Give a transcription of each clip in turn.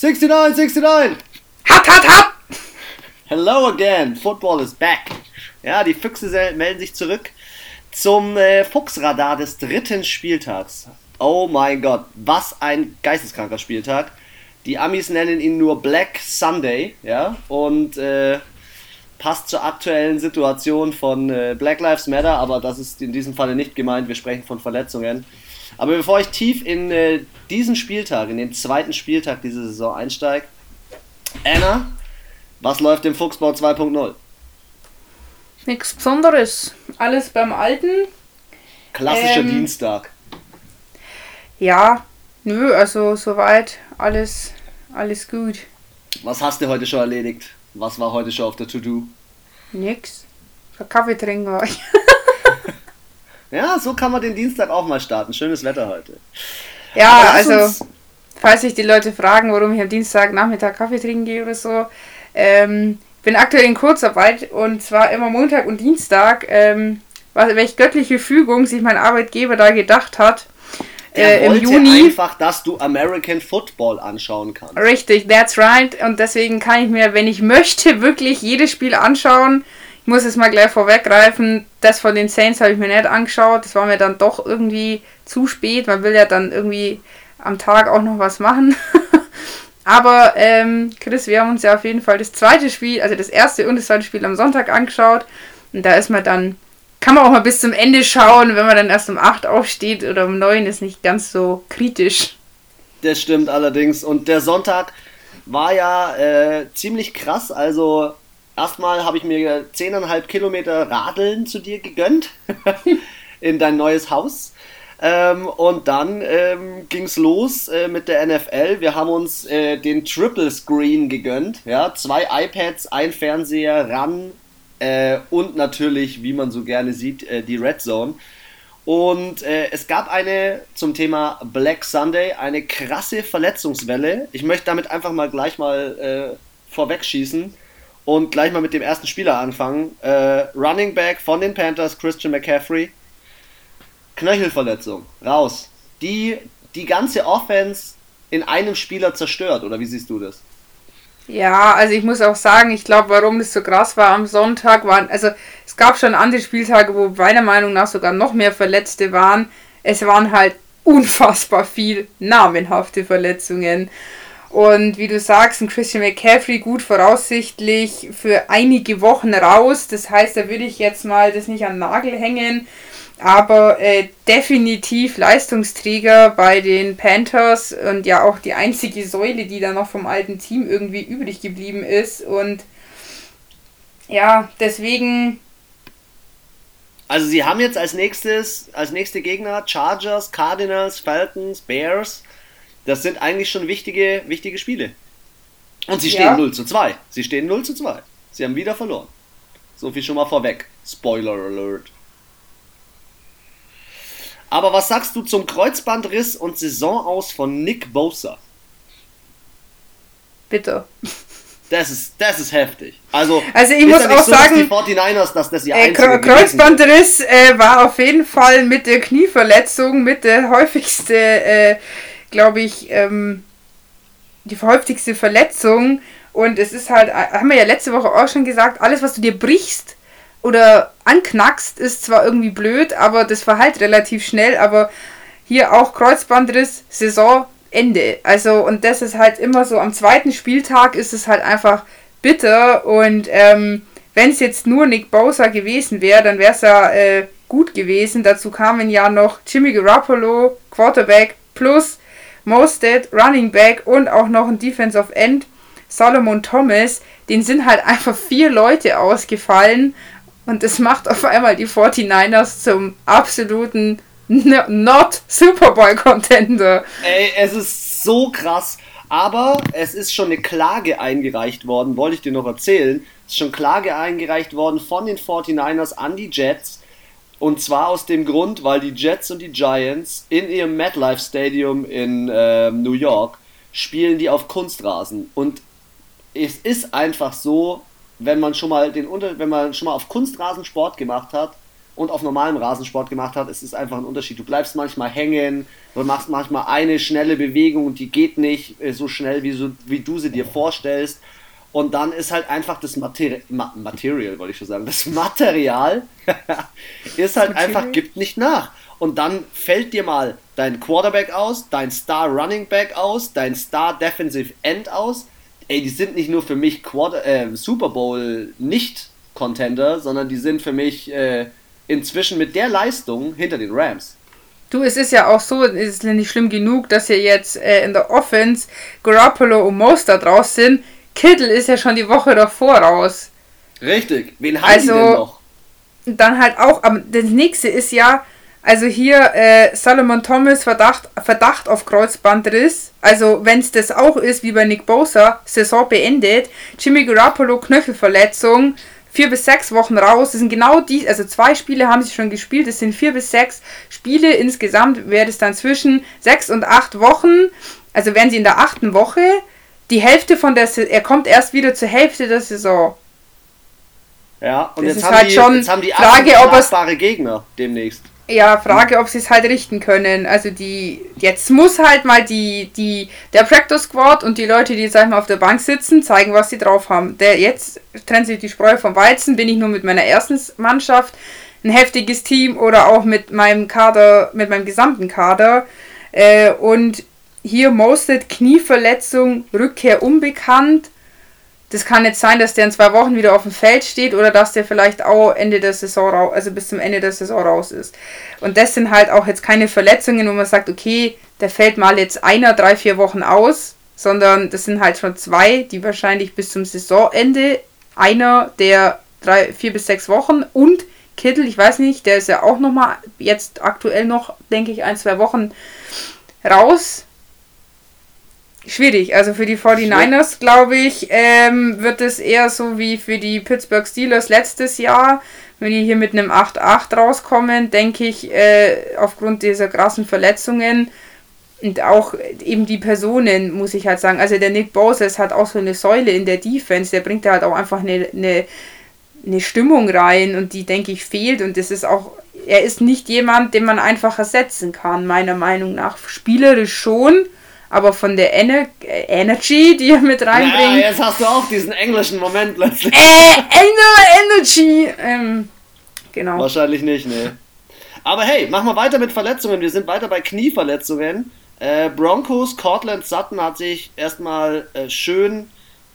69, 69! Hat, hat, hat! Hello again, football is back. Ja, die Füchse melden sich zurück zum äh, Fuchsradar des dritten Spieltags. Oh mein Gott, was ein geisteskranker Spieltag. Die Amis nennen ihn nur Black Sunday, ja, und äh, passt zur aktuellen Situation von äh, Black Lives Matter, aber das ist in diesem Falle nicht gemeint. Wir sprechen von Verletzungen. Aber bevor ich tief in äh, diesen Spieltag, in den zweiten Spieltag dieser Saison einsteige, Anna, was läuft im Fuchsbau 2.0? Nichts Besonderes. Alles beim Alten. Klassischer ähm, Dienstag. Ja, nö, also soweit alles, alles gut. Was hast du heute schon erledigt? Was war heute schon auf der To-Do? Nix. Kaffee trinken war ich. ja, so kann man den Dienstag auch mal starten. Schönes Wetter heute. Ja, also, falls sich die Leute fragen, warum ich am Dienstagnachmittag Kaffee trinken gehe oder so, ähm, bin aktuell in Kurzarbeit und zwar immer Montag und Dienstag. Ähm, welche göttliche Fügung sich mein Arbeitgeber da gedacht hat. Er äh, im Juni. einfach, dass du American Football anschauen kannst. Richtig, that's right. Und deswegen kann ich mir, wenn ich möchte, wirklich jedes Spiel anschauen. Muss es mal gleich vorweggreifen. Das von den Saints habe ich mir nicht angeschaut. Das war mir dann doch irgendwie zu spät. Man will ja dann irgendwie am Tag auch noch was machen. Aber ähm, Chris, wir haben uns ja auf jeden Fall das zweite Spiel, also das erste und das zweite Spiel am Sonntag angeschaut. Und da ist man dann, kann man auch mal bis zum Ende schauen, wenn man dann erst um 8 aufsteht oder um 9 ist nicht ganz so kritisch. Das stimmt allerdings. Und der Sonntag war ja äh, ziemlich krass. Also erstmal habe ich mir 10,5 Kilometer Radeln zu dir gegönnt in dein neues Haus. Ähm, und dann ähm, ging es los äh, mit der NFL. Wir haben uns äh, den Triple Screen gegönnt. Ja? Zwei iPads, ein Fernseher, ran äh, und natürlich, wie man so gerne sieht, äh, die Red Zone. Und äh, es gab eine zum Thema Black Sunday, eine krasse Verletzungswelle. Ich möchte damit einfach mal gleich mal äh, vorwegschießen und gleich mal mit dem ersten Spieler anfangen. Running Back von den Panthers, Christian McCaffrey Knöchelverletzung, raus. Die die ganze Offense in einem Spieler zerstört, oder wie siehst du das? Ja, also ich muss auch sagen, ich glaube, warum das so krass war am Sonntag, waren, also es gab schon andere Spieltage, wo meiner Meinung nach sogar noch mehr Verletzte waren. Es waren halt unfassbar viel namenhafte Verletzungen. Und wie du sagst, ein Christian McCaffrey gut voraussichtlich für einige Wochen raus. Das heißt, da würde ich jetzt mal das nicht an Nagel hängen aber äh, definitiv Leistungsträger bei den Panthers und ja auch die einzige Säule, die da noch vom alten Team irgendwie übrig geblieben ist. Und ja, deswegen. Also sie haben jetzt als nächstes, als nächste Gegner Chargers, Cardinals, Falcons, Bears. Das sind eigentlich schon wichtige, wichtige Spiele. Und sie stehen ja. 0 zu 2. Sie stehen 0 zu 2. Sie haben wieder verloren. So viel schon mal vorweg. Spoiler Alert. Aber was sagst du zum Kreuzbandriss und Saisonaus von Nick Bosa? Bitte. Das ist, das ist heftig. Also, also ich muss auch so, sagen, die 49ers, dass das ihr äh, Kreuzbandriss äh, war auf jeden Fall mit der Knieverletzung mit der häufigste, äh, glaube ich, ähm, die häufigste Verletzung. Und es ist halt, äh, haben wir ja letzte Woche auch schon gesagt, alles, was du dir brichst, oder anknackst, ist zwar irgendwie blöd, aber das verheilt relativ schnell, aber hier auch Kreuzbandriss, Saisonende. Also, und das ist halt immer so, am zweiten Spieltag ist es halt einfach bitter und ähm, wenn es jetzt nur Nick Bosa gewesen wäre, dann wäre es ja äh, gut gewesen. Dazu kamen ja noch Jimmy Garoppolo, Quarterback, plus Mostert, Running Back und auch noch ein Defensive End, Solomon Thomas. Den sind halt einfach vier Leute ausgefallen und das macht auf einmal die 49ers zum absoluten Not Super Bowl Contender. Ey, es ist so krass. Aber es ist schon eine Klage eingereicht worden, wollte ich dir noch erzählen. Es ist schon Klage eingereicht worden von den 49ers an die Jets. Und zwar aus dem Grund, weil die Jets und die Giants in ihrem MetLife Stadium in äh, New York spielen die auf Kunstrasen. Und es ist einfach so, wenn man schon mal den Unter wenn man schon mal auf Kunstrasen Sport gemacht hat und auf normalem Rasensport gemacht hat, es ist einfach ein Unterschied. Du bleibst manchmal hängen, du machst manchmal eine schnelle Bewegung und die geht nicht äh, so schnell, wie, so, wie du sie dir vorstellst. Und dann ist halt einfach das Materi Ma Material, wollte ich schon sagen, das Material ist halt Material? einfach, gibt nicht nach. Und dann fällt dir mal dein Quarterback aus, dein Star Running Back aus, dein Star Defensive End aus. Ey, die sind nicht nur für mich Quarter äh, Super Bowl nicht Contender, sondern die sind für mich äh, inzwischen mit der Leistung hinter den Rams. Du, es ist ja auch so, es ist nicht schlimm genug, dass hier jetzt äh, in der Offense Garoppolo und Mostert raus sind. Kittel ist ja schon die Woche davor raus. Richtig. Wen haben also, die denn noch? Dann halt auch, aber das nächste ist ja, also hier äh, Salomon Thomas Verdacht, Verdacht auf Kreuzbandriss. Also wenn es das auch ist, wie bei Nick Bosa, Saison beendet. Jimmy Garoppolo Knöchelverletzung vier bis sechs Wochen raus. Das sind genau die, also zwei Spiele haben sie schon gespielt. Das sind vier bis sechs Spiele. Insgesamt wäre es dann zwischen sechs und acht Wochen. Also wären sie in der achten Woche. Die Hälfte von der Saison, er kommt erst wieder zur Hälfte der Saison. Ja, und das jetzt, haben halt die, schon jetzt haben die Frage, ob es Gegner demnächst. Ja, Frage, ob sie es halt richten können. Also die, jetzt muss halt mal die, die, der Practice Squad und die Leute, die ich mal auf der Bank sitzen, zeigen, was sie drauf haben. Der jetzt trennt sich die Spreu vom Weizen, bin ich nur mit meiner ersten Mannschaft ein heftiges Team oder auch mit meinem Kader, mit meinem gesamten Kader. Äh, und hier Mosted Knieverletzung, Rückkehr unbekannt das kann jetzt sein, dass der in zwei Wochen wieder auf dem Feld steht oder dass der vielleicht auch Ende der Saison raus, also bis zum Ende der Saison raus ist. Und das sind halt auch jetzt keine Verletzungen, wo man sagt, okay, der fällt mal jetzt einer drei, vier Wochen aus, sondern das sind halt schon zwei, die wahrscheinlich bis zum Saisonende einer der drei, vier bis sechs Wochen und Kittel, ich weiß nicht, der ist ja auch nochmal jetzt aktuell noch, denke ich, ein, zwei Wochen raus schwierig. Also für die 49ers, glaube ich, ähm, wird es eher so wie für die Pittsburgh Steelers letztes Jahr. Wenn die hier mit einem 8-8 rauskommen, denke ich, äh, aufgrund dieser krassen Verletzungen und auch eben die Personen, muss ich halt sagen. Also der Nick Boses hat auch so eine Säule in der Defense, der bringt da halt auch einfach eine, eine, eine Stimmung rein und die, denke ich, fehlt. Und das ist auch, er ist nicht jemand, den man einfach ersetzen kann, meiner Meinung nach. Spielerisch schon aber von der Ener Energy, die er mit reinbringt. Ja, jetzt hast du auch diesen englischen Moment plötzlich. Äh, Ener Energy! Ähm, genau. Wahrscheinlich nicht, ne. Aber hey, machen wir weiter mit Verletzungen. Wir sind weiter bei Knieverletzungen. Äh, Broncos, Cortland Sutton hat sich erstmal äh, schön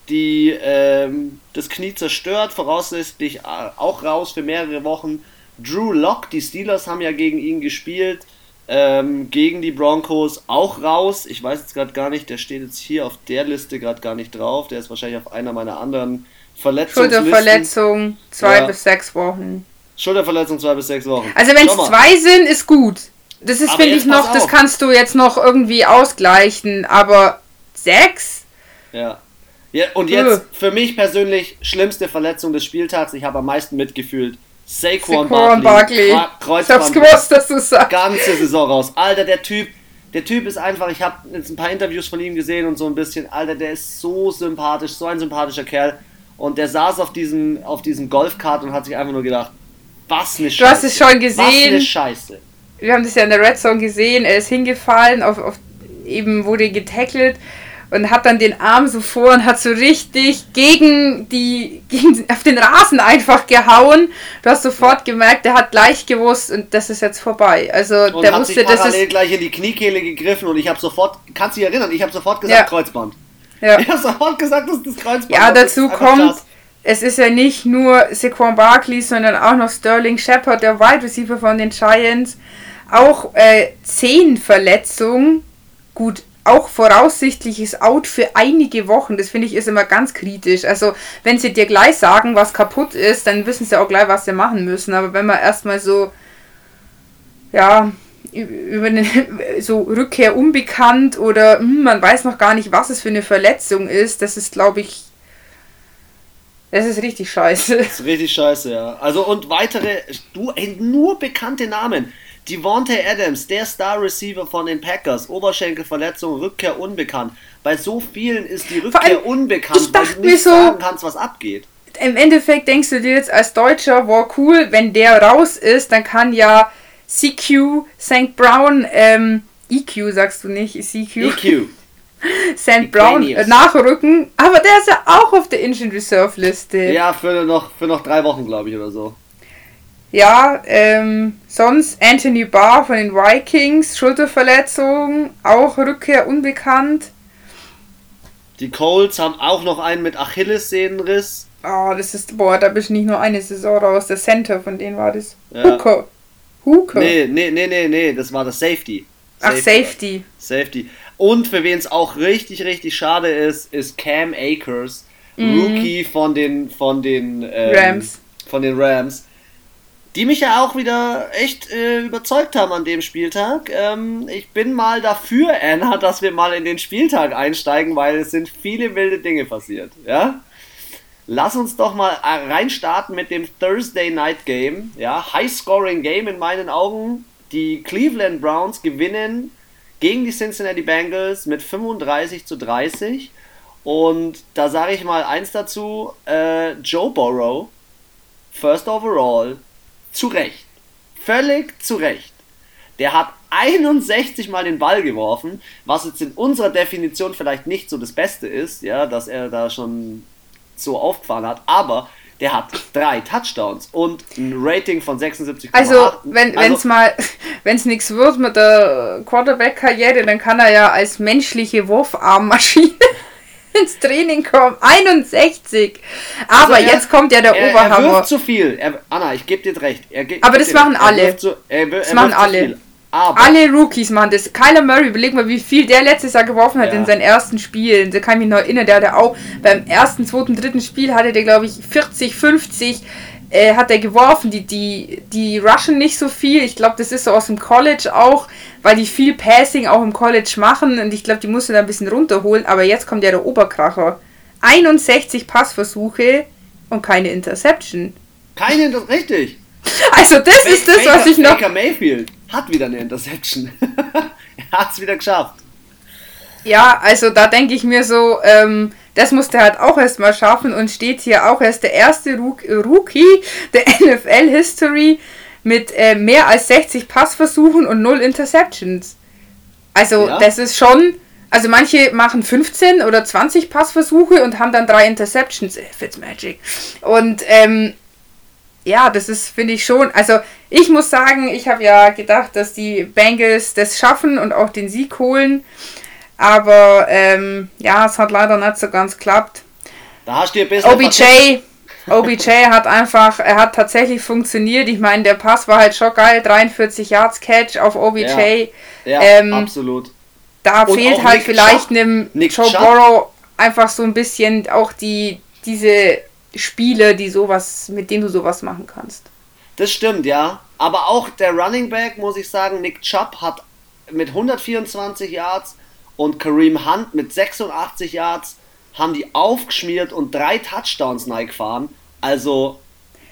die, ähm, das Knie zerstört, voraussichtlich äh, auch raus für mehrere Wochen. Drew Locke, die Steelers haben ja gegen ihn gespielt ähm, gegen die Broncos auch raus. Ich weiß jetzt gerade gar nicht, der steht jetzt hier auf der Liste gerade gar nicht drauf. Der ist wahrscheinlich auf einer meiner anderen Verletzungen. Schulterverletzung, zwei ja. bis sechs Wochen. Schulterverletzung, zwei bis sechs Wochen. Also wenn es zwei sind, ist gut. Das ist, finde ich, noch, das kannst du jetzt noch irgendwie ausgleichen, aber sechs? Ja. ja und jetzt für mich persönlich schlimmste Verletzung des Spieltags. Ich habe am meisten mitgefühlt. Saquon, Saquon Barkley. Barkley. Ich hab's gewusst, dass du sagst. Ganze Saison raus. Alter, der Typ, der Typ ist einfach, ich habe jetzt ein paar Interviews von ihm gesehen und so ein bisschen, Alter, der ist so sympathisch, so ein sympathischer Kerl. Und der saß auf diesem, auf diesem Golfkart und hat sich einfach nur gedacht, was eine Scheiße. Du hast es schon gesehen. Was eine Scheiße. Wir haben das ja in der Red Zone gesehen, er ist hingefallen, auf, auf eben wurde getackelt und hat dann den Arm so vor und hat so richtig gegen die, gegen, auf den Rasen einfach gehauen. Du hast sofort gemerkt, der hat gleich gewusst und das ist jetzt vorbei. Also und der hat wusste, sich parallel das ist gleich in die Kniekehle gegriffen und ich habe sofort, kannst du dich erinnern, ich habe sofort gesagt ja. Kreuzband. Ja. Ich habe sofort gesagt, das ist das Kreuzband. Ja, dazu kommt, krass. es ist ja nicht nur Saquon Barkley, sondern auch noch Sterling Shepard, der Wide Receiver von den Giants. Auch äh, Zehenverletzung. Gut, auch voraussichtliches Out für einige Wochen. Das finde ich ist immer ganz kritisch. Also, wenn sie dir gleich sagen, was kaputt ist, dann wissen sie auch gleich, was sie machen müssen. Aber wenn man erstmal so, ja, über eine so Rückkehr unbekannt oder hm, man weiß noch gar nicht, was es für eine Verletzung ist, das ist, glaube ich, das ist richtig scheiße. Das ist richtig scheiße, ja. Also und weitere, du, ey, nur bekannte Namen. Devontae Adams, der Star Receiver von den Packers, Oberschenkelverletzung, Rückkehr unbekannt. Bei so vielen ist die Rückkehr unbekannt, weil du nicht so, sagen kannst, was abgeht. im Endeffekt denkst du dir jetzt als Deutscher, war cool, wenn der raus ist, dann kann ja CQ, St. Brown, ähm, EQ sagst du nicht, CQ. EQ. St. Brown äh, nachrücken, aber der ist ja auch auf der Injured Reserve Liste. Ja, für noch, für noch drei Wochen, glaube ich, oder so. Ja, ähm, sonst Anthony Barr von den Vikings, Schulterverletzung, auch Rückkehr unbekannt. Die Colts haben auch noch einen mit Achillessehnenriss. Oh, das ist, boah, da bist du nicht nur eine Saison raus. Der Center von denen war das. Ja. Hooker. Hooker. Nee, nee, nee, nee, nee, das war das Safety. Ach, Safety. Safety. Und für wen es auch richtig, richtig schade ist, ist Cam Akers, mhm. Rookie von den, von den ähm, Rams. Von den Rams. Die mich ja auch wieder echt äh, überzeugt haben an dem Spieltag. Ähm, ich bin mal dafür, Anna, dass wir mal in den Spieltag einsteigen, weil es sind viele wilde Dinge passiert. Ja? Lass uns doch mal äh, reinstarten mit dem Thursday Night Game. Ja, High-Scoring Game in meinen Augen. Die Cleveland Browns gewinnen gegen die Cincinnati Bengals mit 35 zu 30. Und da sage ich mal eins dazu: äh, Joe Burrow, First Overall, zu Recht. Völlig zu Recht. Der hat 61 Mal den Ball geworfen, was jetzt in unserer Definition vielleicht nicht so das Beste ist, ja, dass er da schon so aufgefahren hat, aber der hat drei Touchdowns und ein Rating von 76,8. Also, wenn es also, mal, wenn es nichts wird mit der Quarterback-Karriere, dann kann er ja als menschliche Wurfarmmaschine ins Training kommen. 61! Aber also er, jetzt kommt ja der er, Oberhammer. Er wirft zu viel. Er, Anna, ich gebe dir recht. Aber das machen alle. Zu, das machen alle. Aber Alle Rookies machen das. Kyler Murray, überleg mal, wie viel der letztes Jahr geworfen hat ja. in seinen ersten Spielen. Da kann ich mich noch erinnern, der hatte auch beim ersten, zweiten, dritten Spiel hatte der, glaube ich, 40, 50 äh, hat er geworfen. Die, die, die rushen nicht so viel. Ich glaube, das ist so aus dem College auch, weil die viel Passing auch im College machen. Und ich glaube, die musste da ein bisschen runterholen. Aber jetzt kommt ja der Oberkracher. 61 Passversuche und keine Interception. Keine, richtig. Also das Baker, ist das, was ich noch... Baker Mayfield hat wieder eine Interception. er hat es wieder geschafft. Ja, also da denke ich mir so, ähm, das musste er halt auch erstmal schaffen und steht hier auch erst der erste Rookie der NFL History mit äh, mehr als 60 Passversuchen und 0 Interceptions. Also ja. das ist schon, also manche machen 15 oder 20 Passversuche und haben dann drei Interceptions. Äh, Fitzmagic. Und ähm, ja, das ist, finde ich schon. Also, ich muss sagen, ich habe ja gedacht, dass die Bengals das schaffen und auch den Sieg holen. Aber ähm, ja, es hat leider nicht so ganz geklappt. Da hast du ein bisschen. OBJ, OBJ hat einfach, er hat tatsächlich funktioniert. Ich meine, der Pass war halt schon geil. 43 Yards Catch auf OBJ. Ja, ja ähm, absolut. Da und fehlt halt Nick vielleicht einem Joe Burrow einfach so ein bisschen auch die, diese Spiele, die sowas, mit denen du sowas machen kannst. Das stimmt, ja. Aber auch der Running Back, muss ich sagen, Nick Chubb hat mit 124 Yards und Kareem Hunt mit 86 Yards haben die aufgeschmiert und drei Touchdowns gefahren. Also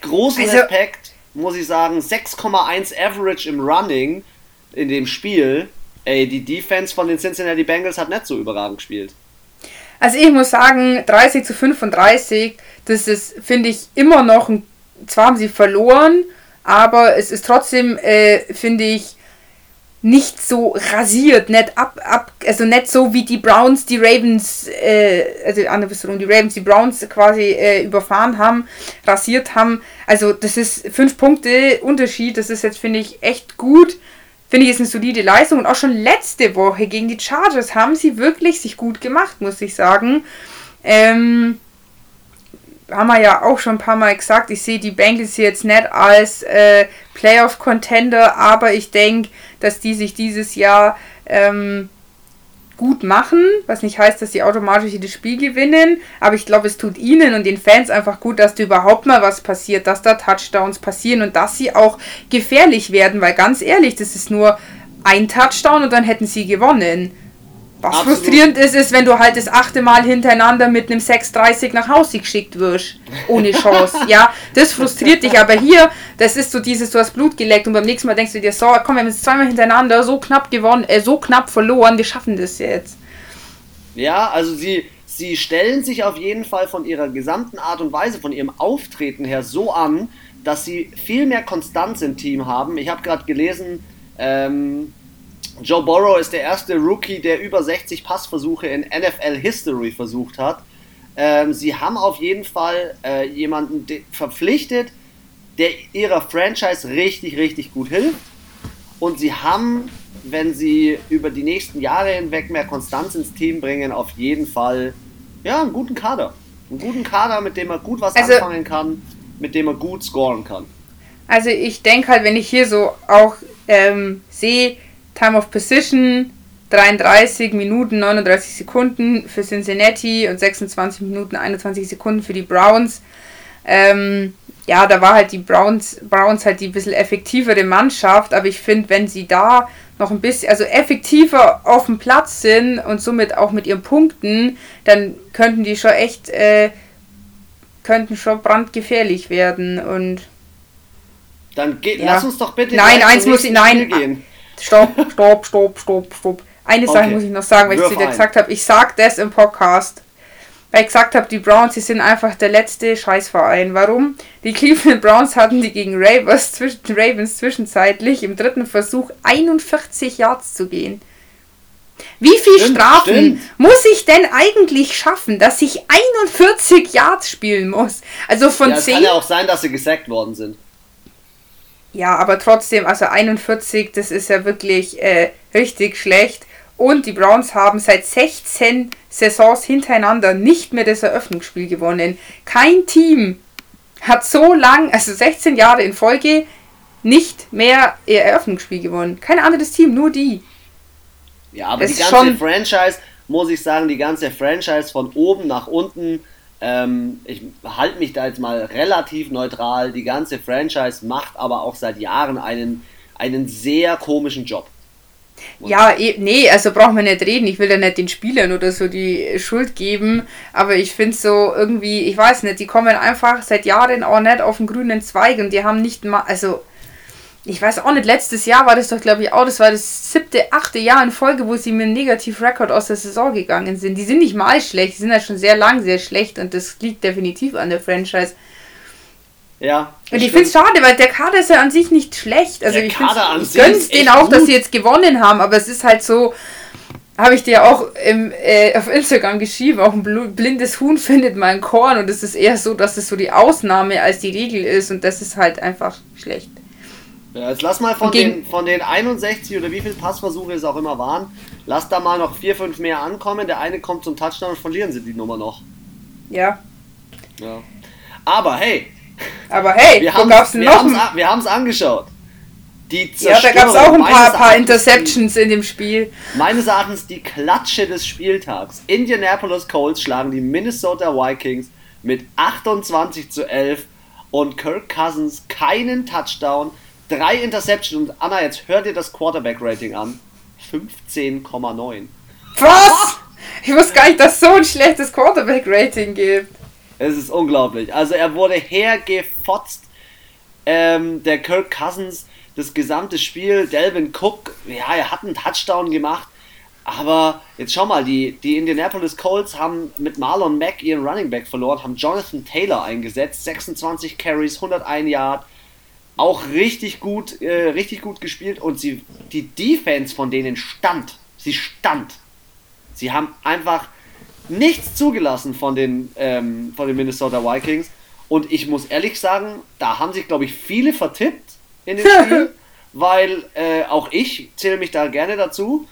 großen also, Respekt, muss ich sagen. 6,1 Average im Running in dem Spiel. Ey, die Defense von den Cincinnati Bengals hat nicht so überragend gespielt. Also ich muss sagen, 30 zu 35, das ist, finde ich, immer noch, ein, zwar haben sie verloren, aber es ist trotzdem, äh, finde ich, nicht so rasiert, nicht ab, ab, also nicht so wie die Browns, die Ravens, äh, also andersrum, die Ravens, die Browns quasi äh, überfahren haben, rasiert haben. Also das ist fünf Punkte Unterschied, das ist jetzt, finde ich, echt gut finde ich, ist eine solide Leistung. Und auch schon letzte Woche gegen die Chargers haben sie wirklich sich gut gemacht, muss ich sagen. Ähm, haben wir ja auch schon ein paar Mal gesagt, ich sehe die Bengals jetzt nicht als äh, Playoff-Contender, aber ich denke, dass die sich dieses Jahr ähm, gut machen, was nicht heißt, dass sie automatisch jedes Spiel gewinnen, aber ich glaube, es tut ihnen und den Fans einfach gut, dass da überhaupt mal was passiert, dass da Touchdowns passieren und dass sie auch gefährlich werden, weil ganz ehrlich, das ist nur ein Touchdown und dann hätten sie gewonnen. Was Absolut. frustrierend ist, ist, wenn du halt das achte Mal hintereinander mit einem 6,30 nach Hause geschickt wirst. Ohne Chance. ja, das frustriert dich. Aber hier, das ist so dieses, du hast Blut geleckt und beim nächsten Mal denkst du dir, so, komm, wir haben jetzt zweimal hintereinander so knapp gewonnen, äh, so knapp verloren, wir schaffen das jetzt. Ja, also sie, sie stellen sich auf jeden Fall von ihrer gesamten Art und Weise, von ihrem Auftreten her so an, dass sie viel mehr Konstanz im Team haben. Ich habe gerade gelesen, ähm, Joe Burrow ist der erste Rookie, der über 60 Passversuche in NFL History versucht hat. Ähm, sie haben auf jeden Fall äh, jemanden verpflichtet, der ihrer Franchise richtig, richtig gut hilft. Und sie haben, wenn sie über die nächsten Jahre hinweg mehr Konstanz ins Team bringen, auf jeden Fall ja, einen guten Kader. Einen guten Kader, mit dem man gut was also, anfangen kann, mit dem man gut scoren kann. Also ich denke halt, wenn ich hier so auch ähm, sehe, Time of Position 33 Minuten 39 Sekunden für Cincinnati und 26 Minuten 21 Sekunden für die Browns. Ähm, ja, da war halt die Browns, Browns halt die bisschen effektivere Mannschaft, aber ich finde, wenn sie da noch ein bisschen, also effektiver auf dem Platz sind und somit auch mit ihren Punkten, dann könnten die schon echt, äh, könnten schon brandgefährlich werden und. Dann geht, ja. lass uns doch bitte. Nein, eins muss ich, nein. Gehen. Stopp, stopp, stopp, stopp, stopp. Eine Sache okay. muss ich noch sagen, weil ich zu dir gesagt habe. Ich sag das im Podcast weil ich gesagt habe, die Browns, die sind einfach der letzte Scheißverein. Warum? Die Cleveland Browns hatten die gegen Ravens, zwischen, Ravens zwischenzeitlich im dritten Versuch 41 Yards zu gehen. Wie viel stimmt, Strafen stimmt. muss ich denn eigentlich schaffen, dass ich 41 Yards spielen muss? Also von ja, 10. Es kann ja auch sein, dass sie gesackt worden sind. Ja, aber trotzdem, also 41, das ist ja wirklich äh, richtig schlecht. Und die Browns haben seit 16 Saisons hintereinander nicht mehr das Eröffnungsspiel gewonnen. Kein Team hat so lang, also 16 Jahre in Folge, nicht mehr ihr Eröffnungsspiel gewonnen. Kein anderes Team, nur die. Ja, aber das die ganze Franchise, muss ich sagen, die ganze Franchise von oben nach unten, ähm, ich halte mich da jetzt mal relativ neutral. Die ganze Franchise macht aber auch seit Jahren einen, einen sehr komischen Job. Ja, eh, nee, also brauchen wir nicht reden. Ich will ja nicht den Spielern oder so die Schuld geben, aber ich finde so irgendwie, ich weiß nicht, die kommen einfach seit Jahren auch nicht auf den grünen Zweig und die haben nicht mal, also ich weiß auch nicht, letztes Jahr war das doch, glaube ich, auch, das war das siebte, achte Jahr in Folge, wo sie mit einem Negativ-Rekord aus der Saison gegangen sind. Die sind nicht mal schlecht, die sind ja schon sehr lang sehr schlecht und das liegt definitiv an der Franchise. Ja. Und ich finde es schade, weil der Kader ist ja an sich nicht schlecht. Also der ich, ich gönne es denen auch, gut. dass sie jetzt gewonnen haben, aber es ist halt so, habe ich dir auch im, äh, auf Instagram geschrieben, auch ein blindes Huhn findet mal ein Korn und es ist eher so, dass es so die Ausnahme als die Regel ist und das ist halt einfach schlecht. Ja, jetzt lass mal von den, von den 61 oder wie viele Passversuche es auch immer waren, lass da mal noch 4, 5 mehr ankommen. Der eine kommt zum Touchdown und verlieren sie die Nummer noch. Ja. Ja. Aber hey, aber hey, wir denn noch? Wir haben es angeschaut. Die ja, da gab es auch ein paar, paar Interceptions in dem Spiel. Meines Erachtens die Klatsche des Spieltags. Indianapolis Colts schlagen die Minnesota Vikings mit 28 zu 11 und Kirk Cousins keinen Touchdown, drei Interceptions und Anna, jetzt hört ihr das Quarterback-Rating an. 15,9. Was? Ich wusste gar nicht, dass es so ein schlechtes Quarterback-Rating gibt. Es ist unglaublich. Also er wurde hergefotzt. Ähm, der Kirk Cousins, das gesamte Spiel, Delvin Cook, ja, er hat einen Touchdown gemacht. Aber jetzt schau mal, die, die Indianapolis Colts haben mit Marlon Mack ihren Running Back verloren, haben Jonathan Taylor eingesetzt, 26 Carries, 101 Yard, auch richtig gut, äh, richtig gut gespielt und sie, die Defense von denen stand, sie stand. Sie haben einfach nichts zugelassen von den, ähm, von den Minnesota Vikings. Und ich muss ehrlich sagen, da haben sich, glaube ich, viele vertippt in dem Spiel, weil äh, auch ich zähle mich da gerne dazu,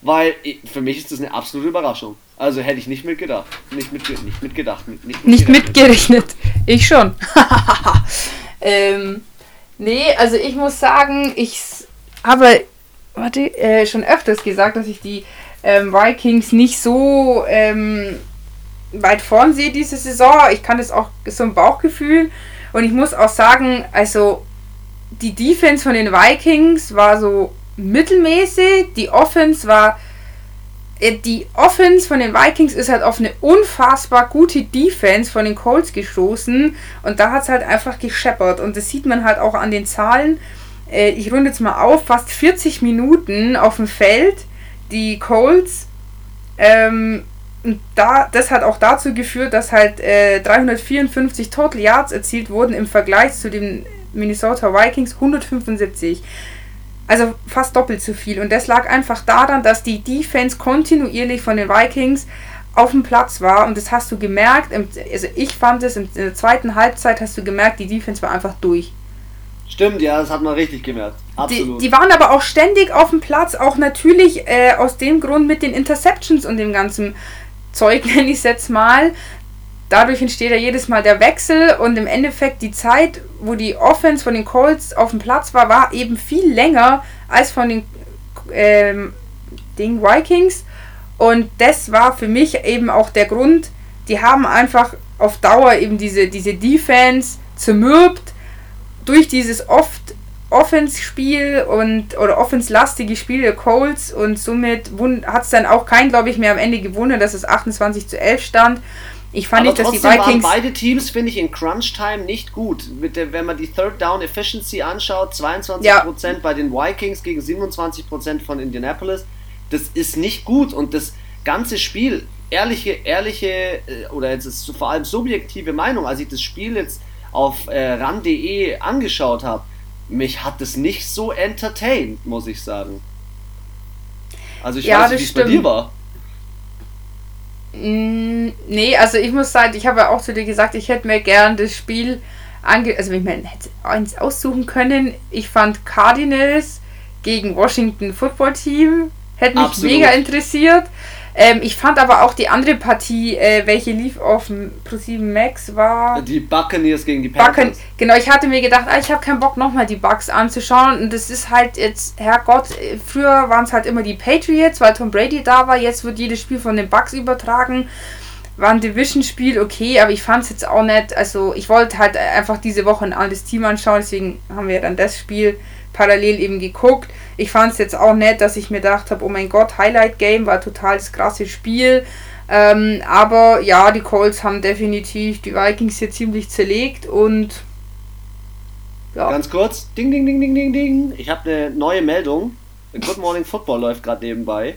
weil ich, für mich ist das eine absolute Überraschung. Also hätte ich nicht mitgedacht. Nicht, mit, nicht mitgedacht. Nicht, nicht, nicht mitgerechnet. Ich schon. ähm, nee, also ich muss sagen, ich habe warte, äh, schon öfters gesagt, dass ich die ähm, Vikings nicht so ähm, weit vorn sehe diese Saison. Ich kann das auch so ein Bauchgefühl. Und ich muss auch sagen, also die Defense von den Vikings war so mittelmäßig. Die Offense war. Äh, die Offense von den Vikings ist halt auf eine unfassbar gute Defense von den Colts gestoßen. Und da hat es halt einfach gescheppert. Und das sieht man halt auch an den Zahlen. Äh, ich runde jetzt mal auf, fast 40 Minuten auf dem Feld die Colts ähm, und da, das hat auch dazu geführt, dass halt äh, 354 Total Yards erzielt wurden im Vergleich zu den Minnesota Vikings 175. Also fast doppelt so viel. Und das lag einfach daran, dass die Defense kontinuierlich von den Vikings auf dem Platz war. Und das hast du gemerkt. Also ich fand es in der zweiten Halbzeit hast du gemerkt, die Defense war einfach durch. Stimmt, ja, das hat man richtig gemerkt. Absolut. Die, die waren aber auch ständig auf dem Platz, auch natürlich äh, aus dem Grund mit den Interceptions und dem ganzen Zeug, nenne ich es jetzt mal. Dadurch entsteht ja jedes Mal der Wechsel und im Endeffekt die Zeit, wo die Offense von den Colts auf dem Platz war, war eben viel länger als von den ähm, den Vikings. Und das war für mich eben auch der Grund, die haben einfach auf Dauer eben diese, diese Defense zermürbt durch dieses oft Offense-Spiel und oder offenslastige Spiel der Colts und somit hat es dann auch kein, glaube ich, mehr am Ende gewundert, dass es 28 zu 11 stand. Ich fand nicht, dass die Vikings. Waren beide Teams, finde ich, in Crunch-Time nicht gut. Mit der, wenn man die Third Down Efficiency anschaut, 22% ja. bei den Vikings gegen 27% von Indianapolis. Das ist nicht gut und das ganze Spiel, ehrliche, ehrliche, äh, oder jetzt ist vor allem subjektive Meinung, als ich das Spiel jetzt auf äh, ran.de angeschaut habe, mich hat es nicht so entertained, muss ich sagen. Also ich ja, weiß nicht, wie es bei dir war. Mm, nee, also ich muss sagen, ich habe ja auch zu dir gesagt, ich hätte mir gern das Spiel ange also wenn man hätte eins aussuchen können. Ich fand Cardinals gegen Washington Football Team hätte mich Absolut. mega interessiert. Ähm, ich fand aber auch die andere Partie, äh, welche lief auf dem ProSieben Max, war. Die Buccaneers gegen die Panthers. Buccan genau, ich hatte mir gedacht, ah, ich habe keinen Bock nochmal die Bucks anzuschauen. Und das ist halt jetzt, Herrgott, äh, früher waren es halt immer die Patriots, weil Tom Brady da war. Jetzt wird jedes Spiel von den Bucks übertragen. War ein Division-Spiel, okay, aber ich fand es jetzt auch nicht. Also, ich wollte halt einfach diese Woche ein anderes Team anschauen, deswegen haben wir dann das Spiel parallel eben geguckt. Ich fand es jetzt auch nett, dass ich mir gedacht habe, oh mein Gott, Highlight Game war total das krasse Spiel. Ähm, aber ja, die Colts haben definitiv die Vikings hier ziemlich zerlegt und ja. Ganz kurz, ding, ding, ding, ding, ding, ding. Ich habe eine neue Meldung. Good Morning Football läuft gerade nebenbei.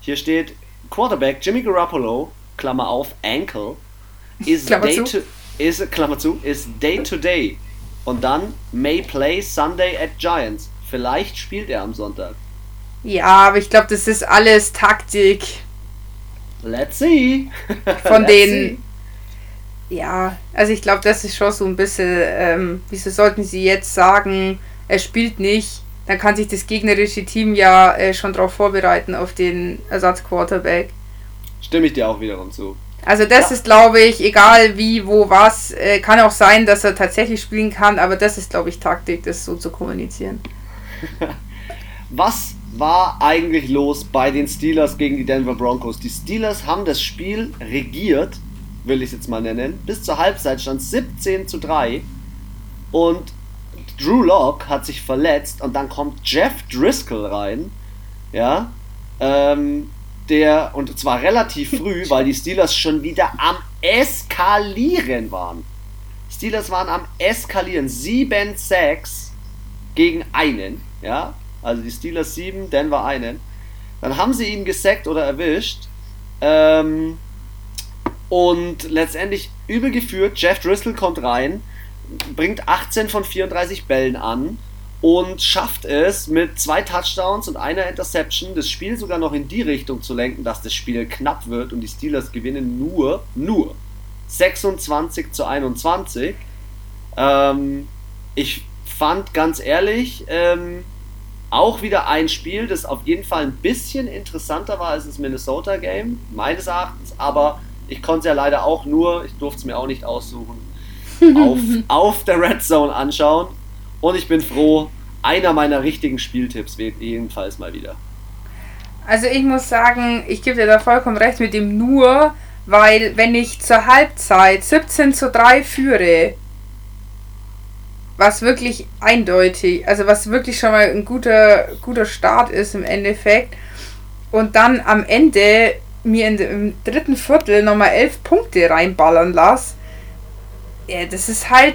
Hier steht Quarterback Jimmy Garoppolo, Klammer auf, Ankle, is Klammer day zu. to is Klammer zu, is day to day. Und dann may play Sunday at Giants. Vielleicht spielt er am Sonntag. Ja, aber ich glaube, das ist alles Taktik. Let's see. Von Let's den. See. Ja, also ich glaube, das ist schon so ein bisschen. Ähm, wieso sollten sie jetzt sagen, er spielt nicht? Dann kann sich das gegnerische Team ja äh, schon darauf vorbereiten, auf den Ersatzquarterback. Stimme ich dir auch wiederum zu. Also das ja. ist, glaube ich, egal wie, wo, was, äh, kann auch sein, dass er tatsächlich spielen kann, aber das ist, glaube ich, Taktik, das so zu kommunizieren. Was war eigentlich los bei den Steelers gegen die Denver Broncos? Die Steelers haben das Spiel regiert, will ich es jetzt mal nennen. Bis zur Halbzeit stand 17 zu 3 und Drew Locke hat sich verletzt und dann kommt Jeff Driscoll rein, ja, ähm, der, und zwar relativ früh, weil die Steelers schon wieder am Eskalieren waren. Steelers waren am Eskalieren. 7 Sacks gegen einen. Ja, also die Steelers 7, Denver einen. Dann haben sie ihn gesackt oder erwischt. Ähm, und letztendlich übel geführt. Jeff Driscoll kommt rein, bringt 18 von 34 Bällen an und schafft es mit zwei Touchdowns und einer Interception das Spiel sogar noch in die Richtung zu lenken, dass das Spiel knapp wird und die Steelers gewinnen nur, nur 26 zu 21. Ähm, ich fand ganz ehrlich, ähm, auch wieder ein Spiel, das auf jeden Fall ein bisschen interessanter war als das Minnesota Game, meines Erachtens, aber ich konnte es ja leider auch nur, ich durfte es mir auch nicht aussuchen, auf, auf der Red Zone anschauen. Und ich bin froh, einer meiner richtigen Spieltipps wird jedenfalls mal wieder. Also ich muss sagen, ich gebe dir da vollkommen recht mit dem nur, weil wenn ich zur Halbzeit 17 zu 3 führe, was wirklich eindeutig, also was wirklich schon mal ein guter, guter Start ist im Endeffekt. Und dann am Ende mir in, im dritten Viertel nochmal elf Punkte reinballern lasse. Ja, das ist halt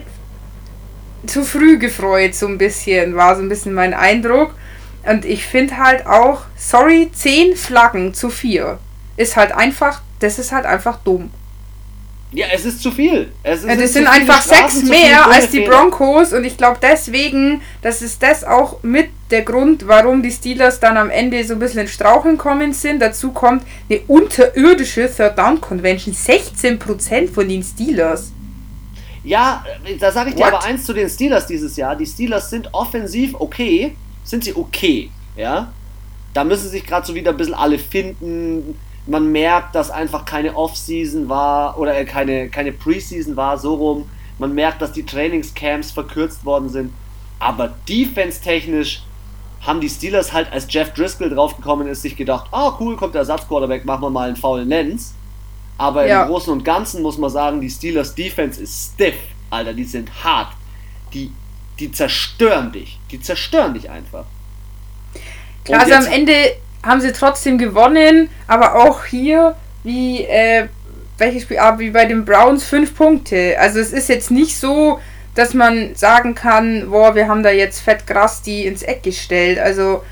zu früh gefreut, so ein bisschen, war so ein bisschen mein Eindruck. Und ich finde halt auch, sorry, zehn Flaggen zu vier ist halt einfach das ist halt einfach dumm. Ja, es ist zu viel. Es, ja, das sind einfach Strafen, sechs mehr als die Broncos und ich glaube deswegen, das ist das auch mit der Grund, warum die Steelers dann am Ende so ein bisschen in Straucheln kommen sind. Dazu kommt eine unterirdische Third Down Convention. 16% von den Steelers. Ja, da sage ich What? dir aber eins zu den Steelers dieses Jahr. Die Steelers sind offensiv okay. Sind sie okay, ja? Da müssen sich gerade so wieder ein bisschen alle finden man merkt, dass einfach keine Off-Season war oder äh, keine, keine Preseason war, so rum. Man merkt, dass die Trainingscamps verkürzt worden sind. Aber defense-technisch haben die Steelers halt, als Jeff Driscoll draufgekommen ist, sich gedacht, ah cool, kommt der Ersatzquarterback, machen wir mal einen faulen Lenz. Aber ja. im Großen und Ganzen muss man sagen, die Steelers Defense ist stiff, Alter, die sind hart. Die, die zerstören dich. Die zerstören dich einfach. Klar, also am Ende haben sie trotzdem gewonnen, aber auch hier, wie, äh, welches Spiel, ah, wie bei den Browns, fünf Punkte. Also es ist jetzt nicht so, dass man sagen kann, boah, wir haben da jetzt fett Gras die ins Eck gestellt. Also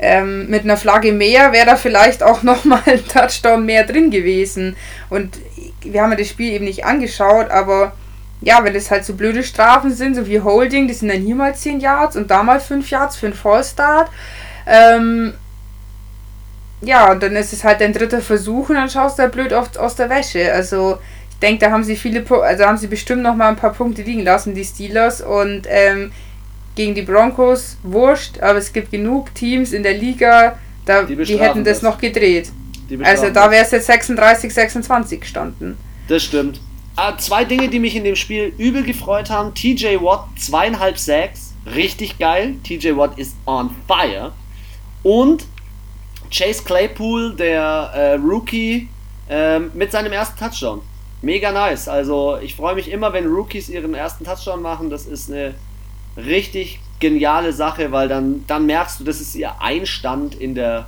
ähm, mit einer Flagge mehr wäre da vielleicht auch nochmal ein Touchdown mehr drin gewesen. Und wir haben ja das Spiel eben nicht angeschaut, aber ja, wenn das halt so blöde Strafen sind, so wie Holding, die sind dann hier mal 10 Yards und da mal 5 Yards für einen Fallstart. Ähm, ja, und dann ist es halt dein dritter Versuch und dann schaust du halt blöd oft aus der Wäsche. Also ich denke, da haben sie viele, also haben sie bestimmt noch mal ein paar Punkte liegen lassen, die Steelers und ähm, gegen die Broncos wurscht, aber es gibt genug Teams in der Liga, da, die, die hätten das, das, noch gedreht. Also da wäre es jetzt 36, 26 gestanden. Das stimmt. Ah, zwei Dinge, die mich in dem Spiel übel gefreut haben. TJ Watt, zweieinhalb Sacks, richtig geil. TJ Watt ist on fire. Und Chase Claypool, der äh, Rookie, äh, mit seinem ersten Touchdown. Mega nice. Also ich freue mich immer, wenn Rookies ihren ersten Touchdown machen. Das ist eine richtig geniale Sache, weil dann, dann merkst du, das ist ihr Einstand in der,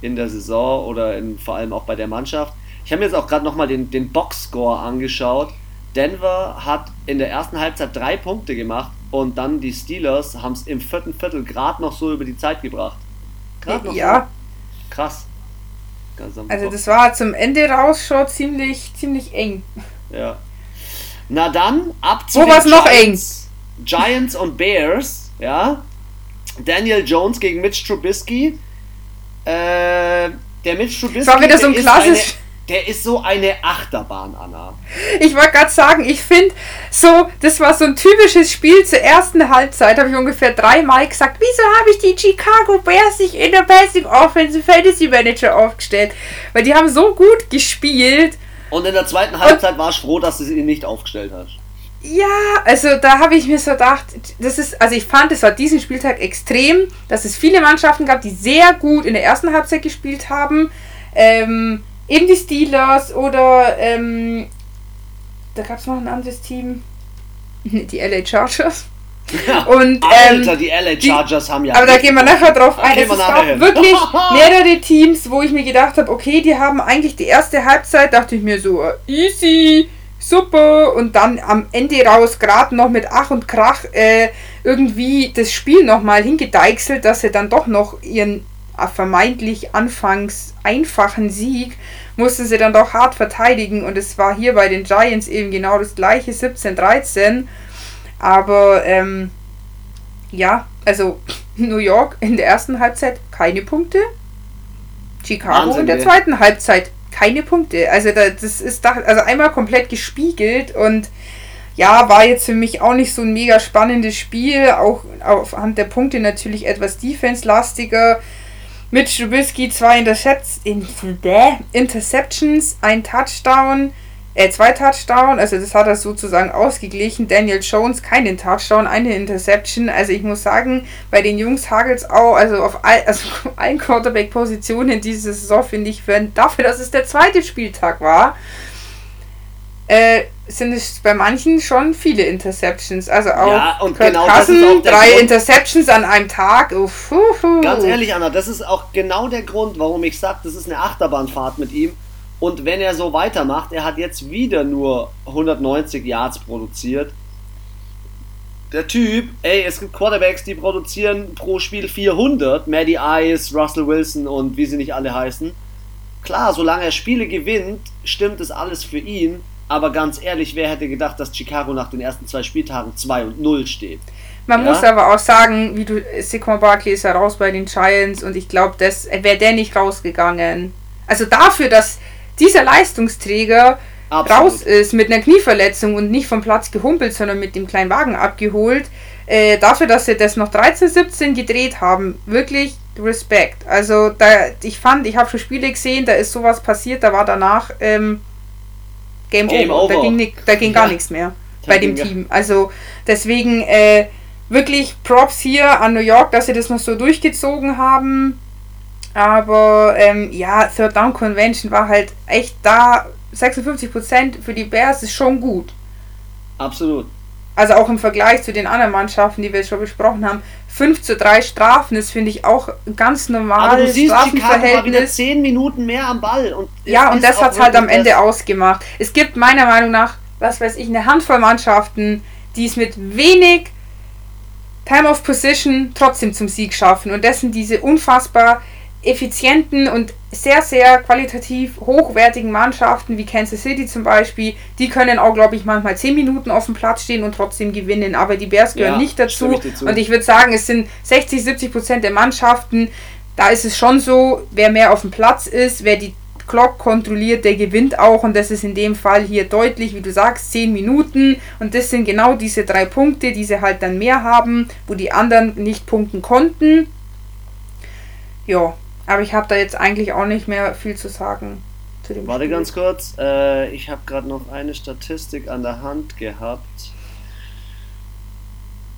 in der Saison oder in, vor allem auch bei der Mannschaft. Ich habe mir jetzt auch gerade nochmal den, den Boxscore angeschaut. Denver hat in der ersten Halbzeit drei Punkte gemacht und dann die Steelers haben es im vierten Viertel gerade noch so über die Zeit gebracht. Gerade noch ja, krass. Also das war zum Ende raus schon ziemlich, ziemlich eng. Ja. Na dann, ab zu Wo war noch eng? Giants und Bears, ja. Daniel Jones gegen Mitch Trubisky. Äh, der Mitch Trubisky. War wieder so ein klassisch. Der ist so eine Achterbahn, Anna. Ich wollte gerade sagen, ich finde so, das war so ein typisches Spiel zur ersten Halbzeit, habe ich ungefähr dreimal gesagt, wieso habe ich die Chicago Bears nicht in der Passing Offensive Fantasy Manager aufgestellt? Weil die haben so gut gespielt. Und in der zweiten Halbzeit war ich froh, dass du sie nicht aufgestellt hast. Ja, also da habe ich mir so gedacht, das ist, also ich fand, es war diesen Spieltag extrem, dass es viele Mannschaften gab, die sehr gut in der ersten Halbzeit gespielt haben. Ähm, eben die Steelers oder ähm, da gab es noch ein anderes Team, die LA Chargers. Und, Alter, ähm, die LA Chargers die, haben ja. Aber da gehen wir nachher drauf ein. Es gab wirklich mehrere Teams, wo ich mir gedacht habe, okay, die haben eigentlich die erste Halbzeit, dachte ich mir so, easy, super. Und dann am Ende raus, gerade noch mit Ach und Krach, äh, irgendwie das Spiel nochmal hingedeichselt, dass sie dann doch noch ihren vermeintlich anfangs einfachen Sieg mussten sie dann doch hart verteidigen und es war hier bei den Giants eben genau das gleiche 17-13. Aber ähm, ja, also New York in der ersten Halbzeit keine Punkte. Chicago Wahnsinn, in der zweiten Halbzeit keine Punkte. Also das ist da, also einmal komplett gespiegelt und ja, war jetzt für mich auch nicht so ein mega spannendes Spiel. Auch aufhand der Punkte natürlich etwas defense-lastiger. Mit Trubisky zwei Interceptions, ein Touchdown, äh, zwei Touchdown, also das hat er sozusagen ausgeglichen. Daniel Jones keinen Touchdown, eine Interception. Also ich muss sagen, bei den Jungs hagelt auch, also auf all, also allen Quarterback-Positionen diese Saison finde ich, für, dafür, dass es der zweite Spieltag war, äh, sind es bei manchen schon viele Interceptions. Also auch ja, und Kurt genau Cousin, drei Grund. Interceptions an einem Tag. Uff, Ganz ehrlich, Anna, das ist auch genau der Grund, warum ich sage, das ist eine Achterbahnfahrt mit ihm. Und wenn er so weitermacht, er hat jetzt wieder nur 190 Yards produziert. Der Typ, ey, es gibt Quarterbacks, die produzieren pro Spiel 400. Maddie Ice, Russell Wilson und wie sie nicht alle heißen. klar, solange er Spiele gewinnt, stimmt es alles für ihn. Aber ganz ehrlich, wer hätte gedacht, dass Chicago nach den ersten zwei Spieltagen 2 und 0 steht? Man ja? muss aber auch sagen, wie du, Saquon Barkley ist ja raus bei den Giants und ich glaube, wäre der nicht rausgegangen. Also dafür, dass dieser Leistungsträger Absolut. raus ist mit einer Knieverletzung und nicht vom Platz gehumpelt, sondern mit dem kleinen Wagen abgeholt, äh, dafür, dass sie das noch 13, 17 gedreht haben, wirklich Respekt. Also da, ich fand, ich habe schon Spiele gesehen, da ist sowas passiert, da war danach ähm, Game, Game over. over. Da ging, nicht, da ging ja. gar nichts mehr bei dem Team. Also deswegen äh, wirklich Props hier an New York, dass sie das noch so durchgezogen haben. Aber ähm, ja, Third Down Convention war halt echt da. 56% für die Bears ist schon gut. Absolut. Also auch im Vergleich zu den anderen Mannschaften, die wir jetzt schon besprochen haben. 5 zu 3 Strafen, das finde ich auch ganz normal. Aber du siehst, Strafenverhältnis. Chicago wieder 10 Minuten mehr am Ball. Und ja, und das hat es halt am Ende ausgemacht. Es gibt meiner Meinung nach, was weiß ich, eine Handvoll Mannschaften, die es mit wenig Time of Position trotzdem zum Sieg schaffen. Und das sind diese unfassbar effizienten und sehr, sehr qualitativ hochwertigen Mannschaften wie Kansas City zum Beispiel, die können auch, glaube ich, manchmal 10 Minuten auf dem Platz stehen und trotzdem gewinnen. Aber die Bears gehören ja, nicht dazu. Ich und ich würde sagen, es sind 60, 70 Prozent der Mannschaften. Da ist es schon so, wer mehr auf dem Platz ist, wer die Clock kontrolliert, der gewinnt auch. Und das ist in dem Fall hier deutlich, wie du sagst, 10 Minuten. Und das sind genau diese drei Punkte, die sie halt dann mehr haben, wo die anderen nicht punkten konnten. Ja, aber ich habe da jetzt eigentlich auch nicht mehr viel zu sagen. Zu dem Warte Spiel. ganz kurz, äh, ich habe gerade noch eine Statistik an der Hand gehabt.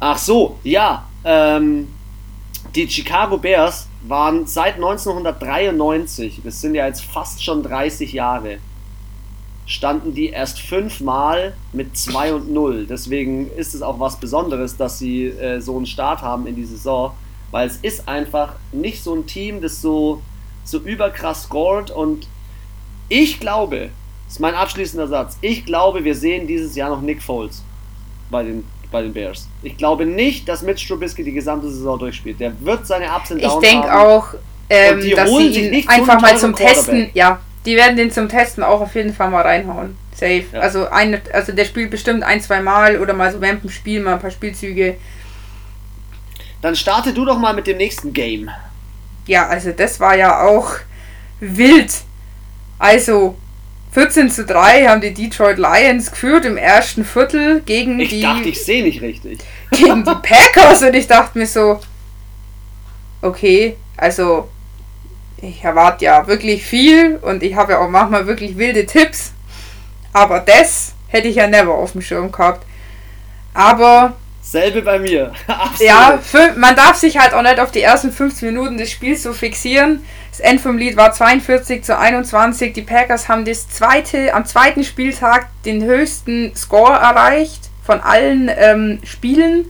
Ach so, ja. Ähm, die Chicago Bears waren seit 1993, das sind ja jetzt fast schon 30 Jahre, standen die erst fünfmal mit 2 und 0. Deswegen ist es auch was Besonderes, dass sie äh, so einen Start haben in die Saison weil es ist einfach nicht so ein Team, das so, so überkrass scored und ich glaube, das ist mein abschließender Satz, ich glaube, wir sehen dieses Jahr noch Nick Foles bei den, bei den Bears. Ich glaube nicht, dass Mitch Trubisky die gesamte Saison durchspielt. Der wird seine Ups und Downs Ich denke auch, ähm, dass sie ihn einfach mal zum Testen, ja, die werden den zum Testen auch auf jeden Fall mal reinhauen. Safe. Ja. Also, eine, also der spielt bestimmt ein, zwei Mal oder mal so während dem Spiel mal ein paar Spielzüge. Dann starte du doch mal mit dem nächsten Game. Ja, also das war ja auch wild. Also 14 zu 3 haben die Detroit Lions geführt im ersten Viertel gegen ich die. Ich dachte, ich sehe nicht richtig. Gegen die Packers und ich dachte mir so, okay, also ich erwarte ja wirklich viel und ich habe ja auch manchmal wirklich wilde Tipps. Aber das hätte ich ja never auf dem Schirm gehabt. Aber Selbe bei mir. ja, man darf sich halt auch nicht auf die ersten 15 Minuten des Spiels so fixieren. Das End vom Lied war 42 zu 21. Die Packers haben das zweite, am zweiten Spieltag den höchsten Score erreicht von allen ähm, Spielen.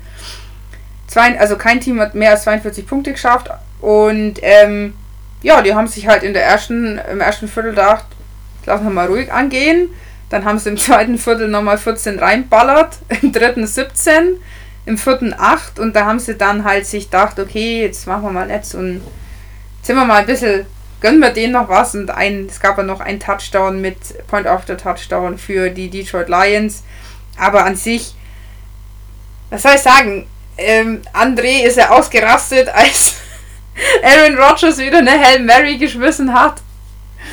Zwei, also kein Team hat mehr als 42 Punkte geschafft. Und ähm, ja, die haben sich halt in der ersten, im ersten Viertel gedacht, lassen wir mal ruhig angehen. Dann haben sie im zweiten Viertel nochmal 14 reinballert, im dritten 17 im vierten acht und da haben sie dann halt sich gedacht, okay, jetzt machen wir mal jetzt und sind wir mal ein bisschen, gönnen wir denen noch was und ein, es gab ja noch einen Touchdown mit Point after Touchdown für die Detroit Lions, aber an sich, was soll ich sagen, ähm, André ist ja ausgerastet, als Aaron Rodgers wieder eine Hail Mary geschmissen hat.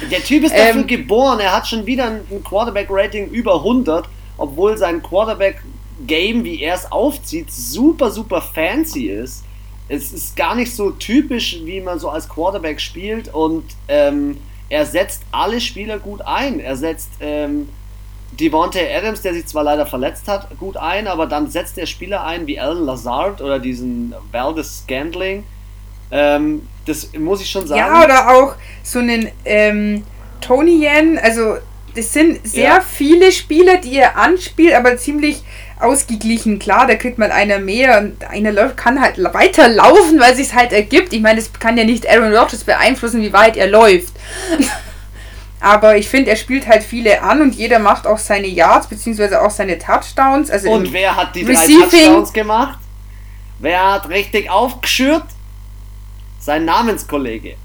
Der Typ ist dafür ähm, geboren, er hat schon wieder ein Quarterback-Rating über 100, obwohl sein Quarterback Game, wie er es aufzieht, super, super fancy ist. Es ist gar nicht so typisch, wie man so als Quarterback spielt und ähm, er setzt alle Spieler gut ein. Er setzt ähm, Devontae Adams, der sich zwar leider verletzt hat, gut ein, aber dann setzt er Spieler ein wie Alan Lazard oder diesen Valdez Scandling. Ähm, das muss ich schon sagen. Ja, oder auch so einen ähm, Tony Yen, also das sind sehr ja. viele Spieler, die er anspielt, aber ziemlich ausgeglichen. Klar, da kriegt man einer mehr und einer kann halt weiter laufen, weil es sich halt ergibt. Ich meine, es kann ja nicht Aaron Rodgers beeinflussen, wie weit er läuft. Aber ich finde, er spielt halt viele an und jeder macht auch seine Yards bzw. auch seine Touchdowns. Also und wer hat die drei Touchdowns gemacht? Wer hat richtig aufgeschürt? Sein Namenskollege.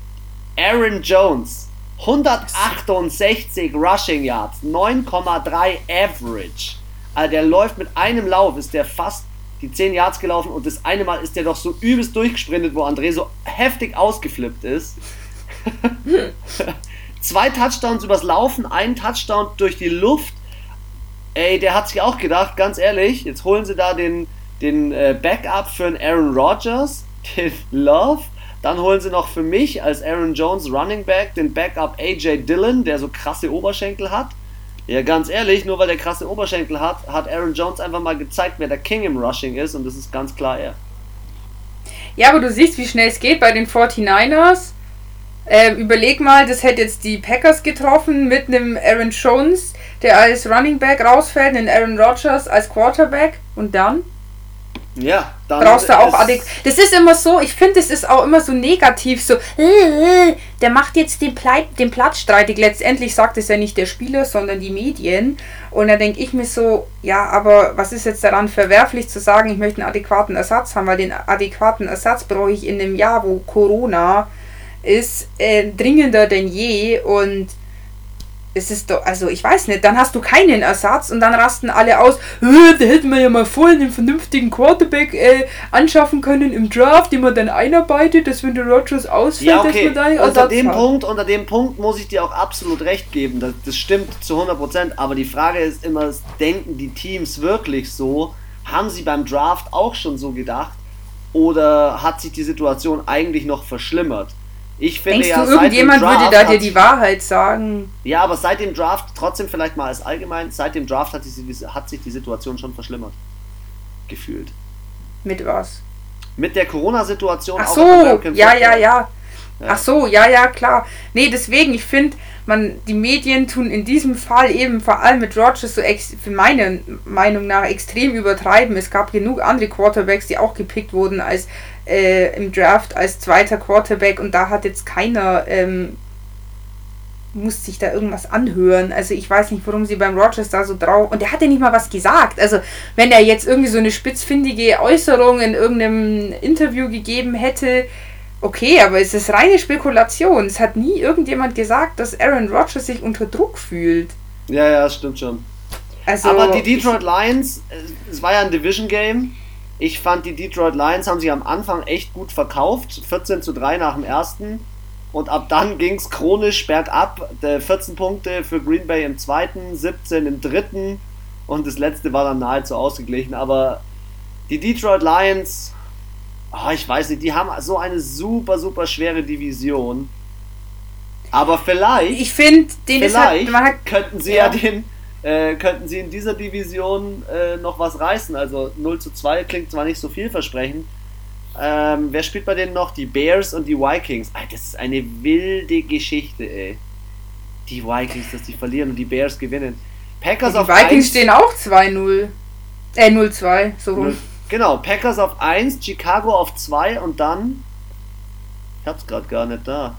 Aaron Jones. 168 Rushing Yards, 9,3 Average. Also der läuft mit einem Lauf, ist der fast die 10 Yards gelaufen und das eine Mal ist der doch so übelst durchgesprintet, wo André so heftig ausgeflippt ist. Zwei Touchdowns übers Laufen, ein Touchdown durch die Luft. Ey, der hat sich auch gedacht, ganz ehrlich, jetzt holen sie da den, den äh, Backup für einen Aaron Rodgers, den Love. Dann holen sie noch für mich als Aaron Jones Running Back den Backup AJ Dillon, der so krasse Oberschenkel hat. Ja, ganz ehrlich, nur weil der krasse Oberschenkel hat, hat Aaron Jones einfach mal gezeigt, wer der King im Rushing ist und das ist ganz klar er. Ja, aber du siehst, wie schnell es geht bei den 49ers. Ähm, überleg mal, das hätte jetzt die Packers getroffen mit einem Aaron Jones, der als Running Back rausfällt, einen Aaron Rodgers als Quarterback und dann? Ja, dann brauchst du auch adäquat. Das ist immer so, ich finde, es ist auch immer so negativ, so, äh, der macht jetzt den, Ple den Platz streitig. Letztendlich sagt es ja nicht der Spieler, sondern die Medien. Und da denke ich mir so, ja, aber was ist jetzt daran verwerflich zu sagen, ich möchte einen adäquaten Ersatz haben, weil den adäquaten Ersatz brauche ich in einem Jahr, wo Corona ist, äh, dringender denn je und es ist doch, also ich weiß nicht, dann hast du keinen Ersatz und dann rasten alle aus, da hätten wir ja mal vorhin einen vernünftigen Quarterback äh, anschaffen können im Draft, den man dann einarbeitet, dass wenn der Rogers ausfällt, ja, okay. dass man da einen unter dem hat. Punkt, Unter dem Punkt muss ich dir auch absolut recht geben, das, das stimmt zu 100%, aber die Frage ist immer, denken die Teams wirklich so? Haben sie beim Draft auch schon so gedacht? Oder hat sich die Situation eigentlich noch verschlimmert? Ich finde Denkst ja, du, irgendjemand würde da dir die Wahrheit sagen? Ja, aber seit dem Draft, trotzdem vielleicht mal als allgemein, seit dem Draft hat, sich, hat sich die Situation schon verschlimmert. Gefühlt. Mit was? Mit der Corona-Situation. Ach so, ja, ja, ja, ja. Ach so, ja, ja, klar. Nee, deswegen, ich finde, man, die Medien tun in diesem Fall eben vor allem mit Rogers so ex, für meine Meinung nach extrem übertreiben. Es gab genug andere Quarterbacks, die auch gepickt wurden als äh, im Draft als zweiter Quarterback und da hat jetzt keiner ähm, muss sich da irgendwas anhören. Also ich weiß nicht, warum sie beim Rogers da so drauf. Und der hat ja nicht mal was gesagt. Also wenn er jetzt irgendwie so eine spitzfindige Äußerung in irgendeinem Interview gegeben hätte, okay, aber es ist reine Spekulation. Es hat nie irgendjemand gesagt, dass Aaron Rodgers sich unter Druck fühlt. Ja, ja, stimmt schon. Also, aber die Detroit Lions, es war ja ein Division Game. Ich fand, die Detroit Lions haben sich am Anfang echt gut verkauft. 14 zu 3 nach dem ersten. Und ab dann ging es chronisch bergab. 14 Punkte für Green Bay im zweiten, 17 im dritten. Und das letzte war dann nahezu ausgeglichen. Aber die Detroit Lions, oh, ich weiß nicht, die haben so eine super, super schwere Division. Aber vielleicht. Ich finde, den vielleicht halt, könnten sie ja, ja den äh, könnten sie in dieser Division äh, noch was reißen. Also 0 zu 2 klingt zwar nicht so vielversprechend. Ähm, wer spielt bei denen noch? Die Bears und die Vikings. Alter, das ist eine wilde Geschichte, ey. Die Vikings, dass die verlieren und die Bears gewinnen. Packers die auf Vikings 1, stehen auch 2-0. Äh, 0-2, so rum. Genau, Packers auf 1, Chicago auf 2 und dann. Ich hab's gerade gar nicht da.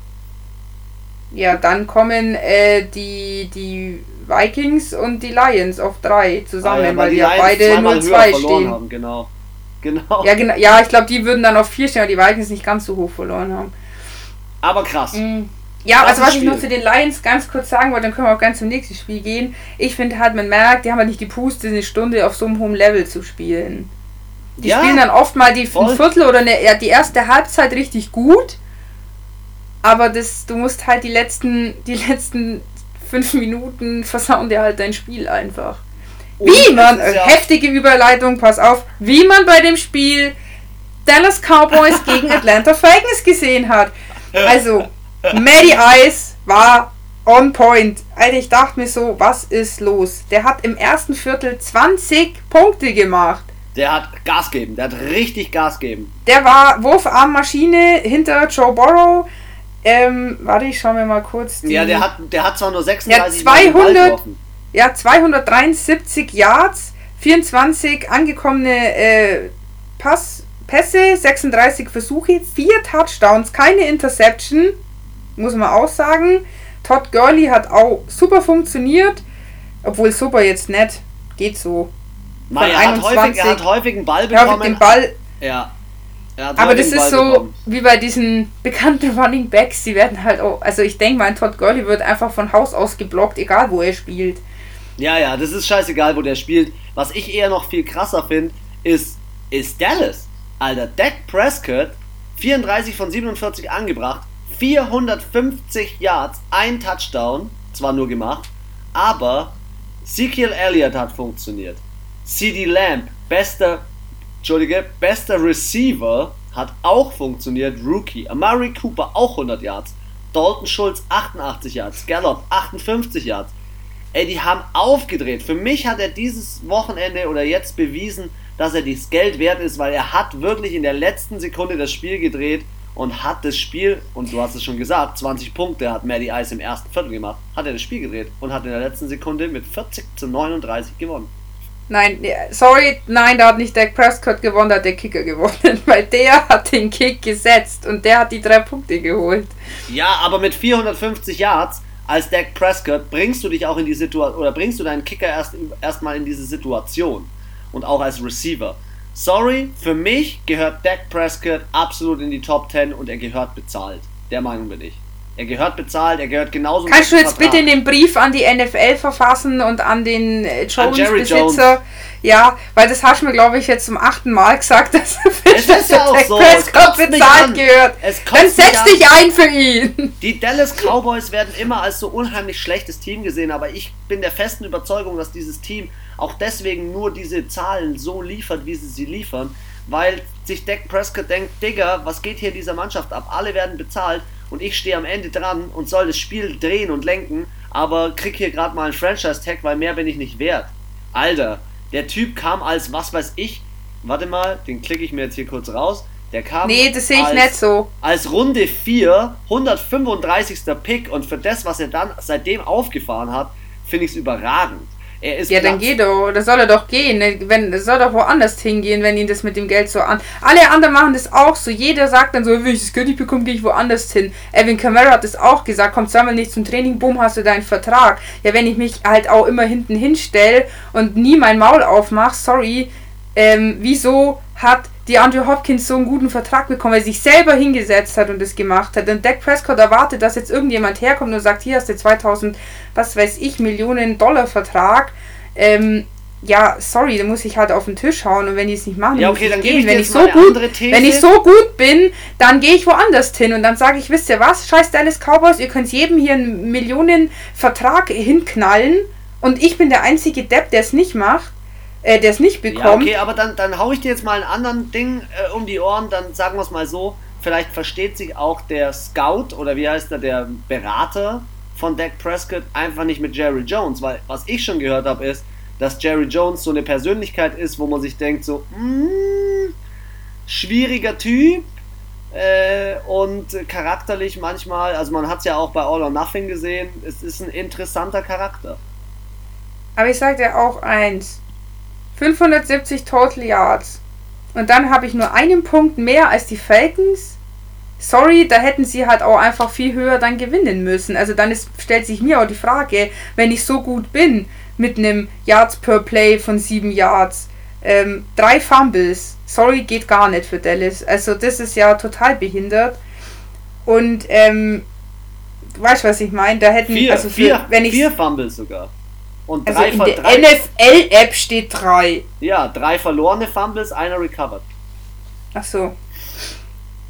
Ja, dann kommen äh, die, die Vikings und die Lions auf 3 zusammen, ah, ja, weil, weil die ja beide 0-2 stehen. Haben, genau. Genau. Ja, genau. ja ich glaube, die würden dann auf 4 stehen, weil die Vikings nicht ganz so hoch verloren haben. Aber krass. Mhm. Ja, also was Spiel. ich noch zu den Lions ganz kurz sagen wollte, dann können wir auch ganz zum nächsten Spiel gehen. Ich finde halt, man merkt, die haben halt nicht die Puste, eine Stunde auf so einem hohen Level zu spielen. Die ja, spielen dann oft mal die voll. Viertel oder eine, ja, die erste Halbzeit richtig gut. Aber das, du musst halt die letzten, die letzten fünf Minuten versauen dir halt dein Spiel einfach. Und wie man, ja heftige Überleitung, pass auf, wie man bei dem Spiel Dallas Cowboys gegen Atlanta Falcons gesehen hat. Also, Matty Ice war on point. Alter, ich dachte mir so, was ist los? Der hat im ersten Viertel 20 Punkte gemacht. Der hat Gas gegeben, der hat richtig Gas gegeben. Der war Wurfarmmaschine hinter Joe Burrow. Ähm, warte, ich schau mir mal kurz. Ja, der hat, der hat zwar nur 36 ja, 200, ja, 273 Yards, 24 angekommene äh, Pass, Pässe, 36 Versuche, 4 Touchdowns, keine Interception, muss man auch sagen. Todd Gurley hat auch super funktioniert, obwohl super jetzt nicht, geht so. Nein, er, hat häufig, er hat häufig einen Ball bekommen. Den Ball, ja. Aber das ist so bekommen. wie bei diesen bekannten Running Backs, die werden halt auch, also ich denke mal, Todd Gurley wird einfach von Haus aus geblockt, egal wo er spielt. Ja, ja, das ist scheißegal, wo der spielt. Was ich eher noch viel krasser finde, ist, ist Dallas. Alter, Dak Prescott, 34 von 47 angebracht, 450 Yards, ein Touchdown, zwar nur gemacht, aber Ezekiel Elliott hat funktioniert. CD Lamb, bester, Entschuldige, bester Receiver, hat auch funktioniert. Rookie. Amari Cooper auch 100 Yards. Dalton Schulz 88 Yards. Gallup 58 Yards. Ey, die haben aufgedreht. Für mich hat er dieses Wochenende oder jetzt bewiesen, dass er das Geld wert ist, weil er hat wirklich in der letzten Sekunde das Spiel gedreht und hat das Spiel, und du hast es schon gesagt, 20 Punkte hat Maddie Ice im ersten Viertel gemacht, hat er das Spiel gedreht und hat in der letzten Sekunde mit 40 zu 39 gewonnen. Nein, sorry, nein, da hat nicht der Prescott gewonnen, da hat der Kicker gewonnen, weil der hat den Kick gesetzt und der hat die drei Punkte geholt. Ja, aber mit 450 Yards als Dak Prescott bringst du dich auch in die Situation oder bringst du deinen Kicker erst erstmal in diese Situation und auch als Receiver. Sorry, für mich gehört Dak Prescott absolut in die Top 10 und er gehört bezahlt. Der Meinung bin ich. Er gehört bezahlt, er gehört genauso. Kannst du jetzt Vertrag. bitte den Brief an die NFL verfassen und an den äh, Jones-Besitzer? Ja, weil das hast du mir, glaube ich, jetzt zum achten Mal gesagt, dass es ist ja auch so. Prescott bezahlt gehört. Dann setz dich ein für ihn. Die Dallas Cowboys werden immer als so unheimlich schlechtes Team gesehen, aber ich bin der festen Überzeugung, dass dieses Team auch deswegen nur diese Zahlen so liefert, wie sie sie liefern, weil sich Dak Prescott denkt, Digga, was geht hier dieser Mannschaft ab? Alle werden bezahlt und ich stehe am Ende dran und soll das Spiel drehen und lenken, aber krieg hier gerade mal einen Franchise-Tag, weil mehr bin ich nicht wert. Alter, der Typ kam als, was weiß ich, warte mal, den klicke ich mir jetzt hier kurz raus. Der kam nee, das sehe ich als, nicht so. als Runde 4, 135. Pick und für das, was er dann seitdem aufgefahren hat, finde ich es überragend. Er ist ja, Platz. dann geh doch. Das soll er doch gehen. Ne? Wenn, das soll doch woanders hingehen, wenn ihn das mit dem Geld so an. Alle anderen machen das auch so. Jeder sagt dann so, wenn ich das Geld nicht bekomme, gehe ich woanders hin. Evan Kamara hat das auch gesagt. Komm zweimal nicht zum Training, bumm, hast du deinen Vertrag. Ja, wenn ich mich halt auch immer hinten hinstelle und nie mein Maul aufmache, sorry, ähm, wieso hat die Andrew Hopkins so einen guten Vertrag bekommen, weil er sich selber hingesetzt hat und das gemacht hat. Und Dak Prescott erwartet, dass jetzt irgendjemand herkommt und sagt, hier hast du 2000, was weiß ich, Millionen Dollar Vertrag. Ähm, ja, sorry, da muss ich halt auf den Tisch hauen und wenn die es nicht machen, ja, okay, dann gehen. Ich wenn ich so gut, wenn ich so gut bin, dann gehe ich woanders hin und dann sage ich, wisst ihr was, scheiß Dallas Cowboys, ihr könnt jedem hier einen Millionenvertrag hinknallen und ich bin der einzige Depp, der es nicht macht äh, der es nicht bekommt. Ja, okay, aber dann, dann hau ich dir jetzt mal einen anderen Ding äh, um die Ohren, dann sagen wir es mal so, vielleicht versteht sich auch der Scout oder wie heißt er, der Berater von Dak Prescott einfach nicht mit Jerry Jones, weil was ich schon gehört habe ist, dass Jerry Jones so eine Persönlichkeit ist, wo man sich denkt so, mm, schwieriger Typ, äh, und charakterlich manchmal, also man hat es ja auch bei All or Nothing gesehen, es ist ein interessanter Charakter. Aber ich sage dir auch eins, 570 Total Yards. Und dann habe ich nur einen Punkt mehr als die Falcons. Sorry, da hätten sie halt auch einfach viel höher dann gewinnen müssen. Also dann ist, stellt sich mir auch die Frage, wenn ich so gut bin mit einem Yards per Play von 7 Yards, ähm, drei Fumbles, sorry, geht gar nicht für Dallas. Also das ist ja total behindert. Und ähm, weißt du, was ich meine? Da hätten vier, also für, vier, wenn ich vier Fumbles sogar. Und also drei, in der NFL-App steht drei. Ja, drei verlorene Fumbles, einer recovered. Ach so.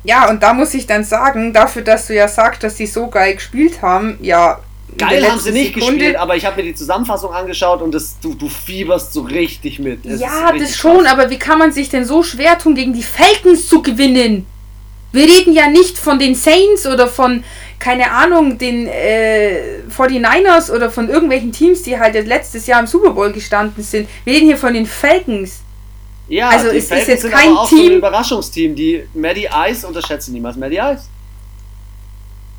Ja, und da muss ich dann sagen, dafür, dass du ja sagst, dass sie so geil gespielt haben, ja. Geil haben sie nicht Sekunde, gespielt, aber ich habe mir die Zusammenfassung angeschaut und das, du, du fieberst so richtig mit. Es ja, das schon, krass. aber wie kann man sich denn so schwer tun, gegen die Falcons zu gewinnen? Wir reden ja nicht von den Saints oder von, keine Ahnung, den äh, 49ers oder von irgendwelchen Teams, die halt letztes Jahr im Super Bowl gestanden sind. Wir reden hier von den Falcons. Ja, also es ist jetzt kein Team. So ein Überraschungsteam. Die Maddie Ice unterschätze niemals Maddie Ice.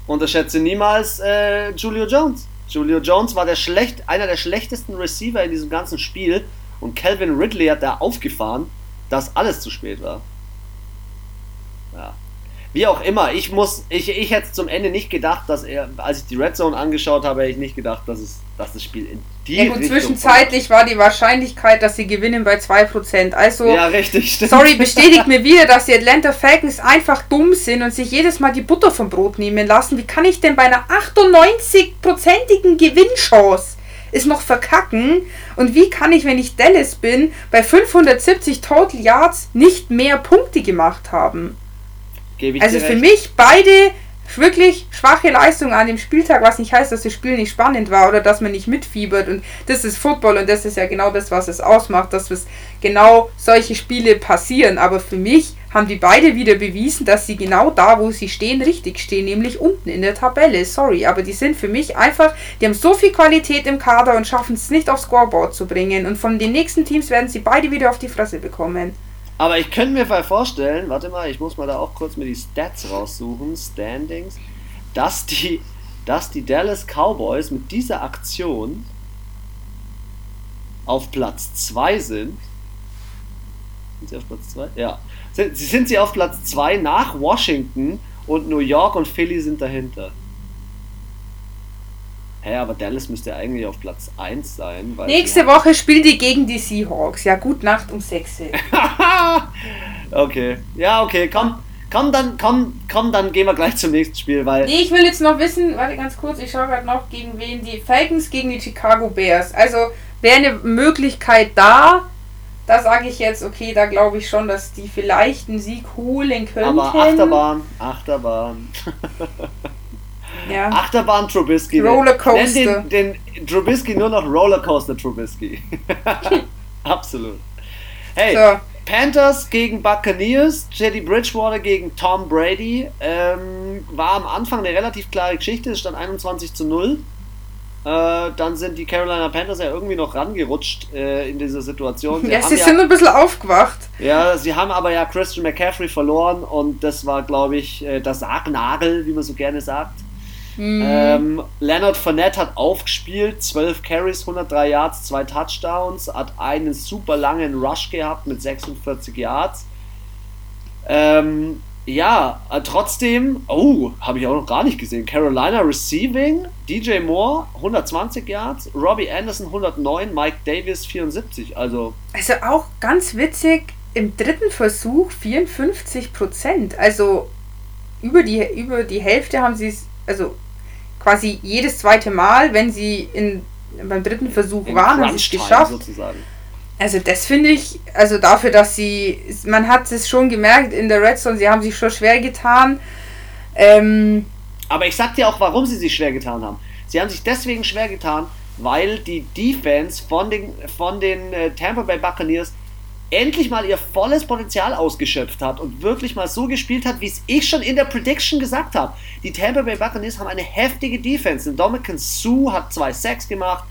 Unterschätze niemals äh, Julio Jones. Julio Jones war der schlecht, einer der schlechtesten Receiver in diesem ganzen Spiel und Calvin Ridley hat da aufgefahren, dass alles zu spät war. Ja. Wie auch immer, ich muss, ich, ich hätte zum Ende nicht gedacht, dass er, als ich die Red Zone angeschaut habe, hätte ich nicht gedacht, dass es, dass das Spiel in die Ja gut, Richtung zwischenzeitlich war die Wahrscheinlichkeit, dass sie gewinnen bei 2%. Also, Ja, richtig, stimmt. sorry, bestätigt mir wieder, dass die Atlanta Falcons einfach dumm sind und sich jedes Mal die Butter vom Brot nehmen lassen. Wie kann ich denn bei einer 98%igen Gewinnchance es noch verkacken? Und wie kann ich, wenn ich Dallas bin, bei 570 Total Yards nicht mehr Punkte gemacht haben? Also für recht. mich beide wirklich schwache Leistungen an dem Spieltag, was nicht heißt, dass das Spiel nicht spannend war oder dass man nicht mitfiebert. Und das ist Football und das ist ja genau das, was es ausmacht, dass es genau solche Spiele passieren. Aber für mich haben die beide wieder bewiesen, dass sie genau da, wo sie stehen, richtig stehen, nämlich unten in der Tabelle. Sorry, aber die sind für mich einfach, die haben so viel Qualität im Kader und schaffen es nicht aufs Scoreboard zu bringen. Und von den nächsten Teams werden sie beide wieder auf die Fresse bekommen. Aber ich könnte mir vorstellen, warte mal, ich muss mal da auch kurz mir die Stats raussuchen, Standings, dass die, dass die Dallas Cowboys mit dieser Aktion auf Platz 2 sind. Sind sie auf Platz 2? Ja. Sind, sind sie auf Platz 2 nach Washington und New York und Philly sind dahinter. Hä, aber Dallas müsste eigentlich auf Platz 1 sein. Nächste Woche spielen die gegen die Seahawks. Ja, gut Nacht um 6 Uhr. okay. Ja, okay, komm. Komm dann, komm, komm, dann gehen wir gleich zum nächsten Spiel, weil. Nee, ich will jetzt noch wissen, warte ganz kurz, ich schaue gerade noch, gegen wen die Falcons gegen die Chicago Bears. Also wäre eine Möglichkeit da. Da sage ich jetzt, okay, da glaube ich schon, dass die vielleicht einen Sieg holen könnten. Aber Achterbahn, Achterbahn. Ja. Achterbahn Trubisky. Rollercoaster. Nenn den, den Trubisky nur noch Rollercoaster Trubisky. Absolut. Hey, So. Panthers gegen Buccaneers, Teddy Bridgewater gegen Tom Brady. Ähm, war am Anfang eine relativ klare Geschichte, es stand 21 zu 0. Äh, dann sind die Carolina Panthers ja irgendwie noch rangerutscht äh, in dieser Situation. Ja, haben sie ja, sind ein bisschen aufgewacht. ja, sie haben aber ja Christian McCaffrey verloren und das war, glaube ich, äh, der Sargnagel, wie man so gerne sagt. Mhm. Ähm, Leonard Fournette hat aufgespielt, 12 Carries, 103 Yards, zwei Touchdowns, hat einen super langen Rush gehabt mit 46 Yards. Ähm, ja, äh, trotzdem, oh, habe ich auch noch gar nicht gesehen. Carolina Receiving, DJ Moore 120 Yards, Robbie Anderson 109, Mike Davis 74. Also Also auch ganz witzig, im dritten Versuch 54 Prozent. Also über die, über die Hälfte haben sie es, also quasi jedes zweite Mal, wenn sie in, beim dritten Versuch im waren, haben sie es geschafft. sozusagen. Also das finde ich, also dafür, dass sie, man hat es schon gemerkt in der Red Zone, sie haben sich schon schwer getan. Ähm, Aber ich sag dir auch, warum sie sich schwer getan haben. Sie haben sich deswegen schwer getan, weil die Defense von den, von den äh, Tampa Bay Buccaneers endlich mal ihr volles Potenzial ausgeschöpft hat und wirklich mal so gespielt hat, wie es ich schon in der Prediction gesagt habe. Die Tampa Bay Buccaneers haben eine heftige Defense. Dominican Sue hat zwei Sacks gemacht.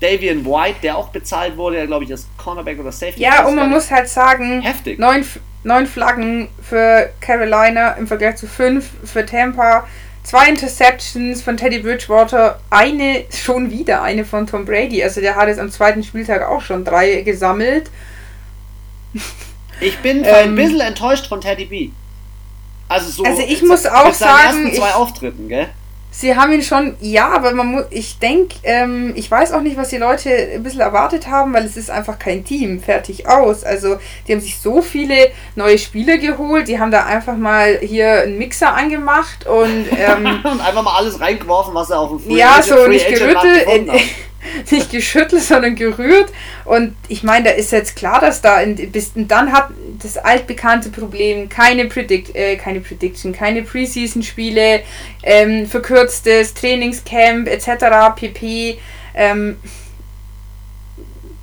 Davian White, der auch bezahlt wurde, der glaube ich als Cornerback oder Safety. ja, und man muss halt sagen, Heftig. neun, neun Flaggen für Carolina im Vergleich zu fünf für Tampa. Zwei Interceptions von Teddy Bridgewater, eine schon wieder, eine von Tom Brady. Also der hat jetzt am zweiten Spieltag auch schon drei gesammelt. Ich bin ein Ähm, bisschen enttäuscht von Teddy B. Also so Also ich muss auch mit seinen sagen, ersten zwei ich- Auftritten, gell? Sie haben ihn schon, ja, aber man muss, ich denke, ähm, ich weiß auch nicht, was die Leute ein bisschen erwartet haben, weil es ist einfach kein Team, fertig aus. Also die haben sich so viele neue Spieler geholt, die haben da einfach mal hier einen Mixer angemacht und ähm, und einfach mal alles reingeworfen, was er auf dem Free ja, Agent- so Free nicht gerüttelt, nicht geschüttelt, sondern gerührt. Und ich meine, da ist jetzt klar, dass da in, bis, dann hat das altbekannte Problem keine Predict, äh, keine Prediction, keine Preseason-Spiele, ähm, verkürztes Trainingscamp etc. pp. Ähm,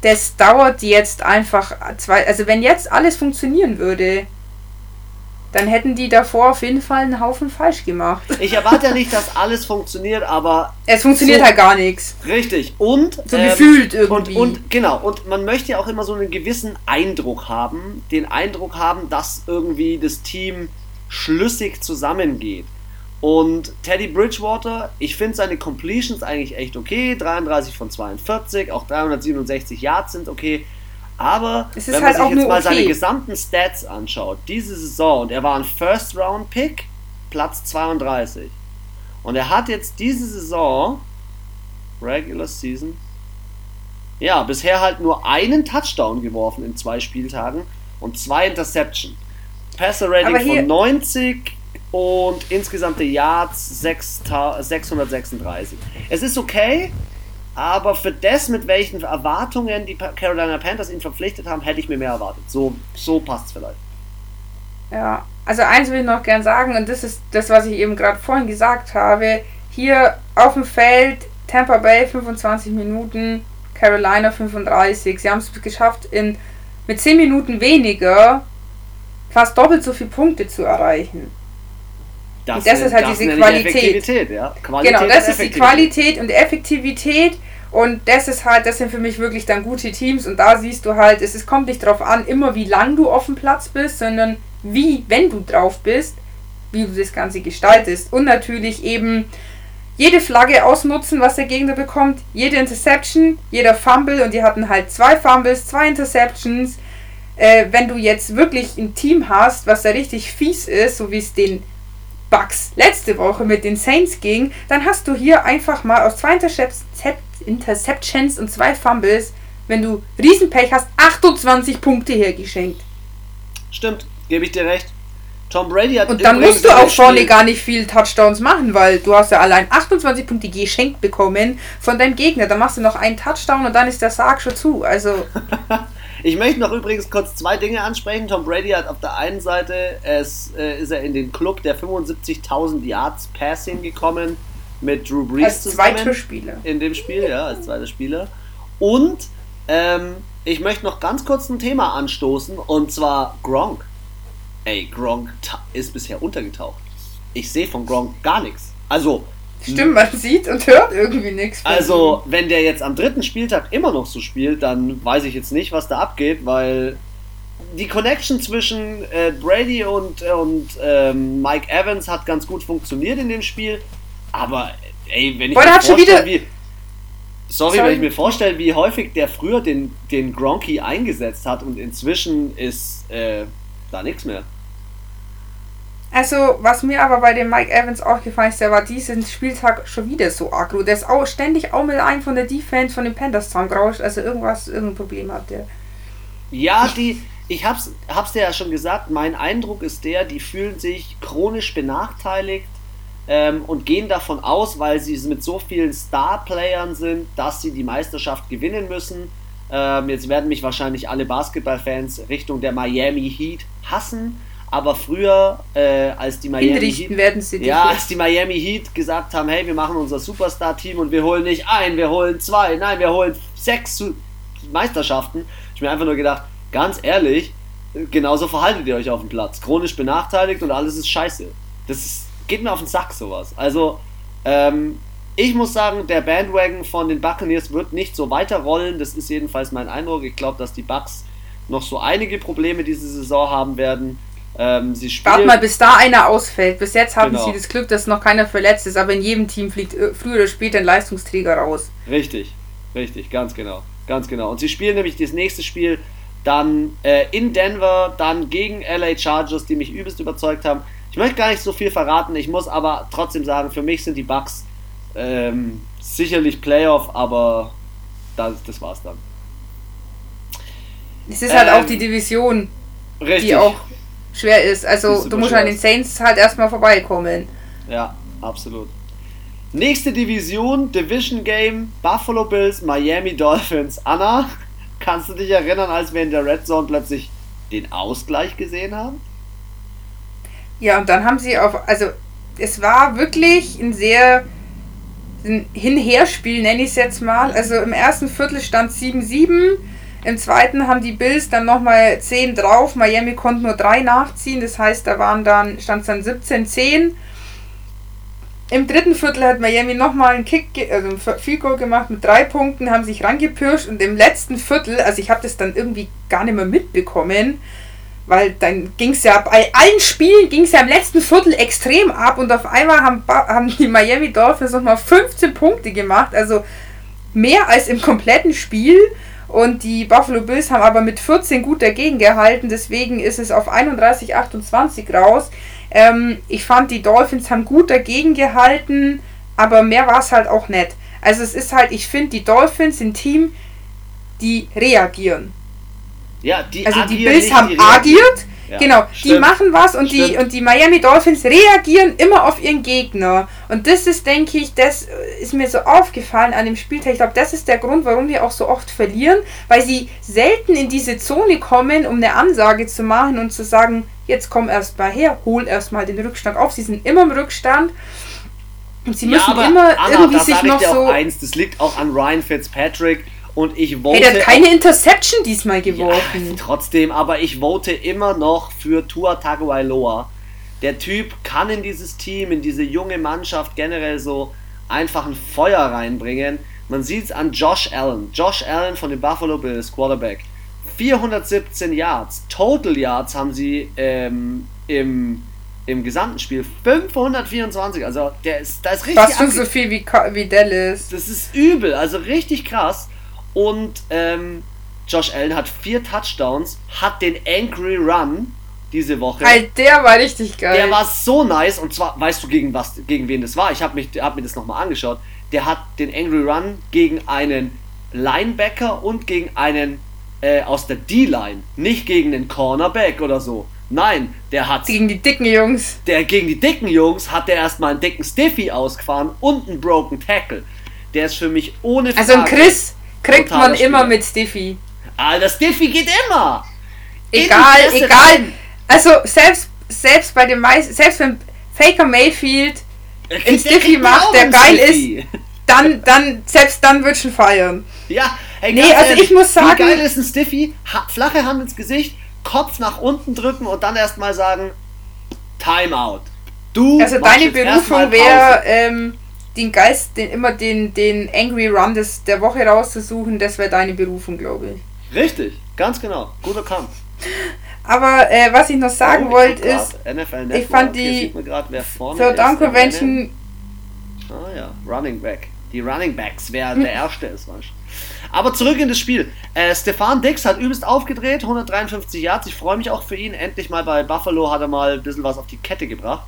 das dauert jetzt einfach zwei, also wenn jetzt alles funktionieren würde, dann hätten die davor auf jeden Fall einen Haufen falsch gemacht. Ich erwarte ja nicht, dass alles funktioniert, aber Es funktioniert So. halt gar nichts. richtig. Und So gefühlt irgendwie. Und, und genau, und man möchte ja auch immer so einen gewissen Eindruck haben, den Eindruck haben, dass irgendwie das Team schlüssig zusammengeht. Und Teddy Bridgewater, ich finde seine Completions eigentlich echt okay, 33 von 42, auch 367 Yards sind okay. Aber wenn man halt sich auch jetzt mal seine okay. gesamten Stats anschaut, diese Saison, und er war ein First-Round-Pick Platz 32. Und er hat jetzt diese Saison, Regular Season, ja, bisher halt nur einen Touchdown geworfen in zwei Spieltagen und zwei Interception. Passer Rating von 90 und insgesamte Yards 6, 636. Es ist okay, aber für das, mit welchen Erwartungen die Carolina Panthers ihn verpflichtet haben, hätte ich mir mehr erwartet. So, so passt es vielleicht. Ja, also eins will ich noch gern sagen, und das ist das, was ich eben gerade vorhin gesagt habe. Hier auf dem Feld Tampa Bay 25 Minuten, Carolina 35. Sie haben es geschafft, in, mit 10 Minuten weniger fast doppelt so viele Punkte zu erreichen. Das, das ist halt das diese Qualität. Ja. Qualität. Genau, das ist die Qualität und Effektivität. Und das ist halt, das sind für mich wirklich dann gute Teams. Und da siehst du halt, es, es kommt nicht darauf an, immer wie lang du auf dem Platz bist, sondern wie, wenn du drauf bist, wie du das Ganze gestaltest. Und natürlich eben jede Flagge ausnutzen, was der Gegner bekommt, jede Interception, jeder Fumble und die hatten halt zwei Fumbles, zwei Interceptions. Äh, wenn du jetzt wirklich ein Team hast, was da richtig fies ist, so wie es den Bugs letzte Woche mit den Saints ging, dann hast du hier einfach mal aus zwei Interceptions und zwei Fumbles, wenn du Riesenpech hast, 28 Punkte hergeschenkt. Stimmt, gebe ich dir recht. Tom Brady hat Und dann musst du auch vorne gar nicht viel Touchdowns machen, weil du hast ja allein 28 Punkte geschenkt bekommen von deinem Gegner. Dann machst du noch einen Touchdown und dann ist der Sarg schon zu. Also. ich möchte noch übrigens kurz zwei Dinge ansprechen. Tom Brady hat auf der einen Seite es, äh, ist er in den Club der 75.000 Yards Passing gekommen mit Drew Brees als zusammen. Zweiter Spieler. In dem Spiel, ja, als zweiter Spieler. Und ähm, ich möchte noch ganz kurz ein Thema anstoßen und zwar Gronk ey, Gronk ist bisher untergetaucht. Ich sehe von Gronk gar nichts. Also. Stimmt, man sieht und hört irgendwie nichts. Also, wenn der jetzt am dritten Spieltag immer noch so spielt, dann weiß ich jetzt nicht, was da abgeht, weil die Connection zwischen äh, Brady und, und ähm, Mike Evans hat ganz gut funktioniert in dem Spiel. Aber, ey, wenn ich Boah, mir vorstelle, wie. Sorry, Sorry, wenn ich mir vorstelle, wie häufig der früher den, den Gronky eingesetzt hat und inzwischen ist. Äh, da nichts mehr. Also, was mir aber bei dem Mike Evans auch gefallen ist, der war diesen Spieltag schon wieder so aggro. Der ist auch ständig auch mit einem von der Defense von den Panthers zusammengerauscht. Also irgendwas, irgendein Problem hat der. Ja, die, ich hab's, hab's dir ja schon gesagt, mein Eindruck ist der, die fühlen sich chronisch benachteiligt ähm, und gehen davon aus, weil sie mit so vielen Star-Playern sind, dass sie die Meisterschaft gewinnen müssen ähm, jetzt werden mich wahrscheinlich alle Basketballfans Richtung der Miami Heat hassen. Aber früher, äh, als die Miami Hinrichten Heat, werden sie ja, als die Miami Heat gesagt haben, hey, wir machen unser Superstar-Team und wir holen nicht ein, wir holen zwei, nein, wir holen sechs Meisterschaften. Ich mir einfach nur gedacht, ganz ehrlich, genauso verhaltet ihr euch auf dem Platz. Chronisch benachteiligt und alles ist scheiße. Das ist, geht mir auf den Sack sowas. Also, ähm, ich muss sagen, der Bandwagon von den Buccaneers wird nicht so weiterrollen. Das ist jedenfalls mein Eindruck. Ich glaube, dass die Bucks noch so einige Probleme diese Saison haben werden. Ähm, sie spielen Warte mal, bis da einer ausfällt. Bis jetzt haben genau. sie das Glück, dass noch keiner verletzt ist, aber in jedem Team fliegt äh, früher oder später ein Leistungsträger raus. Richtig, richtig, ganz genau. Ganz genau. Und sie spielen nämlich das nächste Spiel dann äh, in Denver, dann gegen LA Chargers, die mich übelst überzeugt haben. Ich möchte gar nicht so viel verraten, ich muss aber trotzdem sagen, für mich sind die Bucks ähm, sicherlich Playoff, aber das, das war's dann. Es ist halt ähm, auch die Division, richtig. die auch schwer ist. Also du musst an den Saints halt erstmal vorbeikommen. Ja, absolut. Nächste Division, Division Game, Buffalo Bills, Miami Dolphins. Anna, kannst du dich erinnern, als wir in der Red Zone plötzlich den Ausgleich gesehen haben? Ja, und dann haben sie auf, also es war wirklich ein sehr ein Hinherspiel, nenne ich es jetzt mal. Also im ersten Viertel stand 7-7. Im zweiten haben die Bills dann nochmal 10 drauf. Miami konnte nur 3 nachziehen. Das heißt, da waren dann, stand es dann 17-10. Im dritten Viertel hat Miami nochmal einen Kick, also ein Field Goal gemacht mit drei Punkten, haben sich rangepirscht und im letzten Viertel, also ich habe das dann irgendwie gar nicht mehr mitbekommen, weil dann ging es ja bei allen Spielen ging es ja im letzten Viertel extrem ab und auf einmal haben, haben die Miami Dolphins nochmal 15 Punkte gemacht, also mehr als im kompletten Spiel. Und die Buffalo Bills haben aber mit 14 gut dagegen gehalten, deswegen ist es auf 31-28 raus. Ähm, ich fand, die Dolphins haben gut dagegen gehalten, aber mehr war es halt auch nicht. Also es ist halt, ich finde, die Dolphins sind Team, die reagieren. Ja, die also die Bills haben die agiert, Ja, genau, die stimmt. machen was und die, und die Miami Dolphins reagieren immer auf ihren Gegner. Und das ist, denke ich, das ist mir so aufgefallen an dem Spieltag. Ich glaube, das ist der Grund, warum die auch so oft verlieren, weil sie selten in diese Zone kommen, um eine Ansage zu machen und zu sagen, jetzt komm erst mal her, hol erst mal den Rückstand auf. Sie sind immer im Rückstand. Und sie müssen aber immer Anna, irgendwie sich noch so. eins, das liegt auch an Ryan Fitzpatrick und ich vote Hey, der hat keine Interception diesmal ja, geworfen. trotzdem, aber ich vote immer noch für Tua Tagovailoa. Der Typ kann in dieses Team, in diese junge Mannschaft generell so einfach ein Feuer reinbringen. Man sieht es an Josh Allen. Josh Allen von den Buffalo Bills, Quarterback. 417 Yards. Total Yards haben sie ähm, im, im gesamten Spiel. 524. Also der ist, da ist richtig Fast so viel wie, wie Dallas. das ist übel, also richtig krass. Und ähm, Josh Allen hat vier Touchdowns, hat den Angry Run diese Woche. Halt, der war richtig geil. Der war so nice und zwar, weißt du gegen was, gegen wen das war? Ich habe hab mir das nochmal angeschaut. Der hat den Angry Run gegen einen Linebacker und gegen einen äh, aus der D-Line, nicht gegen den Cornerback oder so. Nein, der hat Gegen die dicken Jungs. der gegen die dicken Jungs hat der erstmal einen dicken Stiffy ausgefahren und einen Broken Tackle. Der ist für mich ohne Also ein Frage- Chris kriegt Totaler man immer Spieler. mit Stiffy. Alter, Stiffy geht immer. Egal, egal. rein. Also selbst, selbst bei den meisten, selbst wenn Faker Mayfield ein Stiffy macht, der geil Stiffy. dann, dann, selbst dann wird schon feiern. Ja, hey, Nee, also ehrlich, ich muss sagen- Wie geil ist ein Stiffy? Ha flache Hand ins Gesicht, Kopf nach unten drücken und dann erstmal sagen: Timeout. Du Also deine Berufung wäre, ähm, den Geist, den, immer den, den Angry Run des, der Woche rauszusuchen, das wäre deine Berufung, glaube ich. Richtig, ganz genau. Guter Kampf. Aber äh, was ich noch sagen Oh, wollte ist, NFL ich Network, fand die Third. Convention Ah ja, Running Back. Die Running Backs, wer der Erste ist, weißt du. Aber zurück in das Spiel. Äh, Stefan Dix hat übelst aufgedreht, 153 Yards. Ich freue mich auch für ihn. Endlich mal bei Buffalo hat er mal ein bisschen was auf die Kette gebracht.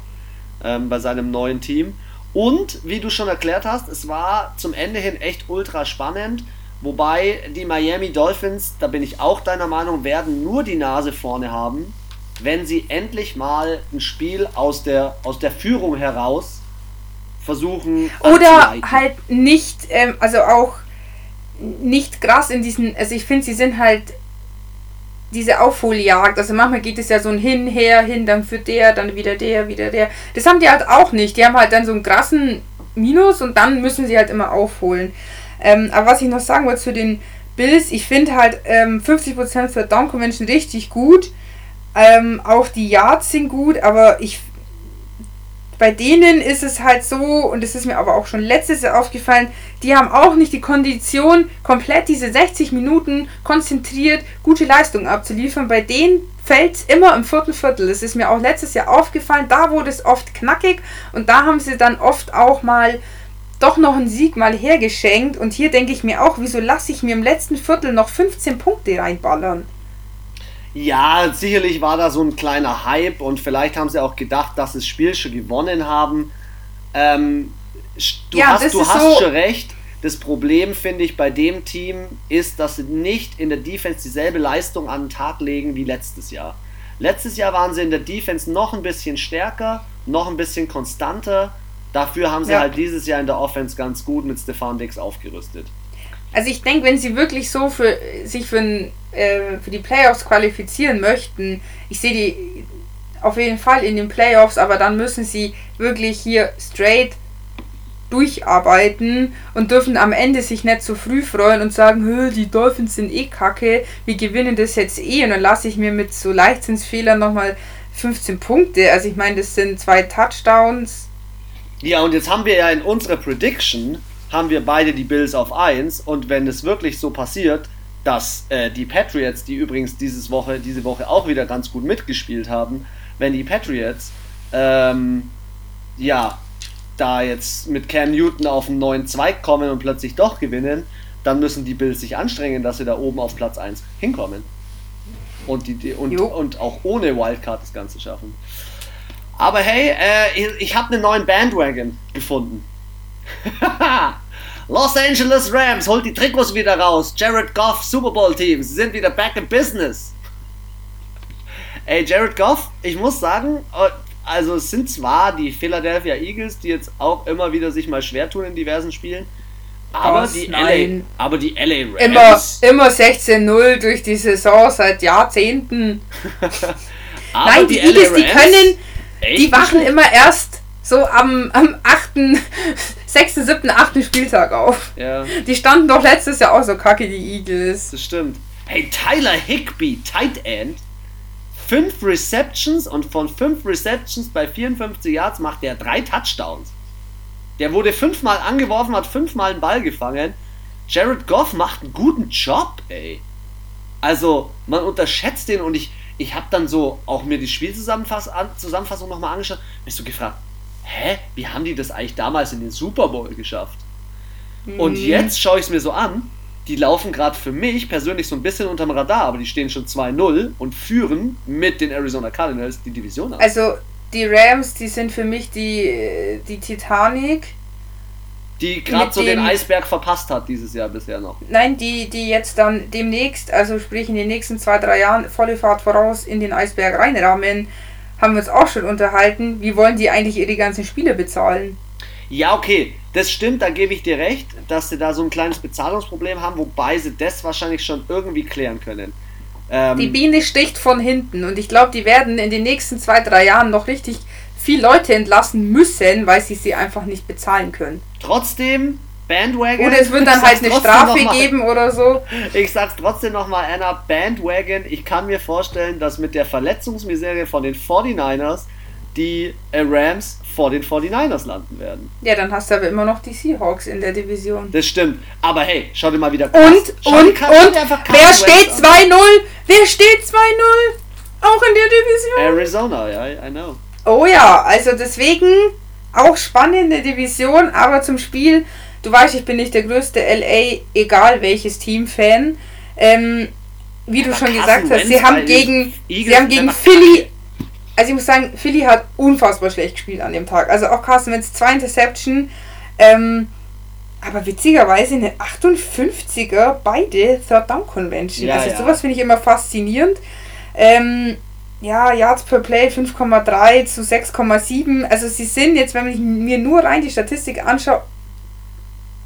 Ähm, bei seinem neuen Team. Und, wie du schon erklärt hast, es war zum Ende hin echt ultra spannend. Wobei die Miami Dolphins, da bin ich auch deiner Meinung, werden nur die Nase vorne haben, wenn sie endlich mal ein Spiel aus der, aus der Führung heraus versuchen Oder halt nicht, ähm, also auch nicht krass in diesen, also ich finde, sie sind halt diese Aufholjagd, also manchmal geht es ja so ein hin, her, hin, dann für der, dann wieder der, wieder der. Das haben die halt auch nicht. Die haben halt dann so einen krassen Minus und dann müssen sie halt immer aufholen. Ähm, aber was ich noch sagen wollte zu den Bills, ich finde halt ähm, 50% für Down Convention richtig gut. Ähm, auch die Yards sind gut, aber ich bei denen ist es halt so, und das ist mir aber auch schon letztes Jahr aufgefallen, die haben auch nicht die Kondition, komplett diese 60 Minuten konzentriert gute Leistung abzuliefern. Bei denen fällt es immer im vierten Viertel. Das ist mir auch letztes Jahr aufgefallen. Da wurde es oft knackig und da haben sie dann oft auch mal doch noch einen Sieg mal hergeschenkt. Und hier denke ich mir auch, wieso lasse ich mir im letzten Viertel noch 15 Punkte reinballern? Ja, sicherlich war da so ein kleiner Hype und vielleicht haben sie auch gedacht, dass sie das Spiel schon gewonnen haben. Ähm, du Ja, hast, du hast so- schon recht. Das Problem, finde ich, bei dem Team ist, dass sie nicht in der Defense dieselbe Leistung an den Tag legen wie letztes Jahr. Letztes Jahr waren sie in der Defense noch ein bisschen stärker, noch ein bisschen konstanter. Dafür haben sie Ja. halt dieses Jahr in der Offense ganz gut mit Stefan Dix aufgerüstet. Also ich denke, wenn sie wirklich so für sich für, äh, für die Playoffs qualifizieren möchten, ich sehe die auf jeden Fall in den Playoffs, aber dann müssen sie wirklich hier straight durcharbeiten und dürfen am Ende sich nicht zu früh freuen und sagen, "Hö, die Dolphins sind eh kacke, wir gewinnen das jetzt eh und dann lasse ich mir mit so Leichtsinnsfehlern nochmal 15 Punkte. Also ich meine, das sind zwei Touchdowns. Ja, und jetzt haben wir ja in unserer Prediction, haben wir beide die Bills auf 1 und wenn es wirklich so passiert, dass äh, die Patriots, die übrigens dieses Woche, diese Woche auch wieder ganz gut mitgespielt haben, wenn die Patriots ähm, ja da jetzt mit Cam Newton auf einen neuen Zweig kommen und plötzlich doch gewinnen, dann müssen die Bills sich anstrengen, dass sie da oben auf Platz 1 hinkommen. Und, die, die, und, Jo. und auch ohne Wildcard das Ganze schaffen. Aber hey, äh, ich, ich habe einen neuen Bandwagon gefunden. Los Angeles Rams holt die Trikots wieder raus. Jared Goff Super Bowl Team. Sie sind wieder back in business. Ey, Jared Goff, ich muss sagen, äh, also es sind zwar die Philadelphia Eagles, die jetzt auch immer wieder sich mal schwer tun in diversen Spielen, aber, Was? die, Nein. LA, aber die LA Immer, Rams. immer 16-0 durch die Saison seit Jahrzehnten. Nein, die, Eagles, die können, echt die wachen immer erst so am, am 8., 6., 7., 8. Spieltag auf. Ja, Die standen doch letztes Jahr auch so kacke, die Eagles. das stimmt. Hey, Tyler Higby, Tight End. Fünf Receptions und von fünf Receptions bei 54 Yards macht er drei Touchdowns. Der wurde fünfmal angeworfen, hat fünfmal einen Ball gefangen. Jared Goff macht einen guten Job, ey. Also, man unterschätzt den und ich, ich habe dann so auch mir die Spielzusammenfassung Zusammenfassung nochmal angeschaut. Bist du gefragt, hä, wie haben die das eigentlich damals in den Super Bowl geschafft? Und jetzt schaue ich es mir so an. Die laufen gerade für mich persönlich so ein bisschen unterm Radar, aber die stehen schon 2-0 und führen mit den Arizona Cardinals die Division an. Also, die Rams, die sind für mich die, die Titanic. die gerade so den Eisberg verpasst hat dieses Jahr bisher noch. Nein, die, die jetzt dann demnächst, also sprich in den nächsten zwei, drei Jahren, volle Fahrt voraus in den Eisberg reinrahmen, haben wir uns auch schon unterhalten. Wie wollen die eigentlich ihre ganzen Spiele bezahlen? Ja, okay, das stimmt, da gebe ich dir recht, dass sie da so ein kleines Bezahlungsproblem haben, wobei sie das wahrscheinlich schon irgendwie klären können. Ähm, Die Biene sticht von hinten und ich glaube, die werden in den nächsten zwei, drei Jahren noch richtig viel Leute entlassen müssen, weil sie sie einfach nicht bezahlen können. trotzdem, Bandwagon. Oder es wird ich dann halt eine Strafe geben oder so. Ich sag's trotzdem nochmal, Anna, Bandwagon. Ich kann mir vorstellen, dass mit der Verletzungsmisere von den 49ers die äh, Rams vor den 49ers landen werden. Ja, dann hast du aber immer noch die Seahawks in der Division. Das stimmt. Aber hey, schau dir mal wieder Und, schau dir und, und, einfach wer steht Wentz an. 2-0? Wer steht 2-0? Auch in der Division? Arizona, ja, I know. Oh ja, also deswegen auch spannende Division, aber zum Spiel, du weißt, ich bin nicht der größte LA, egal welches Team-Fan. Ähm, wie du Aber schon gesagt hast, sie haben gegen, sie haben gegen Philly, also ich muss sagen, Philly hat unfassbar schlecht gespielt an dem Tag. Also auch Carson Wentz, zwei Interception, ähm, aber witzigerweise eine 58er, beide Third Down Convention. Ja, also ja. sowas finde ich immer faszinierend. Ähm, ja, Yards per Play 5,3 zu 6,7. Also sie sind jetzt, wenn ich mir nur rein die Statistik anschaue,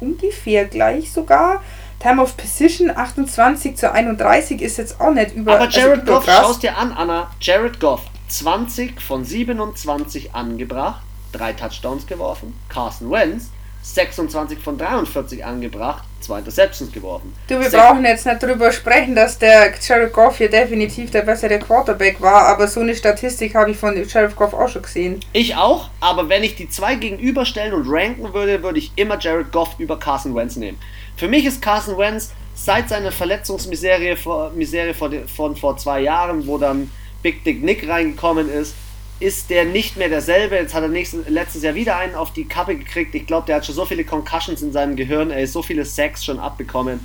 ungefähr gleich sogar. Time of Position 28 zu 31 ist jetzt auch nicht über. Aber also Jared Goff, überkrass. schau's dir an, Anna. Jared Goff, 20 von 27 angebracht, drei Touchdowns geworfen. Carson Wentz, 26 von 43 angebracht, zwei Interceptions geworfen. Du, wir Se- brauchen jetzt nicht drüber sprechen, dass der Jared Goff hier definitiv der bessere Quarterback war, aber so eine Statistik habe ich von Jared Goff auch schon gesehen. Ich auch, aber wenn ich die zwei gegenüberstellen und ranken würde, würde ich immer Jared Goff über Carson Wentz nehmen. Für mich ist Carson Wentz seit seiner Verletzungsmisere vor, Misere vor, von vor zwei Jahren, wo dann Big Dick Nick reingekommen ist, ist der nicht mehr derselbe. Jetzt hat er nächstes, letztes Jahr wieder einen auf die Kappe gekriegt. Ich glaube, der hat schon so viele Concussions in seinem Gehirn, er ist so viele Sacks schon abbekommen.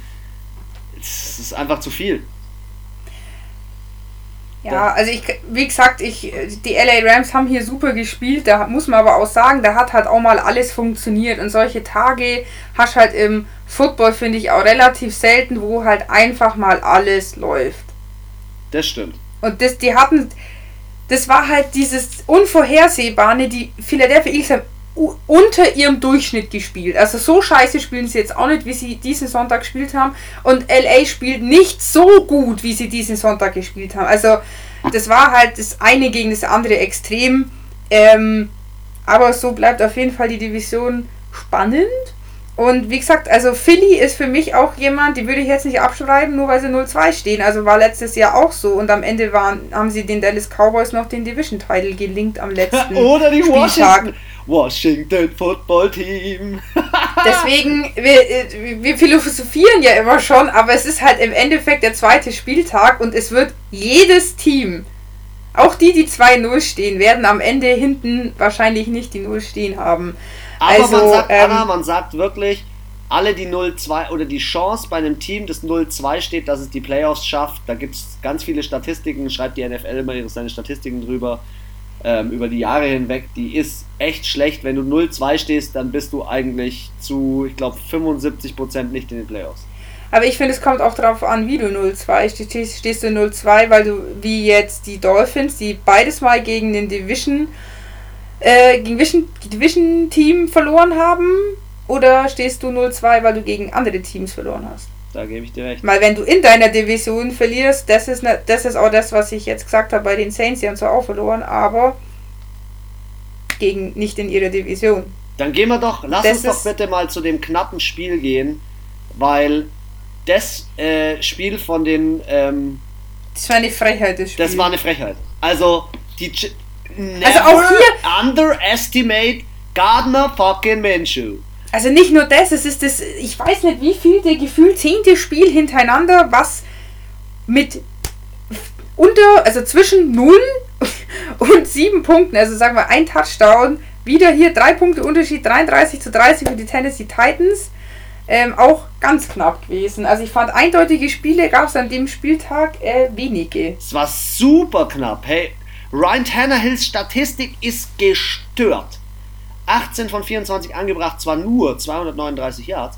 Es ist einfach zu viel. Ja, Ja. also ich, wie gesagt, ich, die LA Rams haben hier super gespielt, da muss man aber auch sagen, da hat halt auch mal alles funktioniert und solche Tage hast halt im Football, finde ich, auch relativ selten, wo halt einfach mal alles läuft. Das stimmt. Und das, die hatten, das war halt dieses Unvorhersehbare, die Philadelphia Eagles haben unter ihrem Durchschnitt gespielt. Also so scheiße spielen sie jetzt auch nicht, wie sie diesen Sonntag gespielt haben. Und LA spielt nicht so gut, wie sie diesen Sonntag gespielt haben. Also das war halt das eine gegen das andere extrem. Ähm, aber so bleibt auf jeden Fall die Division spannend. Und wie gesagt, also Philly ist für mich auch jemand, die würde ich jetzt nicht abschreiben, nur weil sie 0-2 stehen. Also war letztes Jahr auch so. Und am Ende waren, haben sie den Dallas Cowboys noch den Division-Title gelinkt am letzten Oder die Spieltag. Washington, Washington Football Team. Deswegen, wir, wir philosophieren ja immer schon, aber es ist halt im Endeffekt der zweite Spieltag und es wird jedes Team, auch die, die 2-0 stehen, werden am Ende hinten wahrscheinlich nicht die 0 stehen haben. Aber Also, man sagt, ähm, Anna, man sagt wirklich, alle die 0-2 oder die Chance bei einem Team, das 0-2 steht, dass es die Playoffs schafft, da gibt es ganz viele Statistiken, schreibt die NFL immer ihre, seine Statistiken drüber. ähm, über die Jahre hinweg, die ist echt schlecht. Wenn du 0-2 stehst, dann bist du eigentlich zu, ich glaube, 75% nicht in den Playoffs. Aber ich finde, es kommt auch darauf an, wie du 0-2 stehst. Stehst du 0-2, weil du, wie jetzt die Dolphins, die beides mal gegen den Division, äh, gegen Division, Division Team verloren haben? Oder stehst du 0-2, weil du gegen andere Teams verloren hast? Da gebe ich dir recht. Weil wenn du in deiner Division verlierst, das ist, ne, das ist auch das, was ich jetzt gesagt habe bei den Saints, die haben zwar auch verloren, aber gegen nicht in ihrer Division. Dann gehen wir doch, lass Das uns doch bitte mal zu dem knappen Spiel gehen, weil das äh, Spiel von den, ähm, Das war eine Frechheit, das Spiel. das war eine Frechheit. Also, die Ch Also auch Never hier- underestimate Gardner fucking Minshew. Also nicht nur das, es ist das, ich weiß nicht wie viel, der gefühlt zehnte Spiel hintereinander, was mit unter, also zwischen 0 und 7 Punkten, also sagen wir ein Touchdown, wieder hier drei Punkte Unterschied, 33 zu 30 für die Tennessee Titans, ähm, auch ganz knapp gewesen. Also ich fand eindeutige Spiele gab es an dem Spieltag äh, wenige. Es war super knapp. Hey, Ryan Tannehills Statistik ist gestört. 18 von 24 angebracht, zwar nur 239 Yards,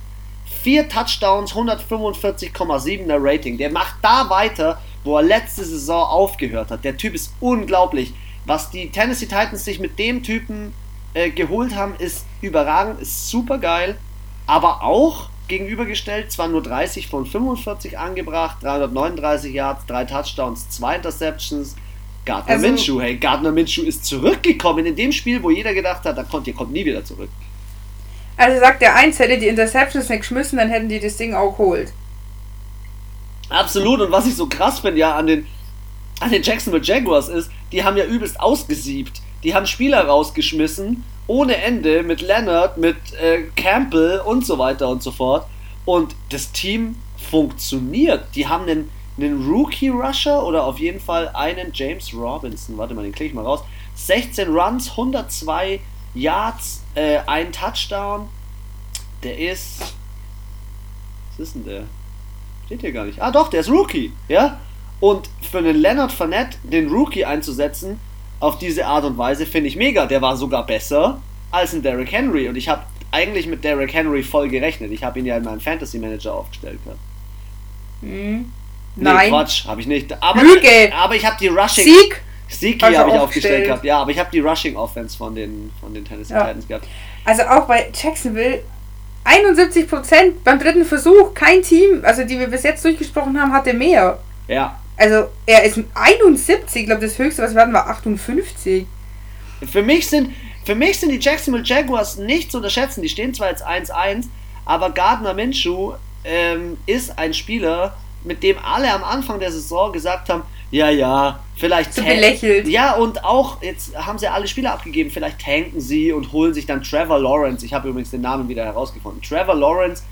4 Touchdowns, 145,7er Rating. Der macht da weiter, wo er letzte Saison aufgehört hat. Der Typ ist unglaublich. Was die Tennessee Titans sich mit dem Typen äh, geholt haben, ist überragend, ist super geil, aber auch gegenübergestellt, zwar nur 30 von 45 angebracht, 339 Yards, 3 Touchdowns, 2 Interceptions. Gardner Also- Minshew, hey, Gardner Minshew ist zurückgekommen in dem Spiel, wo jeder gedacht hat, da kommt, ihr kommt nie wieder zurück. Also sagt der eins, hätte die Interceptions nicht geschmissen, dann hätten die das Ding auch geholt. Absolut, und was ich so krass finde ja an den, an den Jacksonville Jaguars ist, die haben ja übelst ausgesiebt. Die haben Spieler rausgeschmissen, ohne Ende, mit Leonard, mit äh, Campbell und so weiter und so fort. Und das Team funktioniert. Die haben einen, einen Rookie-Rusher oder auf jeden Fall einen James Robinson. Warte mal, den klicke ich mal raus. 16 Runs, 102 Yards, äh, ein Touchdown. Der ist. Was ist denn der? Steht hier gar nicht. Ah doch, der ist Rookie, ja? Und für einen Leonard Fournette den Rookie einzusetzen, auf diese Art und Weise, finde ich mega. Der war sogar besser als ein Derrick Henry. Und ich habe eigentlich mit Derrick Henry voll gerechnet. Ich habe ihn ja in meinem Fantasy Manager aufgestellt. gehabt. Hm. Nee, Nein. Quatsch, habe ich nicht. Aber, Lüge. aber ich habe die Rushing. Sieg! Hast du habe ich aufgestellt aufgestellt. gehabt. Ja, aber ich habe die Rushing Offense von den, von den Tennessee Ja. Titans gehabt. Also auch bei Jacksonville 71% beim dritten Versuch. Kein Team, also die wir bis jetzt durchgesprochen haben, hatte mehr. Ja. Also er ist 71, ich glaube das höchste, was wir hatten, war 58. Für mich sind, für mich sind die Jacksonville Jaguars nicht zu unterschätzen. Die stehen zwar jetzt 1-1, aber Gardner Minshew ähm, ist ein Spieler, mit dem alle am Anfang der Saison gesagt haben, ja, ja, vielleicht So belächelt. Ja, und auch, jetzt haben sie alle Spieler abgegeben, vielleicht tanken sie und holen sich dann Trevor Lawrence. Ich habe übrigens den Namen wieder herausgefunden. Trevor Lawrence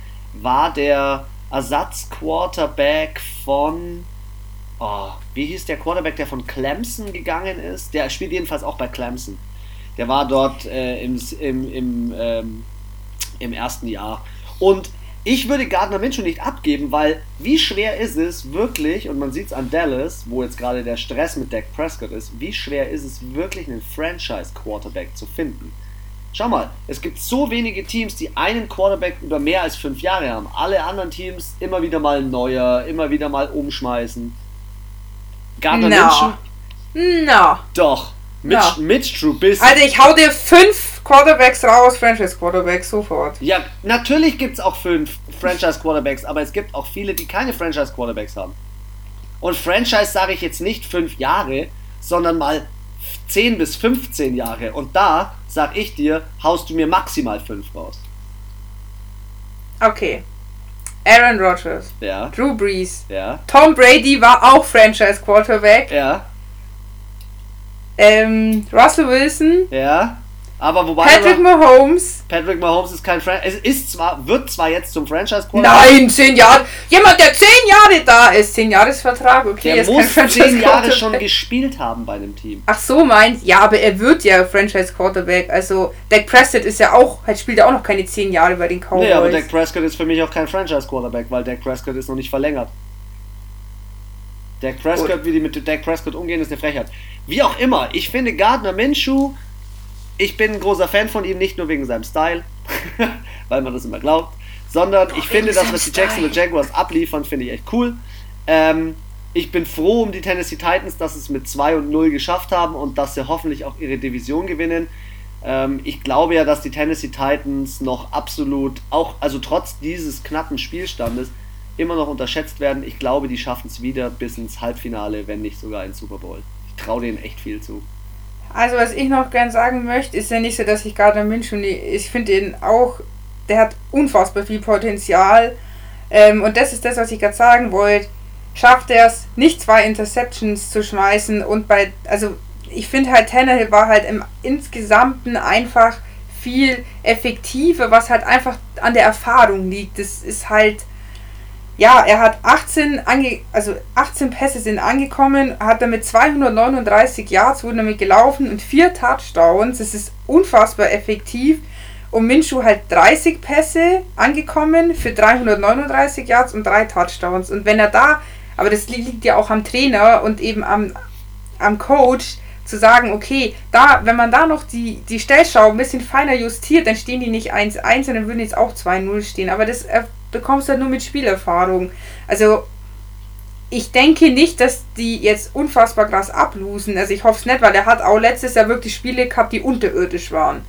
war der Ersatzquarterback von oh, wie hieß der Quarterback, der von Clemson gegangen ist? Der spielt jedenfalls auch bei Clemson. Der war dort äh, im, im, im, ähm, im ersten Jahr. Und ich würde Gardner Minshew nicht abgeben, weil wie schwer ist es wirklich, und man sieht es an Dallas, wo jetzt gerade der Stress mit Dak Prescott ist, wie schwer ist es wirklich einen Franchise-Quarterback zu finden? Schau mal, es gibt so wenige Teams, die einen Quarterback über mehr als fünf Jahre haben. Alle anderen Teams immer wieder mal neuer, immer wieder mal umschmeißen. Gardner No. Minshew? Na. Doch. Mitch, Ja. Mitch Trubisky. Also ich hau dir fünf Quarterbacks raus, Franchise Quarterbacks, sofort. Ja, natürlich gibt es auch fünf Franchise-Quarterbacks, aber es gibt auch viele, die keine Franchise-Quarterbacks haben. Und Franchise sage ich jetzt nicht fünf Jahre, sondern mal 10 bis 15 Jahre. Und da, sag ich dir, haust du mir maximal fünf raus. Okay. Aaron Rodgers, Ja, Drew Brees, ja, Tom Brady war auch Franchise Quarterback. ja, Ähm, Russell Wilson, ja. Aber wobei Patrick aber, Mahomes. Patrick Mahomes ist kein Franchise. Es ist zwar, wird zwar jetzt zum Franchise-Quarterback. Nein, zehn Jahre. Jemand, der zehn Jahre da ist, zehn Jahresvertrag, okay, Der muss zehn Jahre Quarterback. schon gespielt haben bei einem Team. Ach so, meint, ja, aber er wird ja Franchise Quarterback. Also, Dak Prescott ist ja auch, halt spielt ja auch noch keine zehn Jahre bei den Cowboys. Nee, aber Dak Prescott ist für mich auch kein Franchise-Quarterback, weil Dak Prescott ist noch nicht verlängert. Dak Prescott, Gut. wie die mit Dak Prescott umgehen, ist eine Frechheit. Wie auch immer, ich finde Gardner Minshew, ich bin ein großer Fan von ihm, nicht nur wegen seinem Style, weil man das immer glaubt, sondern ich finde das, was die Jacksonville Jaguars abliefern, finde ich echt cool. Ähm, ich bin froh um die Tennessee Titans, dass sie es mit 2 und 0 geschafft haben und dass sie hoffentlich auch ihre Division gewinnen. Ähm, ich glaube ja, dass die Tennessee Titans noch absolut, auch also trotz dieses knappen Spielstandes, immer noch unterschätzt werden. Ich glaube, die schaffen es wieder bis ins Halbfinale, wenn nicht sogar ins Super Bowl. Ich traue denen echt viel zu. Also was ich noch gern sagen möchte, ist ja nicht so, dass ich Gardner Minshew, ich finde ihn auch, der hat unfassbar viel Potenzial. Ähm, und das ist das, was ich gerade sagen wollte schafft er es, nicht zwei Interceptions zu schmeißen und bei, also ich finde halt Tannehill war halt im Insgesamten einfach viel effektiver, was halt einfach an der Erfahrung liegt. Das ist halt, ja, er hat 18, ange, also 18 Pässe sind angekommen, hat damit 239 Yards, wurden damit gelaufen und vier Touchdowns. Das ist unfassbar effektiv. Und Minshu halt 30 Pässe angekommen für 339 Yards und drei Touchdowns. Und wenn er da aber das liegt ja auch am Trainer und eben am, am Coach, zu sagen, okay, da, wenn man da noch die, die Stellschau ein bisschen feiner justiert, dann stehen die nicht 1-1, sondern würden jetzt auch 2-0 stehen. Aber das äh, bekommst du halt nur mit Spielerfahrung. Also, ich denke nicht, dass die jetzt unfassbar krass ablosen. Also, ich hoffe es nicht, weil er hat auch letztes Jahr wirklich Spiele gehabt, die unterirdisch waren.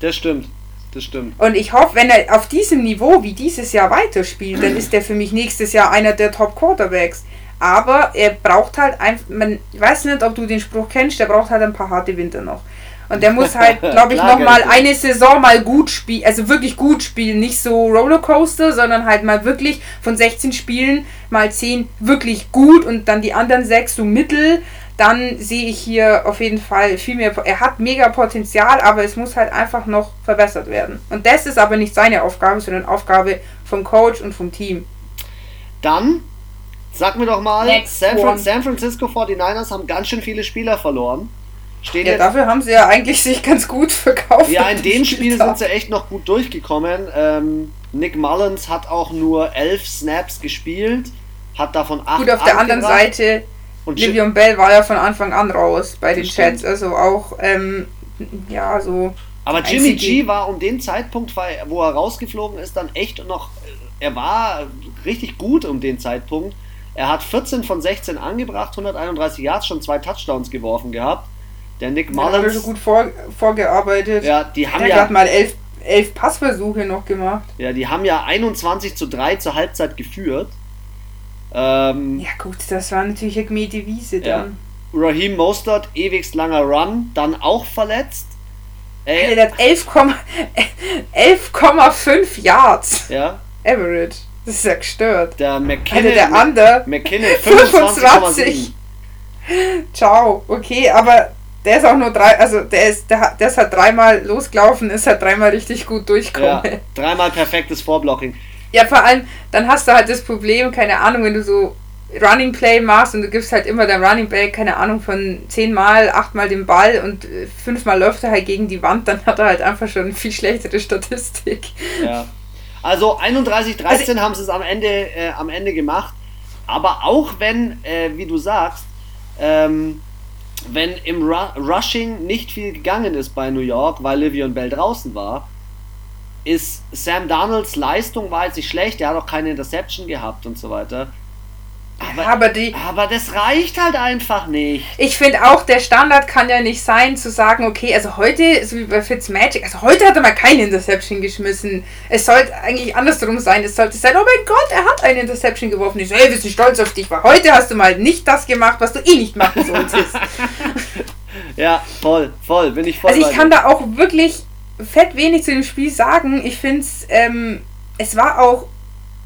Das stimmt. Das stimmt. Und ich hoffe, wenn er auf diesem Niveau wie dieses Jahr weiterspielt, dann ist er für mich nächstes Jahr einer der Top Quarterbacks. Aber er braucht halt einfach, man weiß nicht, ob du den Spruch kennst, der braucht halt ein paar harte Winter noch. Und der muss halt, glaube ich, nochmal eine Saison mal gut spielen, also wirklich gut spielen. Nicht so Rollercoaster, sondern halt mal wirklich von 16 Spielen mal 10 wirklich gut und dann die anderen 6 so mittel dann sehe ich hier auf jeden Fall viel mehr. Er hat mega Potenzial, aber es muss halt einfach noch verbessert werden. Und das ist aber nicht seine Aufgabe, sondern Aufgabe vom Coach und vom Team. Dann sag mir doch mal, San, San, Francisco 49ers haben ganz schön viele Spieler verloren. Stehen ja, dafür haben sie ja eigentlich sich ganz gut verkauft. Ja, in dem Spiel sind sie echt noch gut durchgekommen. Ähm, Nick Mullins hat auch nur elf Snaps gespielt, hat davon acht. Gut, auf der anderen Seite und Livion Bell war ja von Anfang an raus bei den Chats, also auch, ähm, ja, so. Aber Jimmy G war um den Zeitpunkt, wo er rausgeflogen ist, dann echt noch, er war richtig gut um den Zeitpunkt. Er hat 14 von 16 angebracht, 131 Yards, schon zwei Touchdowns geworfen gehabt. Der Nick Mullins. Ja, schon gut vor, vorgearbeitet. Ja, die haben er ja. hat mal elf, elf Passversuche noch gemacht. Ja, die haben ja 21 zu 3 zur Halbzeit geführt. Ähm, ja gut, das war natürlich eine gemähte Wiese dann. Ja. Raheem Mostert, ewigst langer Run, dann auch verletzt. Ey, der hat 11,5 11, Yards. Ja. Average. Das ist ja gestört. Der McKinnon. Alter, der andere. McKinnon 25,7. Ciao. Okay, aber der ist auch nur drei, also der ist, der, der ist halt dreimal losgelaufen, ist halt dreimal richtig gut durchgekommen. Ja, dreimal perfektes Vorblocking. Ja, vor allem, dann hast du halt das Problem, keine Ahnung, wenn du so Running Play machst und du gibst halt immer deinem Running Back, keine Ahnung, von zehnmal, achtmal den Ball und äh, fünfmal läuft er halt gegen die Wand, dann hat er halt einfach schon eine viel schlechtere Statistik. Ja. Also 31-13 also, haben sie es am Ende, äh, am Ende gemacht. Aber auch wenn, äh, wie du sagst, ähm, wenn im Ru Rushing nicht viel gegangen ist bei New York, weil Livion Bell draußen war, ist Sam Donalds Leistung war jetzt nicht schlecht, er hat auch keine Interception gehabt und so weiter. Aber, aber, die, aber das reicht halt einfach nicht. Ich finde auch, der Standard kann ja nicht sein, zu sagen, okay, also heute, so wie bei Fitzmagic, also heute hat er mal keine Interception geschmissen. Es sollte eigentlich andersrum sein. Es sollte sein, oh mein Gott, er hat eine Interception geworfen. Ich so, hey, wir sind stolz auf dich, weil heute hast du mal nicht das gemacht, was du eh nicht machen solltest. ja, voll, voll, bin ich voll. Also ich kann da auch wirklich fett wenig zu dem Spiel sagen. Ich finde es, ähm, es war auch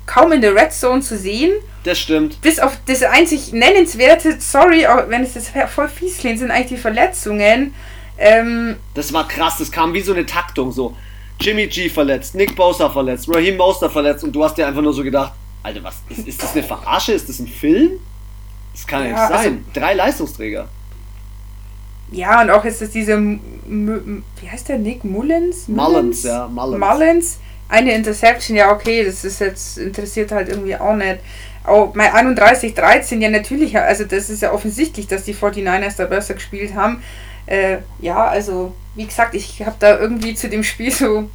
kaum in der Red Zone zu sehen. Das stimmt. Bis auf das einzig nennenswerte, sorry, auch wenn es das voll fies klingt, sind eigentlich die Verletzungen. Ähm, das war krass, das kam wie so eine Taktung, so Jimmy G verletzt, Nick Bosa verletzt, Raheem Moster verletzt und du hast dir einfach nur so gedacht, Alter, was, ist, ist das eine Verarsche? Ist das ein Film? Das kann ja, nicht sein. Also, Drei Leistungsträger. Ja, und auch ist es diese, wie heißt der Nick Mullins? Mullins, Mullins ja, Mullins. Mullins. Eine Interception, ja okay, das ist jetzt, interessiert halt irgendwie auch nicht. Oh, bei 31, 13, ja natürlich, also das ist ja offensichtlich, dass die 49ers da besser gespielt haben. Äh, ja, also wie gesagt, ich habe da irgendwie zu dem Spiel so.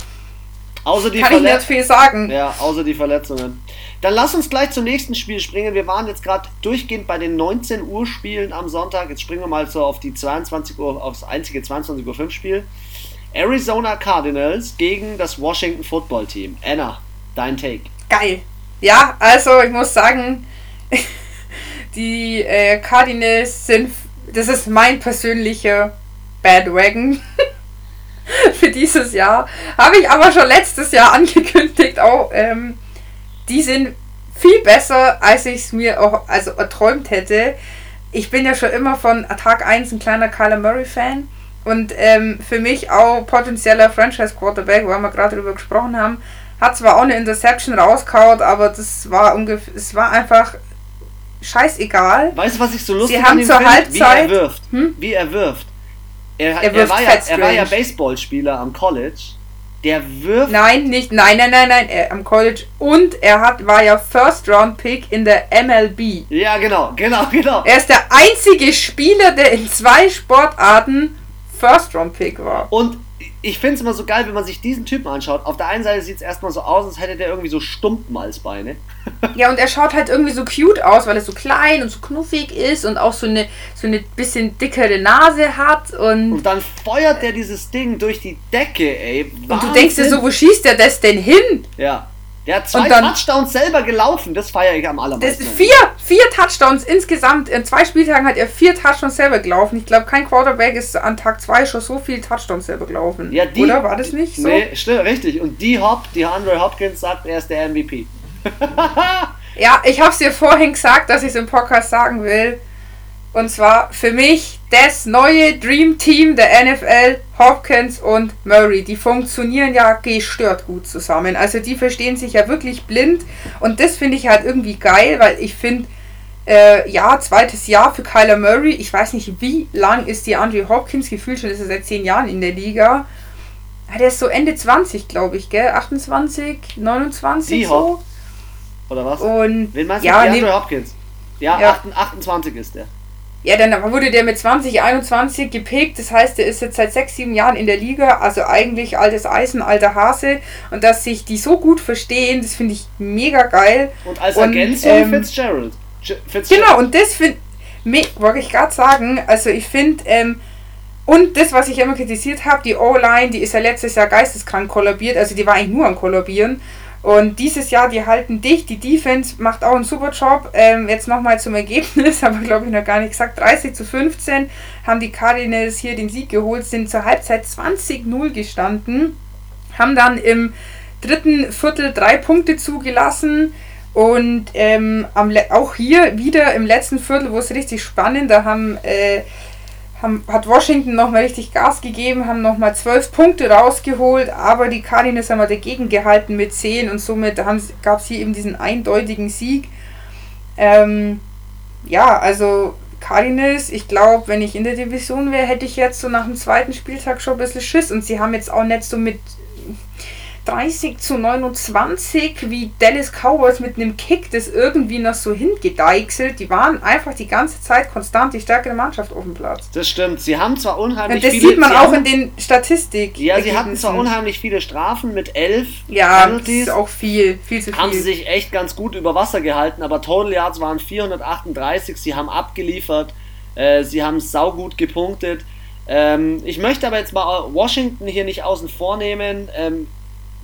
Außer die kann ich nicht viel sagen. Ja, außer die Verletzungen. Dann lass uns gleich zum nächsten Spiel springen. Wir waren jetzt gerade durchgehend bei den 19 Uhr Spielen am Sonntag. Jetzt springen wir mal so auf die 22 Uhr, aufs einzige 22 Uhr 5 Spiel. Arizona Cardinals gegen das Washington Football Team. Anna, dein Take. Geil. Ja, also ich muss sagen, die äh, Cardinals sind, das ist mein persönlicher Bandwagon für dieses Jahr. Habe ich aber schon letztes Jahr angekündigt. Auch, ähm, die sind viel besser, als ich es mir auch also erträumt hätte. Ich bin ja schon immer von Tag 1 ein kleiner Kyler Murray-Fan. Und ähm, für mich auch potenzieller Franchise-Quarterback, weil wir gerade darüber gesprochen haben. Hat zwar auch eine Interception rausgehauen, aber das war ungefähr, es war einfach scheißegal. Weißt du, was ich so lustig Sie haben zur finde? Halbzeit, Wie er wirft. Hm? Wie er wirft. Er, Er er, wirft war, ja, er war ja. Baseballspieler am College. Der wirft. Nein, nicht, nein, nein, nein, nein, er, am College. Und er hat, war ja First Round Pick in der MLB. Ja, genau, genau, genau. Er ist der einzige Spieler, der in zwei Sportarten First Round Pick war. Und ich finde es immer so geil, wenn man sich diesen Typen anschaut. Auf der einen Seite sieht es erstmal so aus, als hätte der irgendwie so Stumpfmalzbeine. Ja, und er schaut halt irgendwie so cute aus, weil er so klein und so knuffig ist und auch so eine, so eine bisschen dickere Nase hat. Und, Und dann feuert der dieses Ding durch die Decke, ey. und du denkst dir so, wo schießt der das denn hin? Ja. Der hat zwei dann- Touchdowns selber gelaufen. Das feiere ich am allermeisten. ist vier, vier Touchdowns insgesamt. In zwei Spieltagen hat er vier Touchdowns selber gelaufen. Ich glaube, kein Quarterback ist an Tag zwei schon so viel Touchdowns selber gelaufen. Ja, die, Oder war das nicht so? Nee, stimmt, richtig. Und die Hop, die Andre Hopkins sagt, er ist der MVP. Ja, ich habe es dir vorhin gesagt, dass ich es im Podcast sagen will. Und zwar für mich das neue Dream Team der NFL, Hopkins und Murray. Die funktionieren ja gestört gut zusammen. Also die verstehen sich ja wirklich blind. Und das finde ich halt irgendwie geil, weil ich finde, äh, ja, zweites Jahr für Kyler Murray. Ich weiß nicht, wie lang ist die Andre Hopkins? Gefühlt schon ist er seit zehn Jahren in der Liga. Ja, der ist so Ende 20, glaube ich, gell? 28, 29 Die so. Hop. Oder was? Und Wen meinst du? ja, die nee, Andre Hopkins. Ja, Ja. 28 28 ist der. Ja, dann wurde der mit 20, 21 gepickt. Das heißt, der ist jetzt seit 6, 7 Jahren in der Liga. Also eigentlich altes Eisen, alter Hase. Und dass sich die so gut verstehen, das finde ich mega geil. Und als Ergänzung ähm, Fitzgerald. Fitzgerald. Genau, und das finde wollte ich gerade sagen. Also ich finde, ähm, und das, was ich immer kritisiert habe, die O-Line, die ist ja letztes Jahr geisteskrank kollabiert. Also die war eigentlich nur am Kollabieren. Und dieses Jahr, die halten dicht. Die Defense macht auch einen super Job. Ähm, jetzt nochmal zum Ergebnis, aber glaube ich noch gar nicht gesagt. 30 zu 15 haben die Cardinals hier den Sieg geholt, sind zur Halbzeit 20-0 gestanden. Haben dann im dritten Viertel drei Punkte zugelassen. Und ähm, auch hier wieder im letzten Viertel, wo es richtig spannend, da haben, äh, haben, hat Washington nochmal richtig Gas gegeben, haben nochmal zwölf Punkte rausgeholt, aber die Cardinals haben halt dagegen gehalten mit 10 und somit gab es hier eben diesen eindeutigen Sieg. Ähm, ja, also Cardinals, ich glaube, wenn ich in der Division wäre, hätte ich jetzt so nach dem zweiten Spieltag schon ein bisschen Schiss und sie haben jetzt auch nicht so mit 30 zu 29 wie Dallas Cowboys mit einem Kick das irgendwie noch so hingedeichselt. Die waren einfach die ganze Zeit konstant die stärkere Mannschaft auf dem Platz. Das stimmt. Sie haben zwar unheimlich Und das viele. sieht man auch in den Statistik. Ja, sie hatten zwar unheimlich viele Strafen mit elf Ja, das Penalties. ist auch viel, viel zu viel. haben sie sich echt ganz gut über Wasser gehalten, aber Total Yards waren 438, sie haben abgeliefert, äh, sie haben saugut gepunktet. Ähm, ich möchte aber jetzt mal Washington hier nicht außen vor nehmen. Ähm,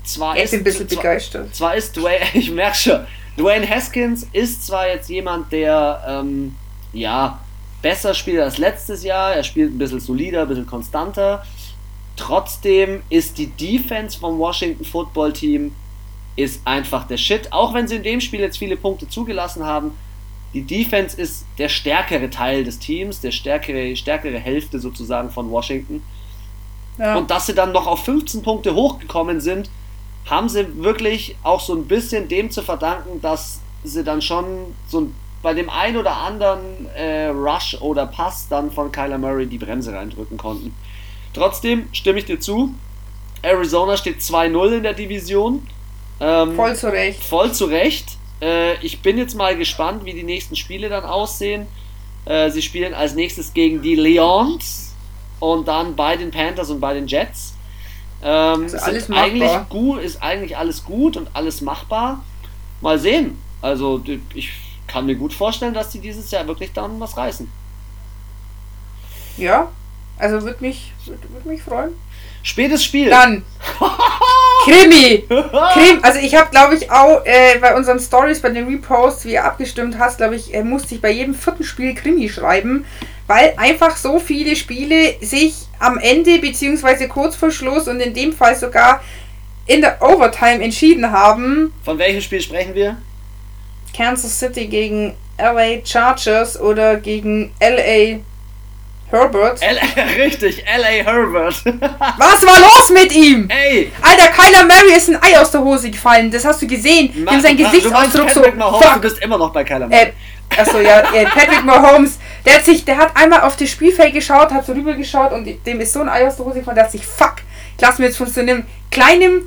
zwar ich ist, bin ein bisschen zwar, begeistert. zwar ist Dwayne, ich merke schon, Dwayne Haskins ist zwar jetzt jemand, der ähm, ja besser spielt als letztes Jahr, er spielt ein bisschen solider, ein bisschen konstanter. Trotzdem ist die Defense vom Washington Football Team ist einfach der Shit. Auch wenn sie in dem Spiel jetzt viele Punkte zugelassen haben, die Defense ist der stärkere Teil des Teams, der stärkere, stärkere Hälfte sozusagen von Washington. Ja. Und dass sie dann noch auf 15 Punkte hochgekommen sind, haben sie wirklich auch so ein bisschen dem zu verdanken, dass sie dann schon so ein, bei dem ein oder anderen äh, Rush oder Pass dann von Kyler Murray die Bremse reindrücken konnten. Trotzdem stimme ich dir zu. Arizona steht 2-0 in der Division. Ähm, Voll zu Recht. Voll zu Recht. Äh, ich bin jetzt mal gespannt, wie die nächsten Spiele dann aussehen. Äh, sie spielen als nächstes gegen die Lions und dann bei den Panthers und bei den Jets. Ähm, sind alles machbar. eigentlich gut, ist eigentlich alles gut und alles machbar. Mal sehen. Also ich kann mir gut vorstellen, dass die dieses Jahr wirklich dann was reißen. Ja, also würde mich, würd, mich freuen. Spätes Spiel. Dann Krimi. Krim, also ich habe, glaube ich, auch äh, bei unseren Stories, bei den Reposts, wie ihr abgestimmt hast, glaube ich, äh, musste ich bei jedem vierten Spiel Krimi schreiben, weil einfach so viele Spiele sich am Ende beziehungsweise kurz vor Schluss und in dem Fall sogar in der Overtime entschieden haben. Von welchem Spiel sprechen wir? Kansas City gegen LA Chargers oder gegen LA Herbert. L Richtig, L.A. Herbert. Was war los mit ihm? Ey, Alter, Kyler Murray ist ein Ei aus der Hose gefallen. Das hast du gesehen. Sein Ma- meinst Gesichtsausdruck so. Du bist immer noch bei Kyler Äh, Murray. Achso, ja, äh, Patrick Mahomes, der hat sich, der hat einmal auf das Spielfeld geschaut, hat so rüber geschaut und dem ist so ein Ei aus der Hose gefallen, der hat sich, fuck, ich lass mir jetzt von so einem kleinen,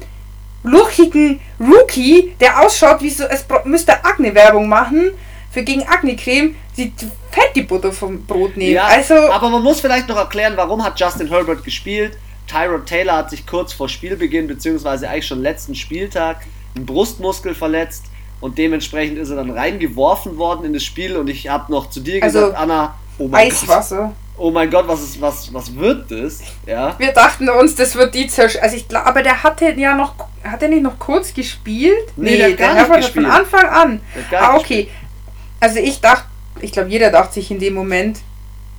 luchigen Rookie, der ausschaut wie so, es müsste Akne-Werbung machen, für gegen Akne-Creme, die fett die Butter vom Brot nehmen. Ja, also, aber man muss vielleicht noch erklären, warum hat Justin Herbert gespielt. Tyrod Taylor hat sich kurz vor Spielbeginn, beziehungsweise eigentlich schon letzten Spieltag, einen Brustmuskel verletzt und dementsprechend ist er dann reingeworfen worden in das Spiel und ich habe noch zu dir Also, gesagt, Anna, oh mein Gott, Eiswasser. oh mein Gott, was, ist, was, was wird das? Ja, Wir dachten uns, das wird die Zersch. Also ich glaube, aber der hatte ja noch, hat er nicht noch kurz gespielt? Nee, der hat gar nicht hat gespielt. von Anfang an. Der hat Ah, okay. Also ich dachte, ich glaube, jeder dachte sich in dem Moment,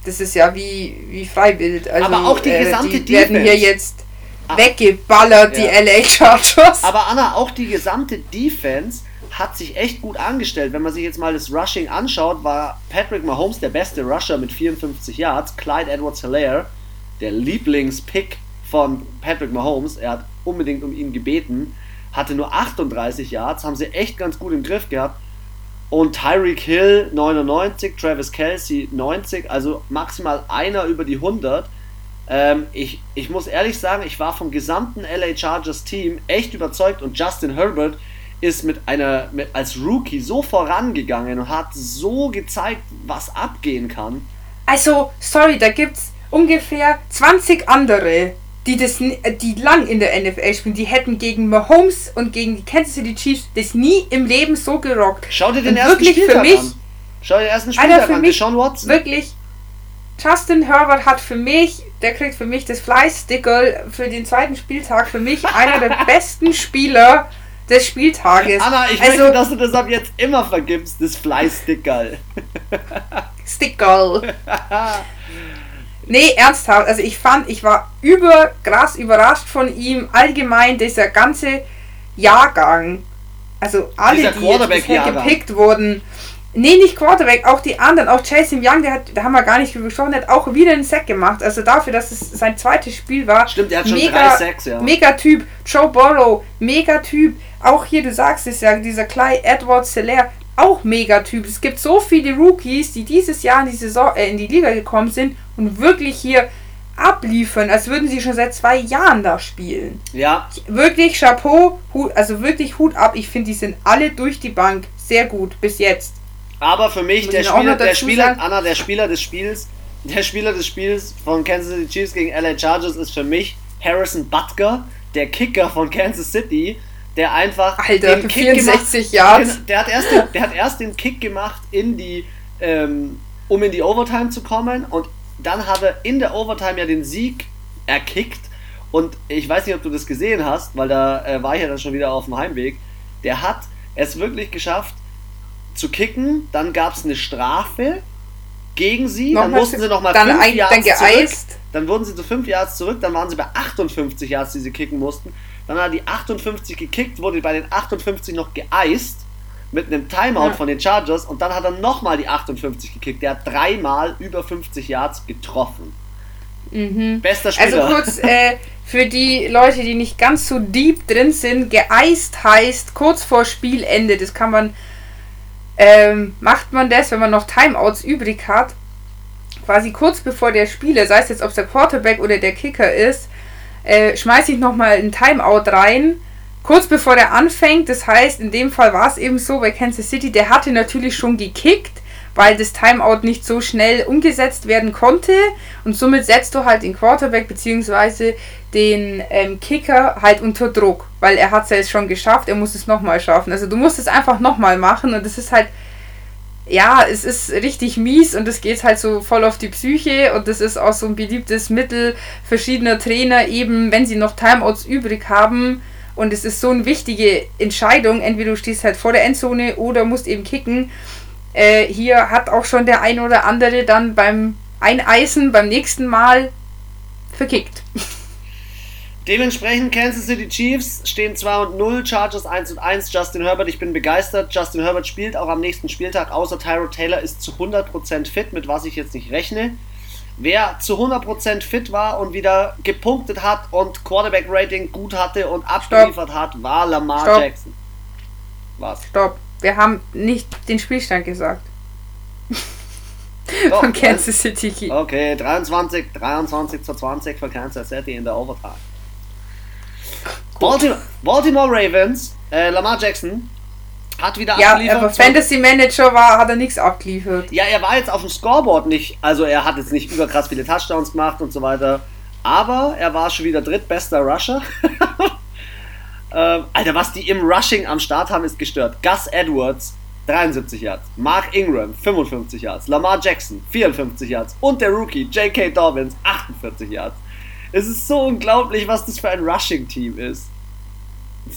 das ist ja wie, wie freiwillig. Also, Aber auch die gesamte die werden hier Defense. jetzt Ah. weggeballert, die Ja. LA Chargers. Aber Anna, auch die gesamte Defense hat sich echt gut angestellt. Wenn man sich jetzt mal das Rushing anschaut, war Patrick Mahomes der beste Rusher mit 54 Yards. Clyde Edwards-Hilaire, der Lieblingspick von Patrick Mahomes, er hat unbedingt um ihn gebeten, hatte nur 38 Yards, haben sie echt ganz gut im Griff gehabt. Und Tyreek Hill 99, Travis Kelsey 90, also maximal einer über die 100. Ähm, ich, ich muss ehrlich sagen, ich war vom gesamten LA Chargers Team echt überzeugt und Justin Herbert ist mit einer mit, als Rookie so vorangegangen und hat so gezeigt, was abgehen kann. Also, sorry, da gibt's ungefähr 20 andere, die das die lang in der NFL spielen, die hätten gegen Mahomes und gegen die Kansas City Chiefs das nie im Leben so gerockt. Schau dir den Und ersten wirklich für mich- an. Schau dir den ersten Alter, Spieltag für an. mich Deshaun Watson. Wirklich, Justin Herbert hat für mich, der kriegt für mich das Fleißstickel für den zweiten Spieltag, für mich einer der besten Spieler des Spieltages. Anna, ich also, möchte, dass du das ab jetzt immer vergibst, das Fleißstickerl. Stickerl. Nee, ernsthaft. Also ich fand, ich war über krass überrascht von ihm. Allgemein dieser ganze Jahrgang. Also alle, die Quarterback-Jahrgang. gepickt wurden. Nee, nicht Quarterback, auch die anderen. Auch Jason Young, der hat, da haben wir gar nicht drüber gesprochen, der hat auch wieder einen Sack gemacht. Also dafür, dass es sein zweites Spiel war. Stimmt, er hat schon mega, drei Sacks, ja. Mega Typ. Joe Burrow, mega Typ. Auch hier, du sagst es ja, dieser Clyde Edwards Hilaire, auch mega Typ. Es gibt so viele Rookies, die dieses Jahr in die, Saison, äh, in die Liga gekommen sind und wirklich hier abliefern, als würden sie schon seit zwei Jahren da spielen. Ja, Wirklich Chapeau, Hut, also wirklich Hut ab. Ich finde, die sind alle durch die Bank sehr gut bis jetzt. Aber für mich der Spieler, der Spieler? Anna, der Spieler des Spiels, der Spieler des Spiels von Kansas City Chiefs gegen LA Chargers ist für mich Harrison Butker, der Kicker von Kansas City, der einfach Alter, den Kick 64 gemacht, Yards. Der hat erst den, der hat erst den Kick gemacht in die ähm, um in die Overtime zu kommen und dann hat er in der Overtime ja den Sieg erkickt und ich weiß nicht, ob du das gesehen hast, weil da äh, war ich ja dann schon wieder auf dem Heimweg. Der hat es wirklich geschafft zu kicken, dann gab es eine Strafe gegen sie, dann Nochmal mussten sie nochmal dann fünf ein- Yards dann geeist. zurück. Dann wurden sie zu 5 Yards zurück, dann waren sie bei 58 Yards, die sie kicken mussten. Dann hat er die 58 gekickt, wurde bei den 58 noch geeist mit einem Timeout Ja. von den Chargers und dann hat er nochmal die 58 gekickt. Der hat dreimal über 50 Yards getroffen. Mhm. Bester Also Spieler. kurz äh, für die Leute, die nicht ganz so deep drin sind, geeist heißt kurz vor Spielende. Das kann man, ähm, macht man das, wenn man noch Timeouts übrig hat. Quasi kurz bevor der Spieler, sei es jetzt ob es der Quarterback oder der Kicker ist, äh, schmeiße ich nochmal ein Timeout rein. kurz bevor der anfängt. Das heißt, in dem Fall war es eben so bei Kansas City, der hatte natürlich schon gekickt, weil das Timeout nicht so schnell umgesetzt werden konnte. Und somit setzt du halt den Quarterback bzw. den ähm, Kicker halt unter Druck, weil er hat es ja jetzt schon geschafft, er muss es nochmal schaffen. Also du musst es einfach nochmal machen und das ist halt ja, es ist richtig mies und es geht halt so voll auf die Psyche und das ist auch so ein beliebtes Mittel verschiedener Trainer, eben wenn sie noch Timeouts übrig haben und es ist so eine wichtige Entscheidung, entweder du stehst halt vor der Endzone oder musst eben kicken. Äh, hier hat auch schon der ein oder andere dann beim Eineisen beim nächsten Mal verkickt. Dementsprechend Kansas City Chiefs stehen 2 und 0, Chargers 1 und 1. Justin Herbert, ich bin begeistert. Justin Herbert spielt auch am nächsten Spieltag, außer Tyro Taylor ist zu 100% fit, mit was ich jetzt nicht rechne. Wer zu 100% fit war und wieder gepunktet hat und Quarterback-Rating gut hatte und abgeliefert Stopp. hat, war Lamar Stopp. Jackson. Was? Stopp. Wir haben nicht den Spielstand gesagt. Doch, Von Kansas City. Okay, 23, 23 zu 20 für Kansas City in der Overtime. Baltimore, Baltimore Ravens, äh, Lamar Jackson hat wieder ja, abgeliefert. Ja, aber Fantasy Manager war, hat er nichts abgeliefert. Ja, er war jetzt auf dem Scoreboard nicht, also er hat jetzt nicht überkrass viele Touchdowns gemacht und so weiter, aber er war schon wieder drittbester Rusher. ähm, Alter, was die im Rushing am Start haben, ist gestört. Gus Edwards, 73 Yards. Mark Ingram, 55 Yards. Lamar Jackson, 54 Yards. Und der Rookie, J.K. Dobbins, 48 Yards. Es ist so unglaublich, was das für ein Rushing-Team ist.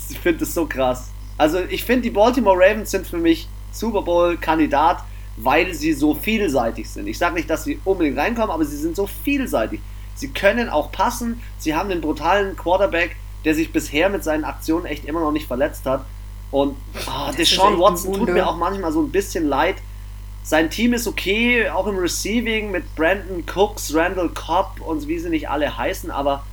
Ich finde das so krass. Also ich finde, die Baltimore Ravens sind für mich Super Bowl-Kandidat, weil sie so vielseitig sind. Ich sage nicht, dass sie unbedingt reinkommen, aber sie sind so vielseitig. Sie können auch passen. Sie haben einen brutalen Quarterback, der sich bisher mit seinen Aktionen echt immer noch nicht verletzt hat. Und oh, Deshaun Watson tut mir auch manchmal so ein bisschen leid, sein Team ist okay, auch im Receiving mit Brandon Cooks, Randall Cobb und wie sie nicht alle heißen, aber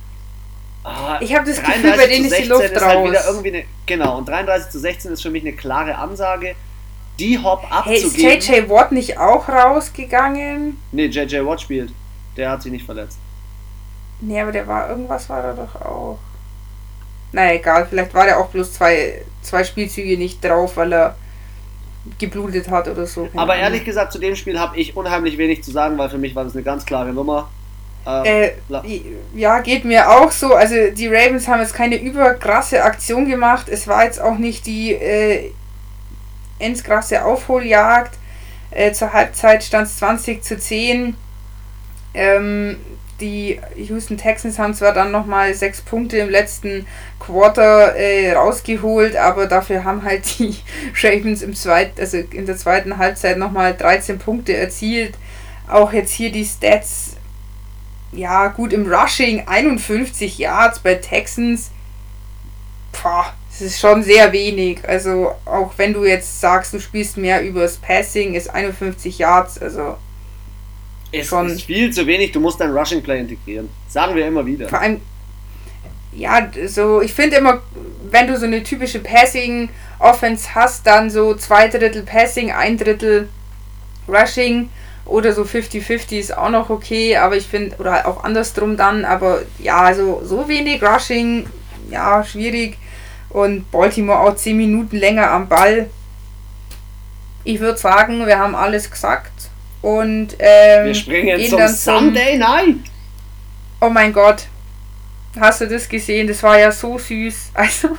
ah, ich habe das Gefühl, bei denen ist die Luft ist halt wieder irgendwie eine, genau, und 33 zu 16 ist für mich eine klare Ansage, die Hop abzugeben. Hey, ist JJ Watt nicht auch rausgegangen? Nee, JJ Watt spielt. Der hat sich nicht verletzt. Nee, aber der war, irgendwas war da doch auch. Naja, egal, vielleicht war der auch bloß zwei, zwei Spielzüge nicht drauf, weil er geblutet hat oder so. Aber ehrlich gesagt, zu dem Spiel habe ich unheimlich wenig zu sagen, weil für mich war das eine ganz klare Nummer. Ähm, äh, ja, geht mir auch so. Also die Ravens haben jetzt keine überkrasse Aktion gemacht. Es war jetzt auch nicht die äh, ins krasse Aufholjagd. Äh, zur Halbzeit stand es 20 zu 10. Ähm, die Houston Texans haben zwar dann nochmal sechs Punkte im letzten Quarter äh, rausgeholt, aber dafür haben halt die Ravens im zweiten, also in der zweiten Halbzeit nochmal 13 Punkte erzielt. Auch jetzt hier die Stats, ja gut, im Rushing 51 Yards bei Texans. Boah, das ist schon sehr wenig. Also auch wenn du jetzt sagst, du spielst mehr übers Passing, ist 51 Yards, also es schon ist viel zu wenig, du musst dein Rushing Play integrieren. Sagen wir immer wieder. Vor allem, ja, so, ich finde immer, wenn du so eine typische Passing Offense hast, dann so zwei Drittel Passing, ein Drittel Rushing oder so 50-50 ist auch noch okay, aber ich finde, oder auch andersrum dann, aber ja, also so wenig Rushing, ja, schwierig. Und Baltimore auch 10 Minuten länger am Ball. Ich würde sagen, wir haben alles gesagt. Und ähm, wir springen jetzt zum Sunday Night. Oh mein Gott. Hast du das gesehen? Das war ja so süß. Also,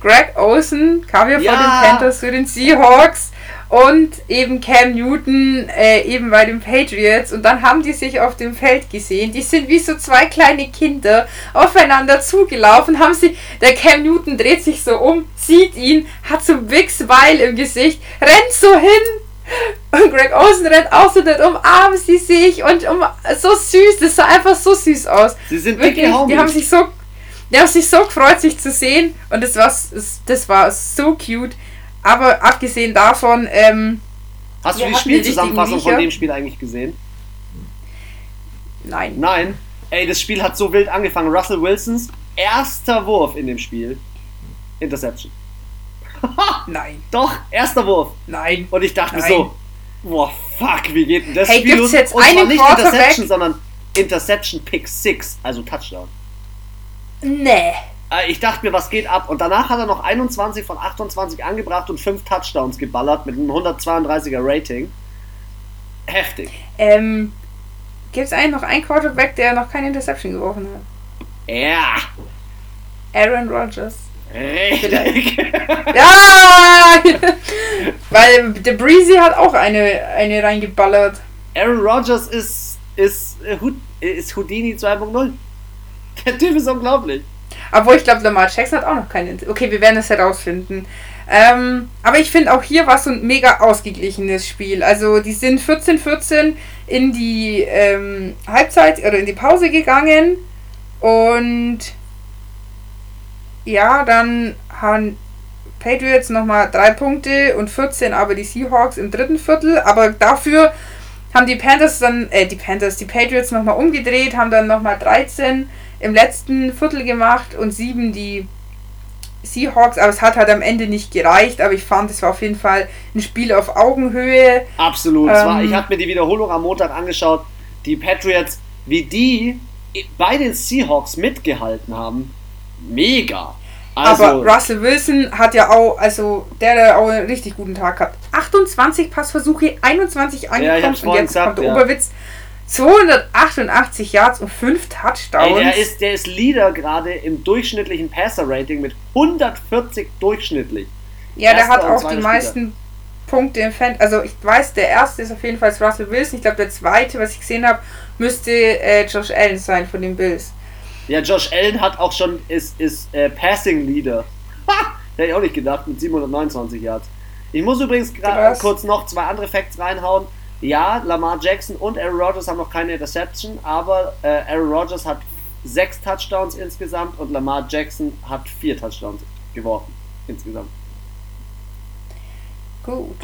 Greg Olsen kam ja, ja. von den Panthers zu den Seahawks und eben Cam Newton äh, eben bei den Patriots und dann haben die sich auf dem Feld gesehen. Die sind wie so zwei kleine Kinder aufeinander zugelaufen, haben sie, der Cam Newton dreht sich so um, sieht ihn, hat so ein Big Smile im Gesicht, rennt so hin und Greg Olsen rennt auch so und umarmen sie sich und um, so süß, das sah einfach so süß aus. Sie sind Wirklich, die haben sich so die haben sich so gefreut, sich zu sehen und das war, das war so cute. Aber abgesehen davon, ähm, Hast du die Spielzusammenfassung von dem Spiel eigentlich gesehen? Nein. Nein? Ey, das Spiel hat so wild angefangen. Russell Wilsons erster Wurf in dem Spiel. Interception. Nein. Doch, erster Wurf. Nein. Und ich dachte Nein. so, boah, fuck, wie geht denn das hey, Spiel gibt's jetzt Und zwar nicht Interception, sondern Interception Pick 6, also Touchdown. Nee. Äh, ich dachte mir, was geht ab? Und danach hat er noch 21 von 28 angebracht und 5 Touchdowns geballert mit einem 132er Rating. Heftig. Ähm, Gibt es eigentlich noch einen Quarterback, der noch keine Interception geworfen hat? Ja. Aaron Rodgers. Richtig. Ja! Weil der Breezy hat auch eine, eine reingeballert. Aaron Rodgers ist, ist, äh, Hud- ist Houdini 2.0. Der Typ ist unglaublich. Obwohl ich glaube, Lamar Jackson hat auch noch keine. Okay, wir werden es herausfinden. Ähm, aber ich finde auch hier war es so ein mega ausgeglichenes Spiel. Also die sind 14-14 in die ähm, Halbzeit oder in die Pause gegangen und ja, dann haben Patriots nochmal drei Punkte und 14 aber die Seahawks im dritten Viertel. Aber dafür haben die Panthers dann, äh, die Panthers, die Patriots nochmal umgedreht, haben dann nochmal 13 im letzten Viertel gemacht und 7 die Seahawks. Aber es hat halt am Ende nicht gereicht. Aber ich fand, es war auf jeden Fall ein Spiel auf Augenhöhe. Absolut. Es war, Ähm. ich habe mir die Wiederholung am Montag angeschaut. Die Patriots, wie die bei den Seahawks mitgehalten haben. Mega. Also, aber Russell Wilson hat ja auch, also der hat auch einen richtig guten Tag gehabt. 28 Passversuche, 21 Ja, ich angekommen hab's und jetzt gesagt, kommt der ja. Oberwitz. 288 Yards und 5 Touchdowns. ey, der, ist, der ist Leader gerade im durchschnittlichen Passer-Rating mit 140 durchschnittlich. ja, der erster hat auch die Spieler. meisten Punkte im Fan. Also ich weiß, der erste ist auf jeden Fall Russell Wilson. Ich glaube, der zweite, was ich gesehen habe, müsste äh, Josh Allen sein von den Bills. Ja, Josh Allen hat auch schon, ist, ist äh, Passing Leader. Ha! Hätte ich auch nicht gedacht, mit 729 Yards. Ich muss übrigens Krass. kurz noch zwei andere Facts reinhauen. Ja, Lamar Jackson und Aaron Rodgers haben noch keine Interception, aber äh, Aaron Rodgers hat sechs Touchdowns insgesamt und Lamar Jackson hat vier Touchdowns geworfen insgesamt. Gut.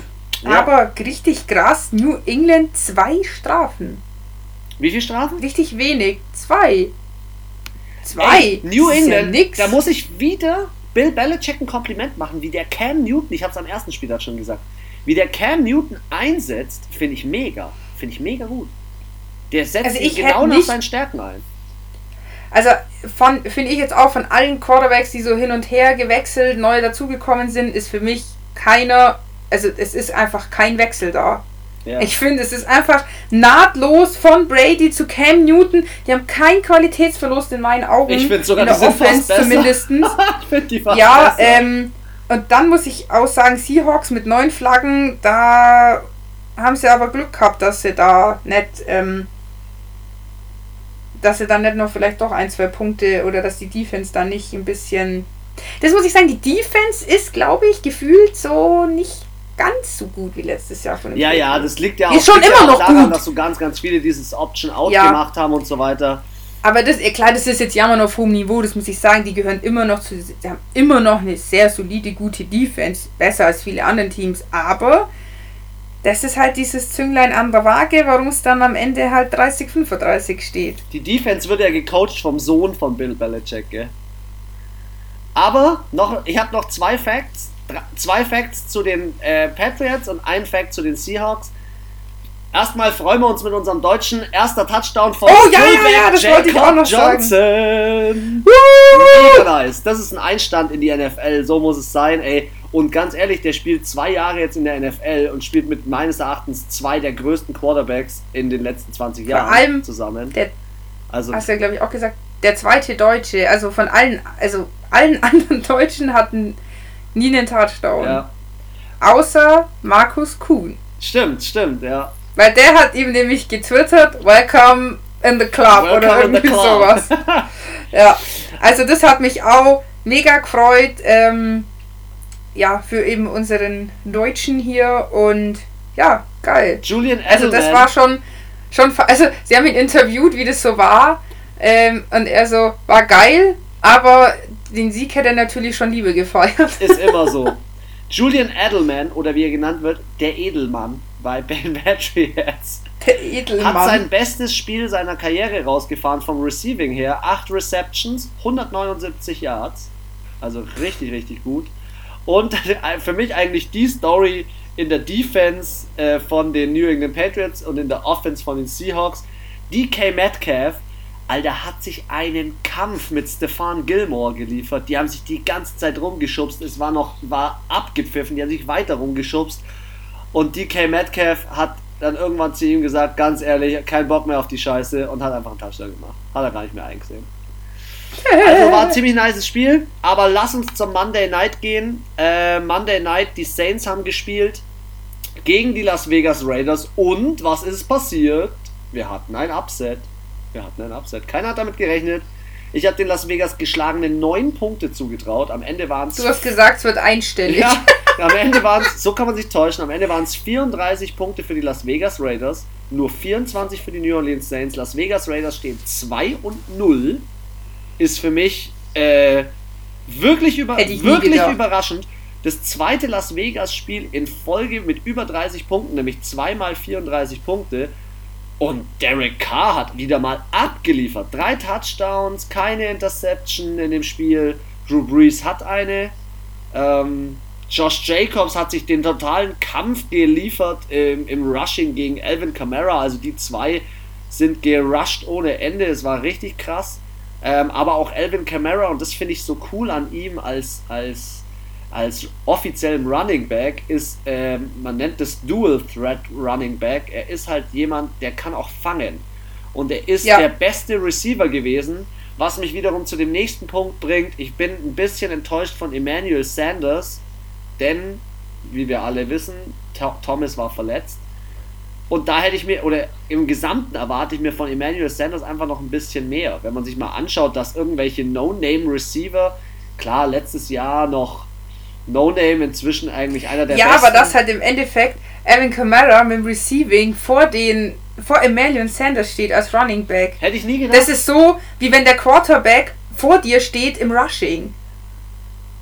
Ja. Aber richtig krass, New England zwei Strafen. Wie viele Strafen? Richtig wenig. Zwei. Zwei. Ey, New ja England, nix. da muss ich wieder Bill Belichick ein Kompliment machen, wie der Cam Newton, ich habe es am ersten Spieltag schon gesagt, wie der Cam Newton einsetzt, finde ich mega. Finde ich mega gut. Der setzt Also sich ich genau nach seinen Stärken ein. Also von finde ich jetzt auch von allen Quarterbacks, die so hin und her gewechselt, neu dazugekommen sind, ist für mich keiner, also es ist einfach kein Wechsel da. Ja. Ich finde, es ist einfach nahtlos von Brady zu Cam Newton. Die haben keinen Qualitätsverlust in meinen Augen. Ich finde sogar, in der die Offense zumindest. ich finde die fast ja, besser. ähm, und dann muss ich auch sagen, Seahawks mit neun Flaggen, da haben sie aber Glück gehabt, dass sie da nicht, ähm, dass sie dann nicht noch vielleicht doch ein, zwei Punkte oder dass die Defense da nicht ein bisschen. Das muss ich sagen, die Defense ist, glaube ich, gefühlt so nicht ganz so gut wie letztes Jahr von den ja, ja, Patriots. das liegt ja auch, Ist schon ja immer auch noch daran, gut. dass so ganz, ganz viele dieses Option Out Ja. gemacht haben und so weiter. Aber das, klar, das ist jetzt ja immer noch auf hohem Niveau, das muss ich sagen. Die gehören immer noch zu. Sie haben immer noch eine sehr solide, gute Defense. Besser als viele andere Teams. Aber das ist halt dieses Zünglein an der Waage, warum es dann am Ende halt 30, 35 steht. Die Defense wird ja gecoacht vom Sohn von Bill Belichick, gell? Aber noch, ich habe noch zwei Facts. Zwei Facts zu den äh, Patriots und ein Fact zu den Seahawks. Erstmal freuen wir uns mit unserem deutschen erster Touchdown von Oh, ja, ja, ja, das wollte ich auch noch sagen. Johnson. Mega nice. Das ist ein Einstand in die NFL. So muss es sein, ey. Und ganz ehrlich, der spielt zwei Jahre jetzt in der NFL und spielt mit meines Erachtens zwei der größten Quarterbacks in den letzten 20 Jahren allem zusammen. der- also Hast du ja, glaube ich, auch gesagt, der zweite Deutsche, also von allen, also allen anderen Deutschen hatten nie einen Touchdown. ja, Außer Markus Kuhn. stimmt, stimmt, ja. Weil der hat ihm nämlich getwittert, Welcome in the Club oder Welcome the irgendwie sowas. Ja, also das hat mich auch mega gefreut. Ähm, ja, für eben unseren Deutschen hier und ja, geil. Julian Also das Edelman. war schon, schon, also sie haben ihn interviewt, wie das so war ähm, und er so, war geil, aber den Sieg hätte er natürlich schon lieber gefeiert. ist immer so. Julian Edelman, oder wie er genannt wird, der Edelmann bei Ben Patriots, Der hat Edelmann. sein bestes Spiel seiner Karriere rausgefahren vom Receiving her. 8 Receptions, 179 Yards. Also richtig, richtig gut. Und für mich eigentlich die Story in der Defense äh, von den New England Patriots und in der Offense von den Seahawks. DK Metcalf, Alter, hat sich einen Kampf mit Stefan Gilmore geliefert. Die haben sich die ganze Zeit rumgeschubst. Es war noch, war abgepfiffen. Die haben sich weiter rumgeschubst. Und DK Metcalf hat dann irgendwann zu ihm gesagt, ganz ehrlich, kein Bock mehr auf die Scheiße und hat einfach einen Touchdown gemacht. Hat er gar nicht mehr eingesehen. Also war ein ziemlich nices Spiel, aber lass uns zum Monday Night gehen. Äh, Monday Night, die Saints haben gespielt gegen die Las Vegas Raiders und was ist passiert? Wir hatten ein Upset. Wir hatten ein Upset. Keiner hat damit gerechnet. Ich habe den Las Vegas geschlagenen neun Punkte zugetraut. Am Ende waren es. Du hast gesagt, es wird einstellig. Ja, am Ende waren es, so kann man sich täuschen, am Ende waren es 34 Punkte für die Las Vegas Raiders, nur 24 für die New Orleans Saints. Las Vegas Raiders stehen 2 und 0. Ist für mich äh, wirklich, über, wirklich überraschend. Das zweite Las Vegas Spiel in Folge mit über 30 Punkten, nämlich zweimal 34 Punkte. Und Derek Carr hat wieder mal abgeliefert. Drei Touchdowns, keine Interception in dem Spiel. Drew Brees hat eine. Ähm, Josh Jacobs hat sich den totalen Kampf geliefert im, im Rushing gegen Alvin Kamara. Also die zwei sind gerusht ohne Ende. Es war richtig krass. Ähm, aber auch Alvin Kamara, und das finde ich so cool an ihm als, als als offiziellem Running Back ist, ähm, man nennt das Dual Threat Running Back. Er ist halt jemand, der kann auch fangen. Und er ist ja. der beste Receiver gewesen, was mich wiederum zu dem nächsten Punkt bringt. Ich bin ein bisschen enttäuscht von Emmanuel Sanders, denn, wie wir alle wissen, Thomas war verletzt. Und da hätte ich mir, oder im Gesamten erwarte ich mir von Emmanuel Sanders einfach noch ein bisschen mehr. Wenn man sich mal anschaut, dass irgendwelche No-Name-Receiver, klar, letztes Jahr noch No-Name inzwischen eigentlich einer der ja, besten. Ja, aber das halt im Endeffekt Evan Kamara mit dem Receiving vor den vor Emmanuel Sanders steht als Running Back. Hätte ich nie gedacht. Das ist so, wie wenn der Quarterback vor dir steht im Rushing.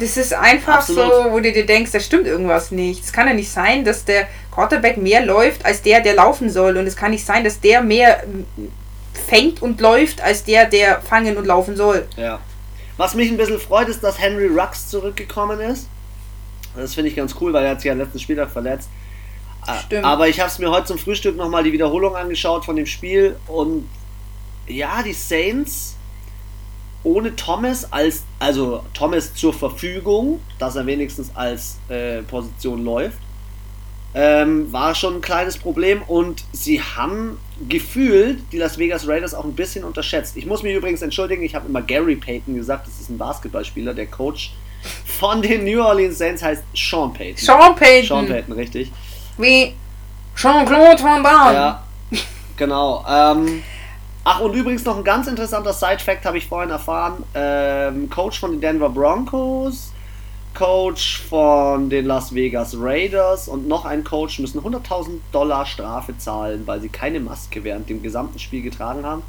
Das ist einfach Absolut. so, wo du dir denkst, da stimmt irgendwas nicht. Es kann ja nicht sein, dass der Quarterback mehr läuft als der, der laufen soll. Und es kann nicht sein, dass der mehr fängt und läuft als der, der fangen und laufen soll. Ja. Was mich ein bisschen freut, ist, dass Henry Rux zurückgekommen ist. Das finde ich ganz cool, weil er hat sich ja letzten Spieltag verletzt. Stimmt. Aber ich habe es mir heute zum Frühstück nochmal die Wiederholung angeschaut von dem Spiel und ja, die Saints ohne Thomas als, also Thomas zur Verfügung, dass er wenigstens als äh, Position läuft, ähm, war schon ein kleines Problem und sie haben gefühlt die Las Vegas Raiders auch ein bisschen unterschätzt. Ich muss mich übrigens entschuldigen, ich habe immer Gary Payton gesagt, das ist ein Basketballspieler, der Coach von den New Orleans Saints heißt Sean Payton. Sean Payton. Sean Payton, richtig. Wie Jean-Claude Van Damme. Ja, genau. Ähm, ach, und übrigens noch ein ganz interessanter Side-Fact habe ich vorhin erfahren. Ähm, Coach von den Denver Broncos, Coach von den Las Vegas Raiders und noch ein Coach müssen 100.000 Dollar Strafe zahlen, weil sie keine Maske während dem gesamten Spiel getragen haben.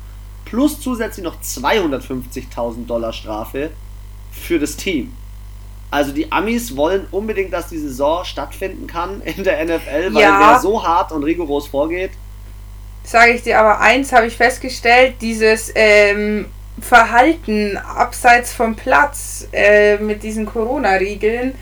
Plus zusätzlich noch 250.000 Dollar Strafe für das Team. Also die Amis wollen unbedingt, dass die Saison stattfinden kann in der NFL, weil ja. wer so hart und rigoros vorgeht. Sage ich dir aber eins, habe ich festgestellt, dieses ähm, Verhalten abseits vom Platz äh, mit diesen Corona-Riegeln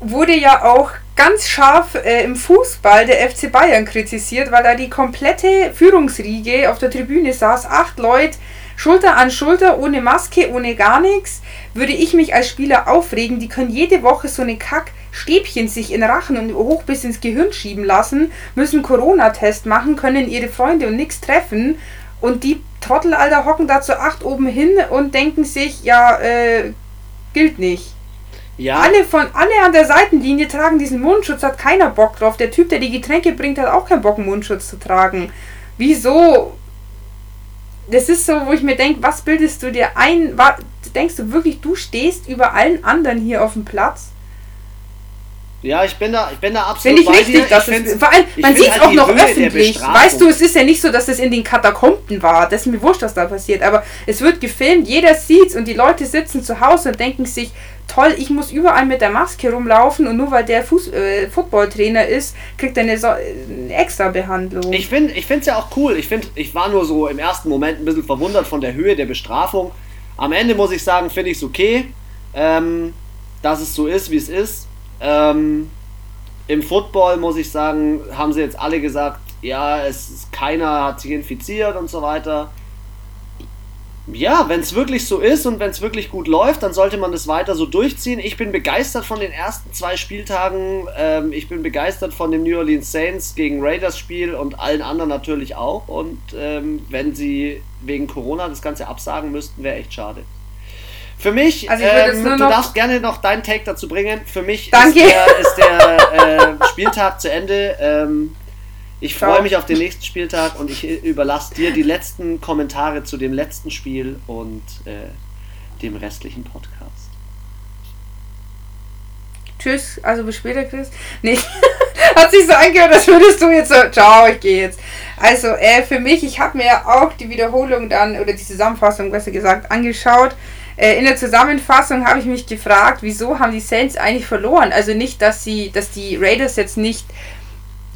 wurde ja auch ganz scharf äh, im Fußball der FC Bayern kritisiert, weil da die komplette Führungsriege auf der Tribüne saß, acht Leute Schulter an Schulter, ohne Maske, ohne gar nichts, würde ich mich als Spieler aufregen. Die können jede Woche so eine Kackstäbchen sich in Rachen und hoch bis ins Gehirn schieben lassen, müssen Corona-Test machen, können ihre Freunde und nichts treffen. Und die Trottel, Alter, hocken da zu acht oben hin und denken sich, ja, äh, gilt nicht. Ja. Alle, von, alle an der Seitenlinie tragen diesen Mundschutz, hat keiner Bock drauf. Der Typ, der die Getränke bringt, hat auch keinen Bock, einen Mundschutz zu tragen. Wieso das ist so, wo ich mir denke, was bildest du dir ein? Denkst du wirklich, du stehst über allen anderen hier auf dem Platz? Ja, ich bin da, ich bin da absolut Finde ich richtig, dass es, vor allem, man sieht es halt auch noch Höhe öffentlich. Weißt du, es ist ja nicht so, dass es in den Katakomben war. Das ist mir wurscht, was da passiert. Aber es wird gefilmt, jeder sieht's und die Leute sitzen zu Hause und denken sich, toll, ich muss überall mit der Maske rumlaufen und nur weil der Fuß, äh, Footballtrainer ist, kriegt er eine, so eine extra Behandlung. Ich finde es ja auch cool. Ich finde, ich war nur so im ersten Moment ein bisschen verwundert von der Höhe der Bestrafung. Am Ende muss ich sagen, finde ich es okay, ähm, dass es so ist, wie es ist. Ähm, Im Football muss ich sagen, haben sie jetzt alle gesagt, ja, es keiner hat sich infiziert und so weiter. Ja, wenn es wirklich so ist und wenn es wirklich gut läuft, dann sollte man das weiter so durchziehen. Ich bin begeistert von den ersten zwei Spieltagen. Ähm, ich bin begeistert von dem New Orleans Saints gegen Raiders Spiel und allen anderen natürlich auch. Und ähm, wenn sie wegen Corona das Ganze absagen müssten, wäre echt schade. Für mich, also ähm, du darfst gerne noch deinen Take dazu bringen. Für mich Danke. ist der, ist der äh, Spieltag zu Ende. Ähm, ich freue mich auf den nächsten Spieltag und ich überlasse dir die letzten Kommentare zu dem letzten Spiel und äh, dem restlichen Podcast. Tschüss, also bis später, Chris. Nee, hat sich so angehört, als würdest du jetzt so, ciao, ich gehe jetzt. Also, äh, für mich, ich habe mir auch die Wiederholung dann, oder die Zusammenfassung besser gesagt, angeschaut. Äh, in der Zusammenfassung habe ich mich gefragt, wieso haben die Saints eigentlich verloren? Also nicht, dass sie, dass die Raiders jetzt nicht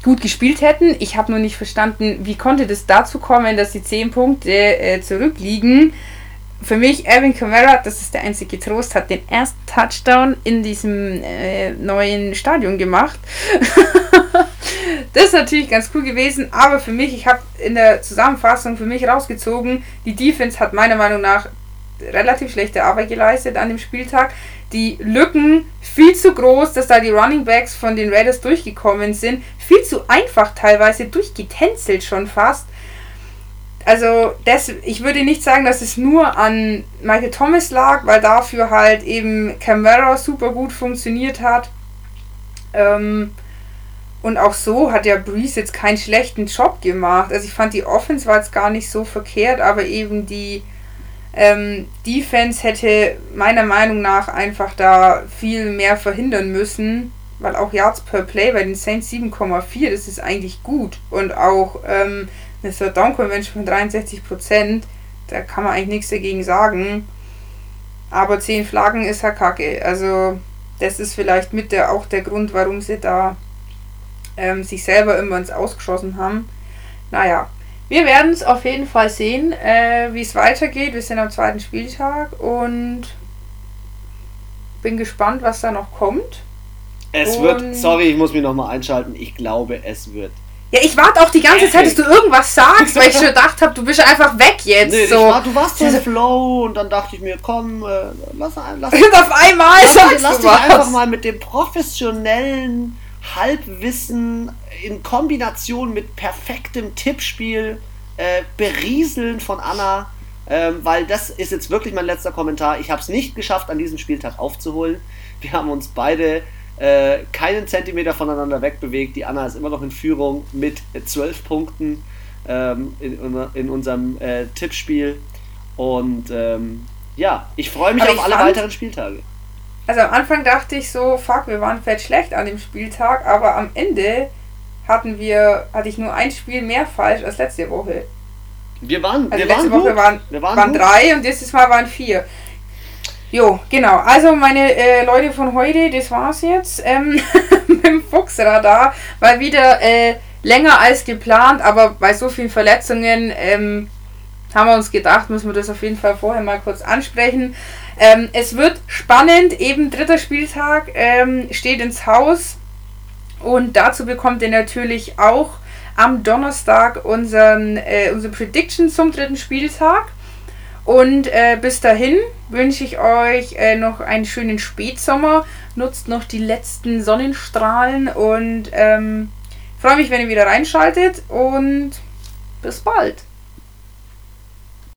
gut gespielt hätten. Ich habe nur nicht verstanden, wie konnte das dazu kommen, dass sie 10 Punkte äh, zurückliegen. Für mich, Evan Kamara, das ist der einzige Trost, hat den ersten Touchdown in diesem äh, neuen Stadion gemacht. das ist natürlich ganz cool gewesen, aber für mich, ich habe in der Zusammenfassung für mich rausgezogen, die Defense hat meiner Meinung nach relativ schlechte Arbeit geleistet an dem Spieltag. Die Lücken viel zu groß, dass da die Running Backs von den Raiders durchgekommen sind. Viel zu einfach teilweise, durchgetänzelt schon fast. Also, das, ich würde nicht sagen, dass es nur an Michael Thomas lag, weil dafür halt eben Camara super gut funktioniert hat. Ähm, und auch so hat ja Breeze jetzt keinen schlechten Job gemacht. Also ich fand die Offense war jetzt gar nicht so verkehrt, aber eben die ähm, Defense hätte meiner Meinung nach einfach da viel mehr verhindern müssen, weil auch Yards per Play bei den Saints 7,4, das ist eigentlich gut. Und auch ähm, eine Third Down Convention von 63%, da kann man eigentlich nichts dagegen sagen. Aber 10 Flaggen ist ja kacke. Also, das ist vielleicht mit der, auch der Grund, warum sie da ähm, sich selber immer ins Ausgeschossen haben. Naja, wir werden es auf jeden Fall sehen, äh, wie es weitergeht. Wir sind am zweiten Spieltag und bin gespannt, was da noch kommt. Es und wird, sorry, ich muss mich nochmal einschalten. Ich glaube, es wird. Ja, ich warte auch die ganze Zeit, dass du irgendwas sagst, weil ich schon gedacht habe, du bist einfach weg jetzt. Nee, so. War, du warst so im Flow und dann dachte ich mir, komm, äh, lass, lass, und auf einmal lass, sagst lass du dich was. einfach mal mit dem professionellen Halbwissen in Kombination mit perfektem Tippspiel äh, berieseln von Anna, ähm, weil das ist jetzt wirklich mein letzter Kommentar. Ich habe es nicht geschafft, an diesem Spieltag aufzuholen. Wir haben uns beide äh, keinen Zentimeter voneinander wegbewegt. Die Anna ist immer noch in Führung mit zwölf Punkten ähm, in, in, unserem äh, Tippspiel. Und ähm, ja, ich freue mich Aber auf alle weiteren Spieltage. Also am Anfang dachte ich so, fuck, wir waren fett schlecht an dem Spieltag, aber am Ende hatten wir, hatte ich nur ein Spiel mehr falsch als letzte Woche. Wir waren, also wir letzte waren Woche gut. waren, wir waren, waren drei und dieses Mal waren vier. Jo, genau. Also meine äh, Leute von heute, das war's jetzt ähm, mit dem Fuchsradar. War wieder äh, länger als geplant, aber bei so vielen Verletzungen ähm, haben wir uns gedacht, müssen wir das auf jeden Fall vorher mal kurz ansprechen. Ähm, es wird spannend, eben dritter Spieltag ähm, steht ins Haus und dazu bekommt ihr natürlich auch am Donnerstag unseren, äh, unsere Prediction zum dritten Spieltag. Und äh, bis dahin wünsche ich euch äh, noch einen schönen Spätsommer. Nutzt noch die letzten Sonnenstrahlen und ähm, freue mich, wenn ihr wieder reinschaltet. Und bis bald.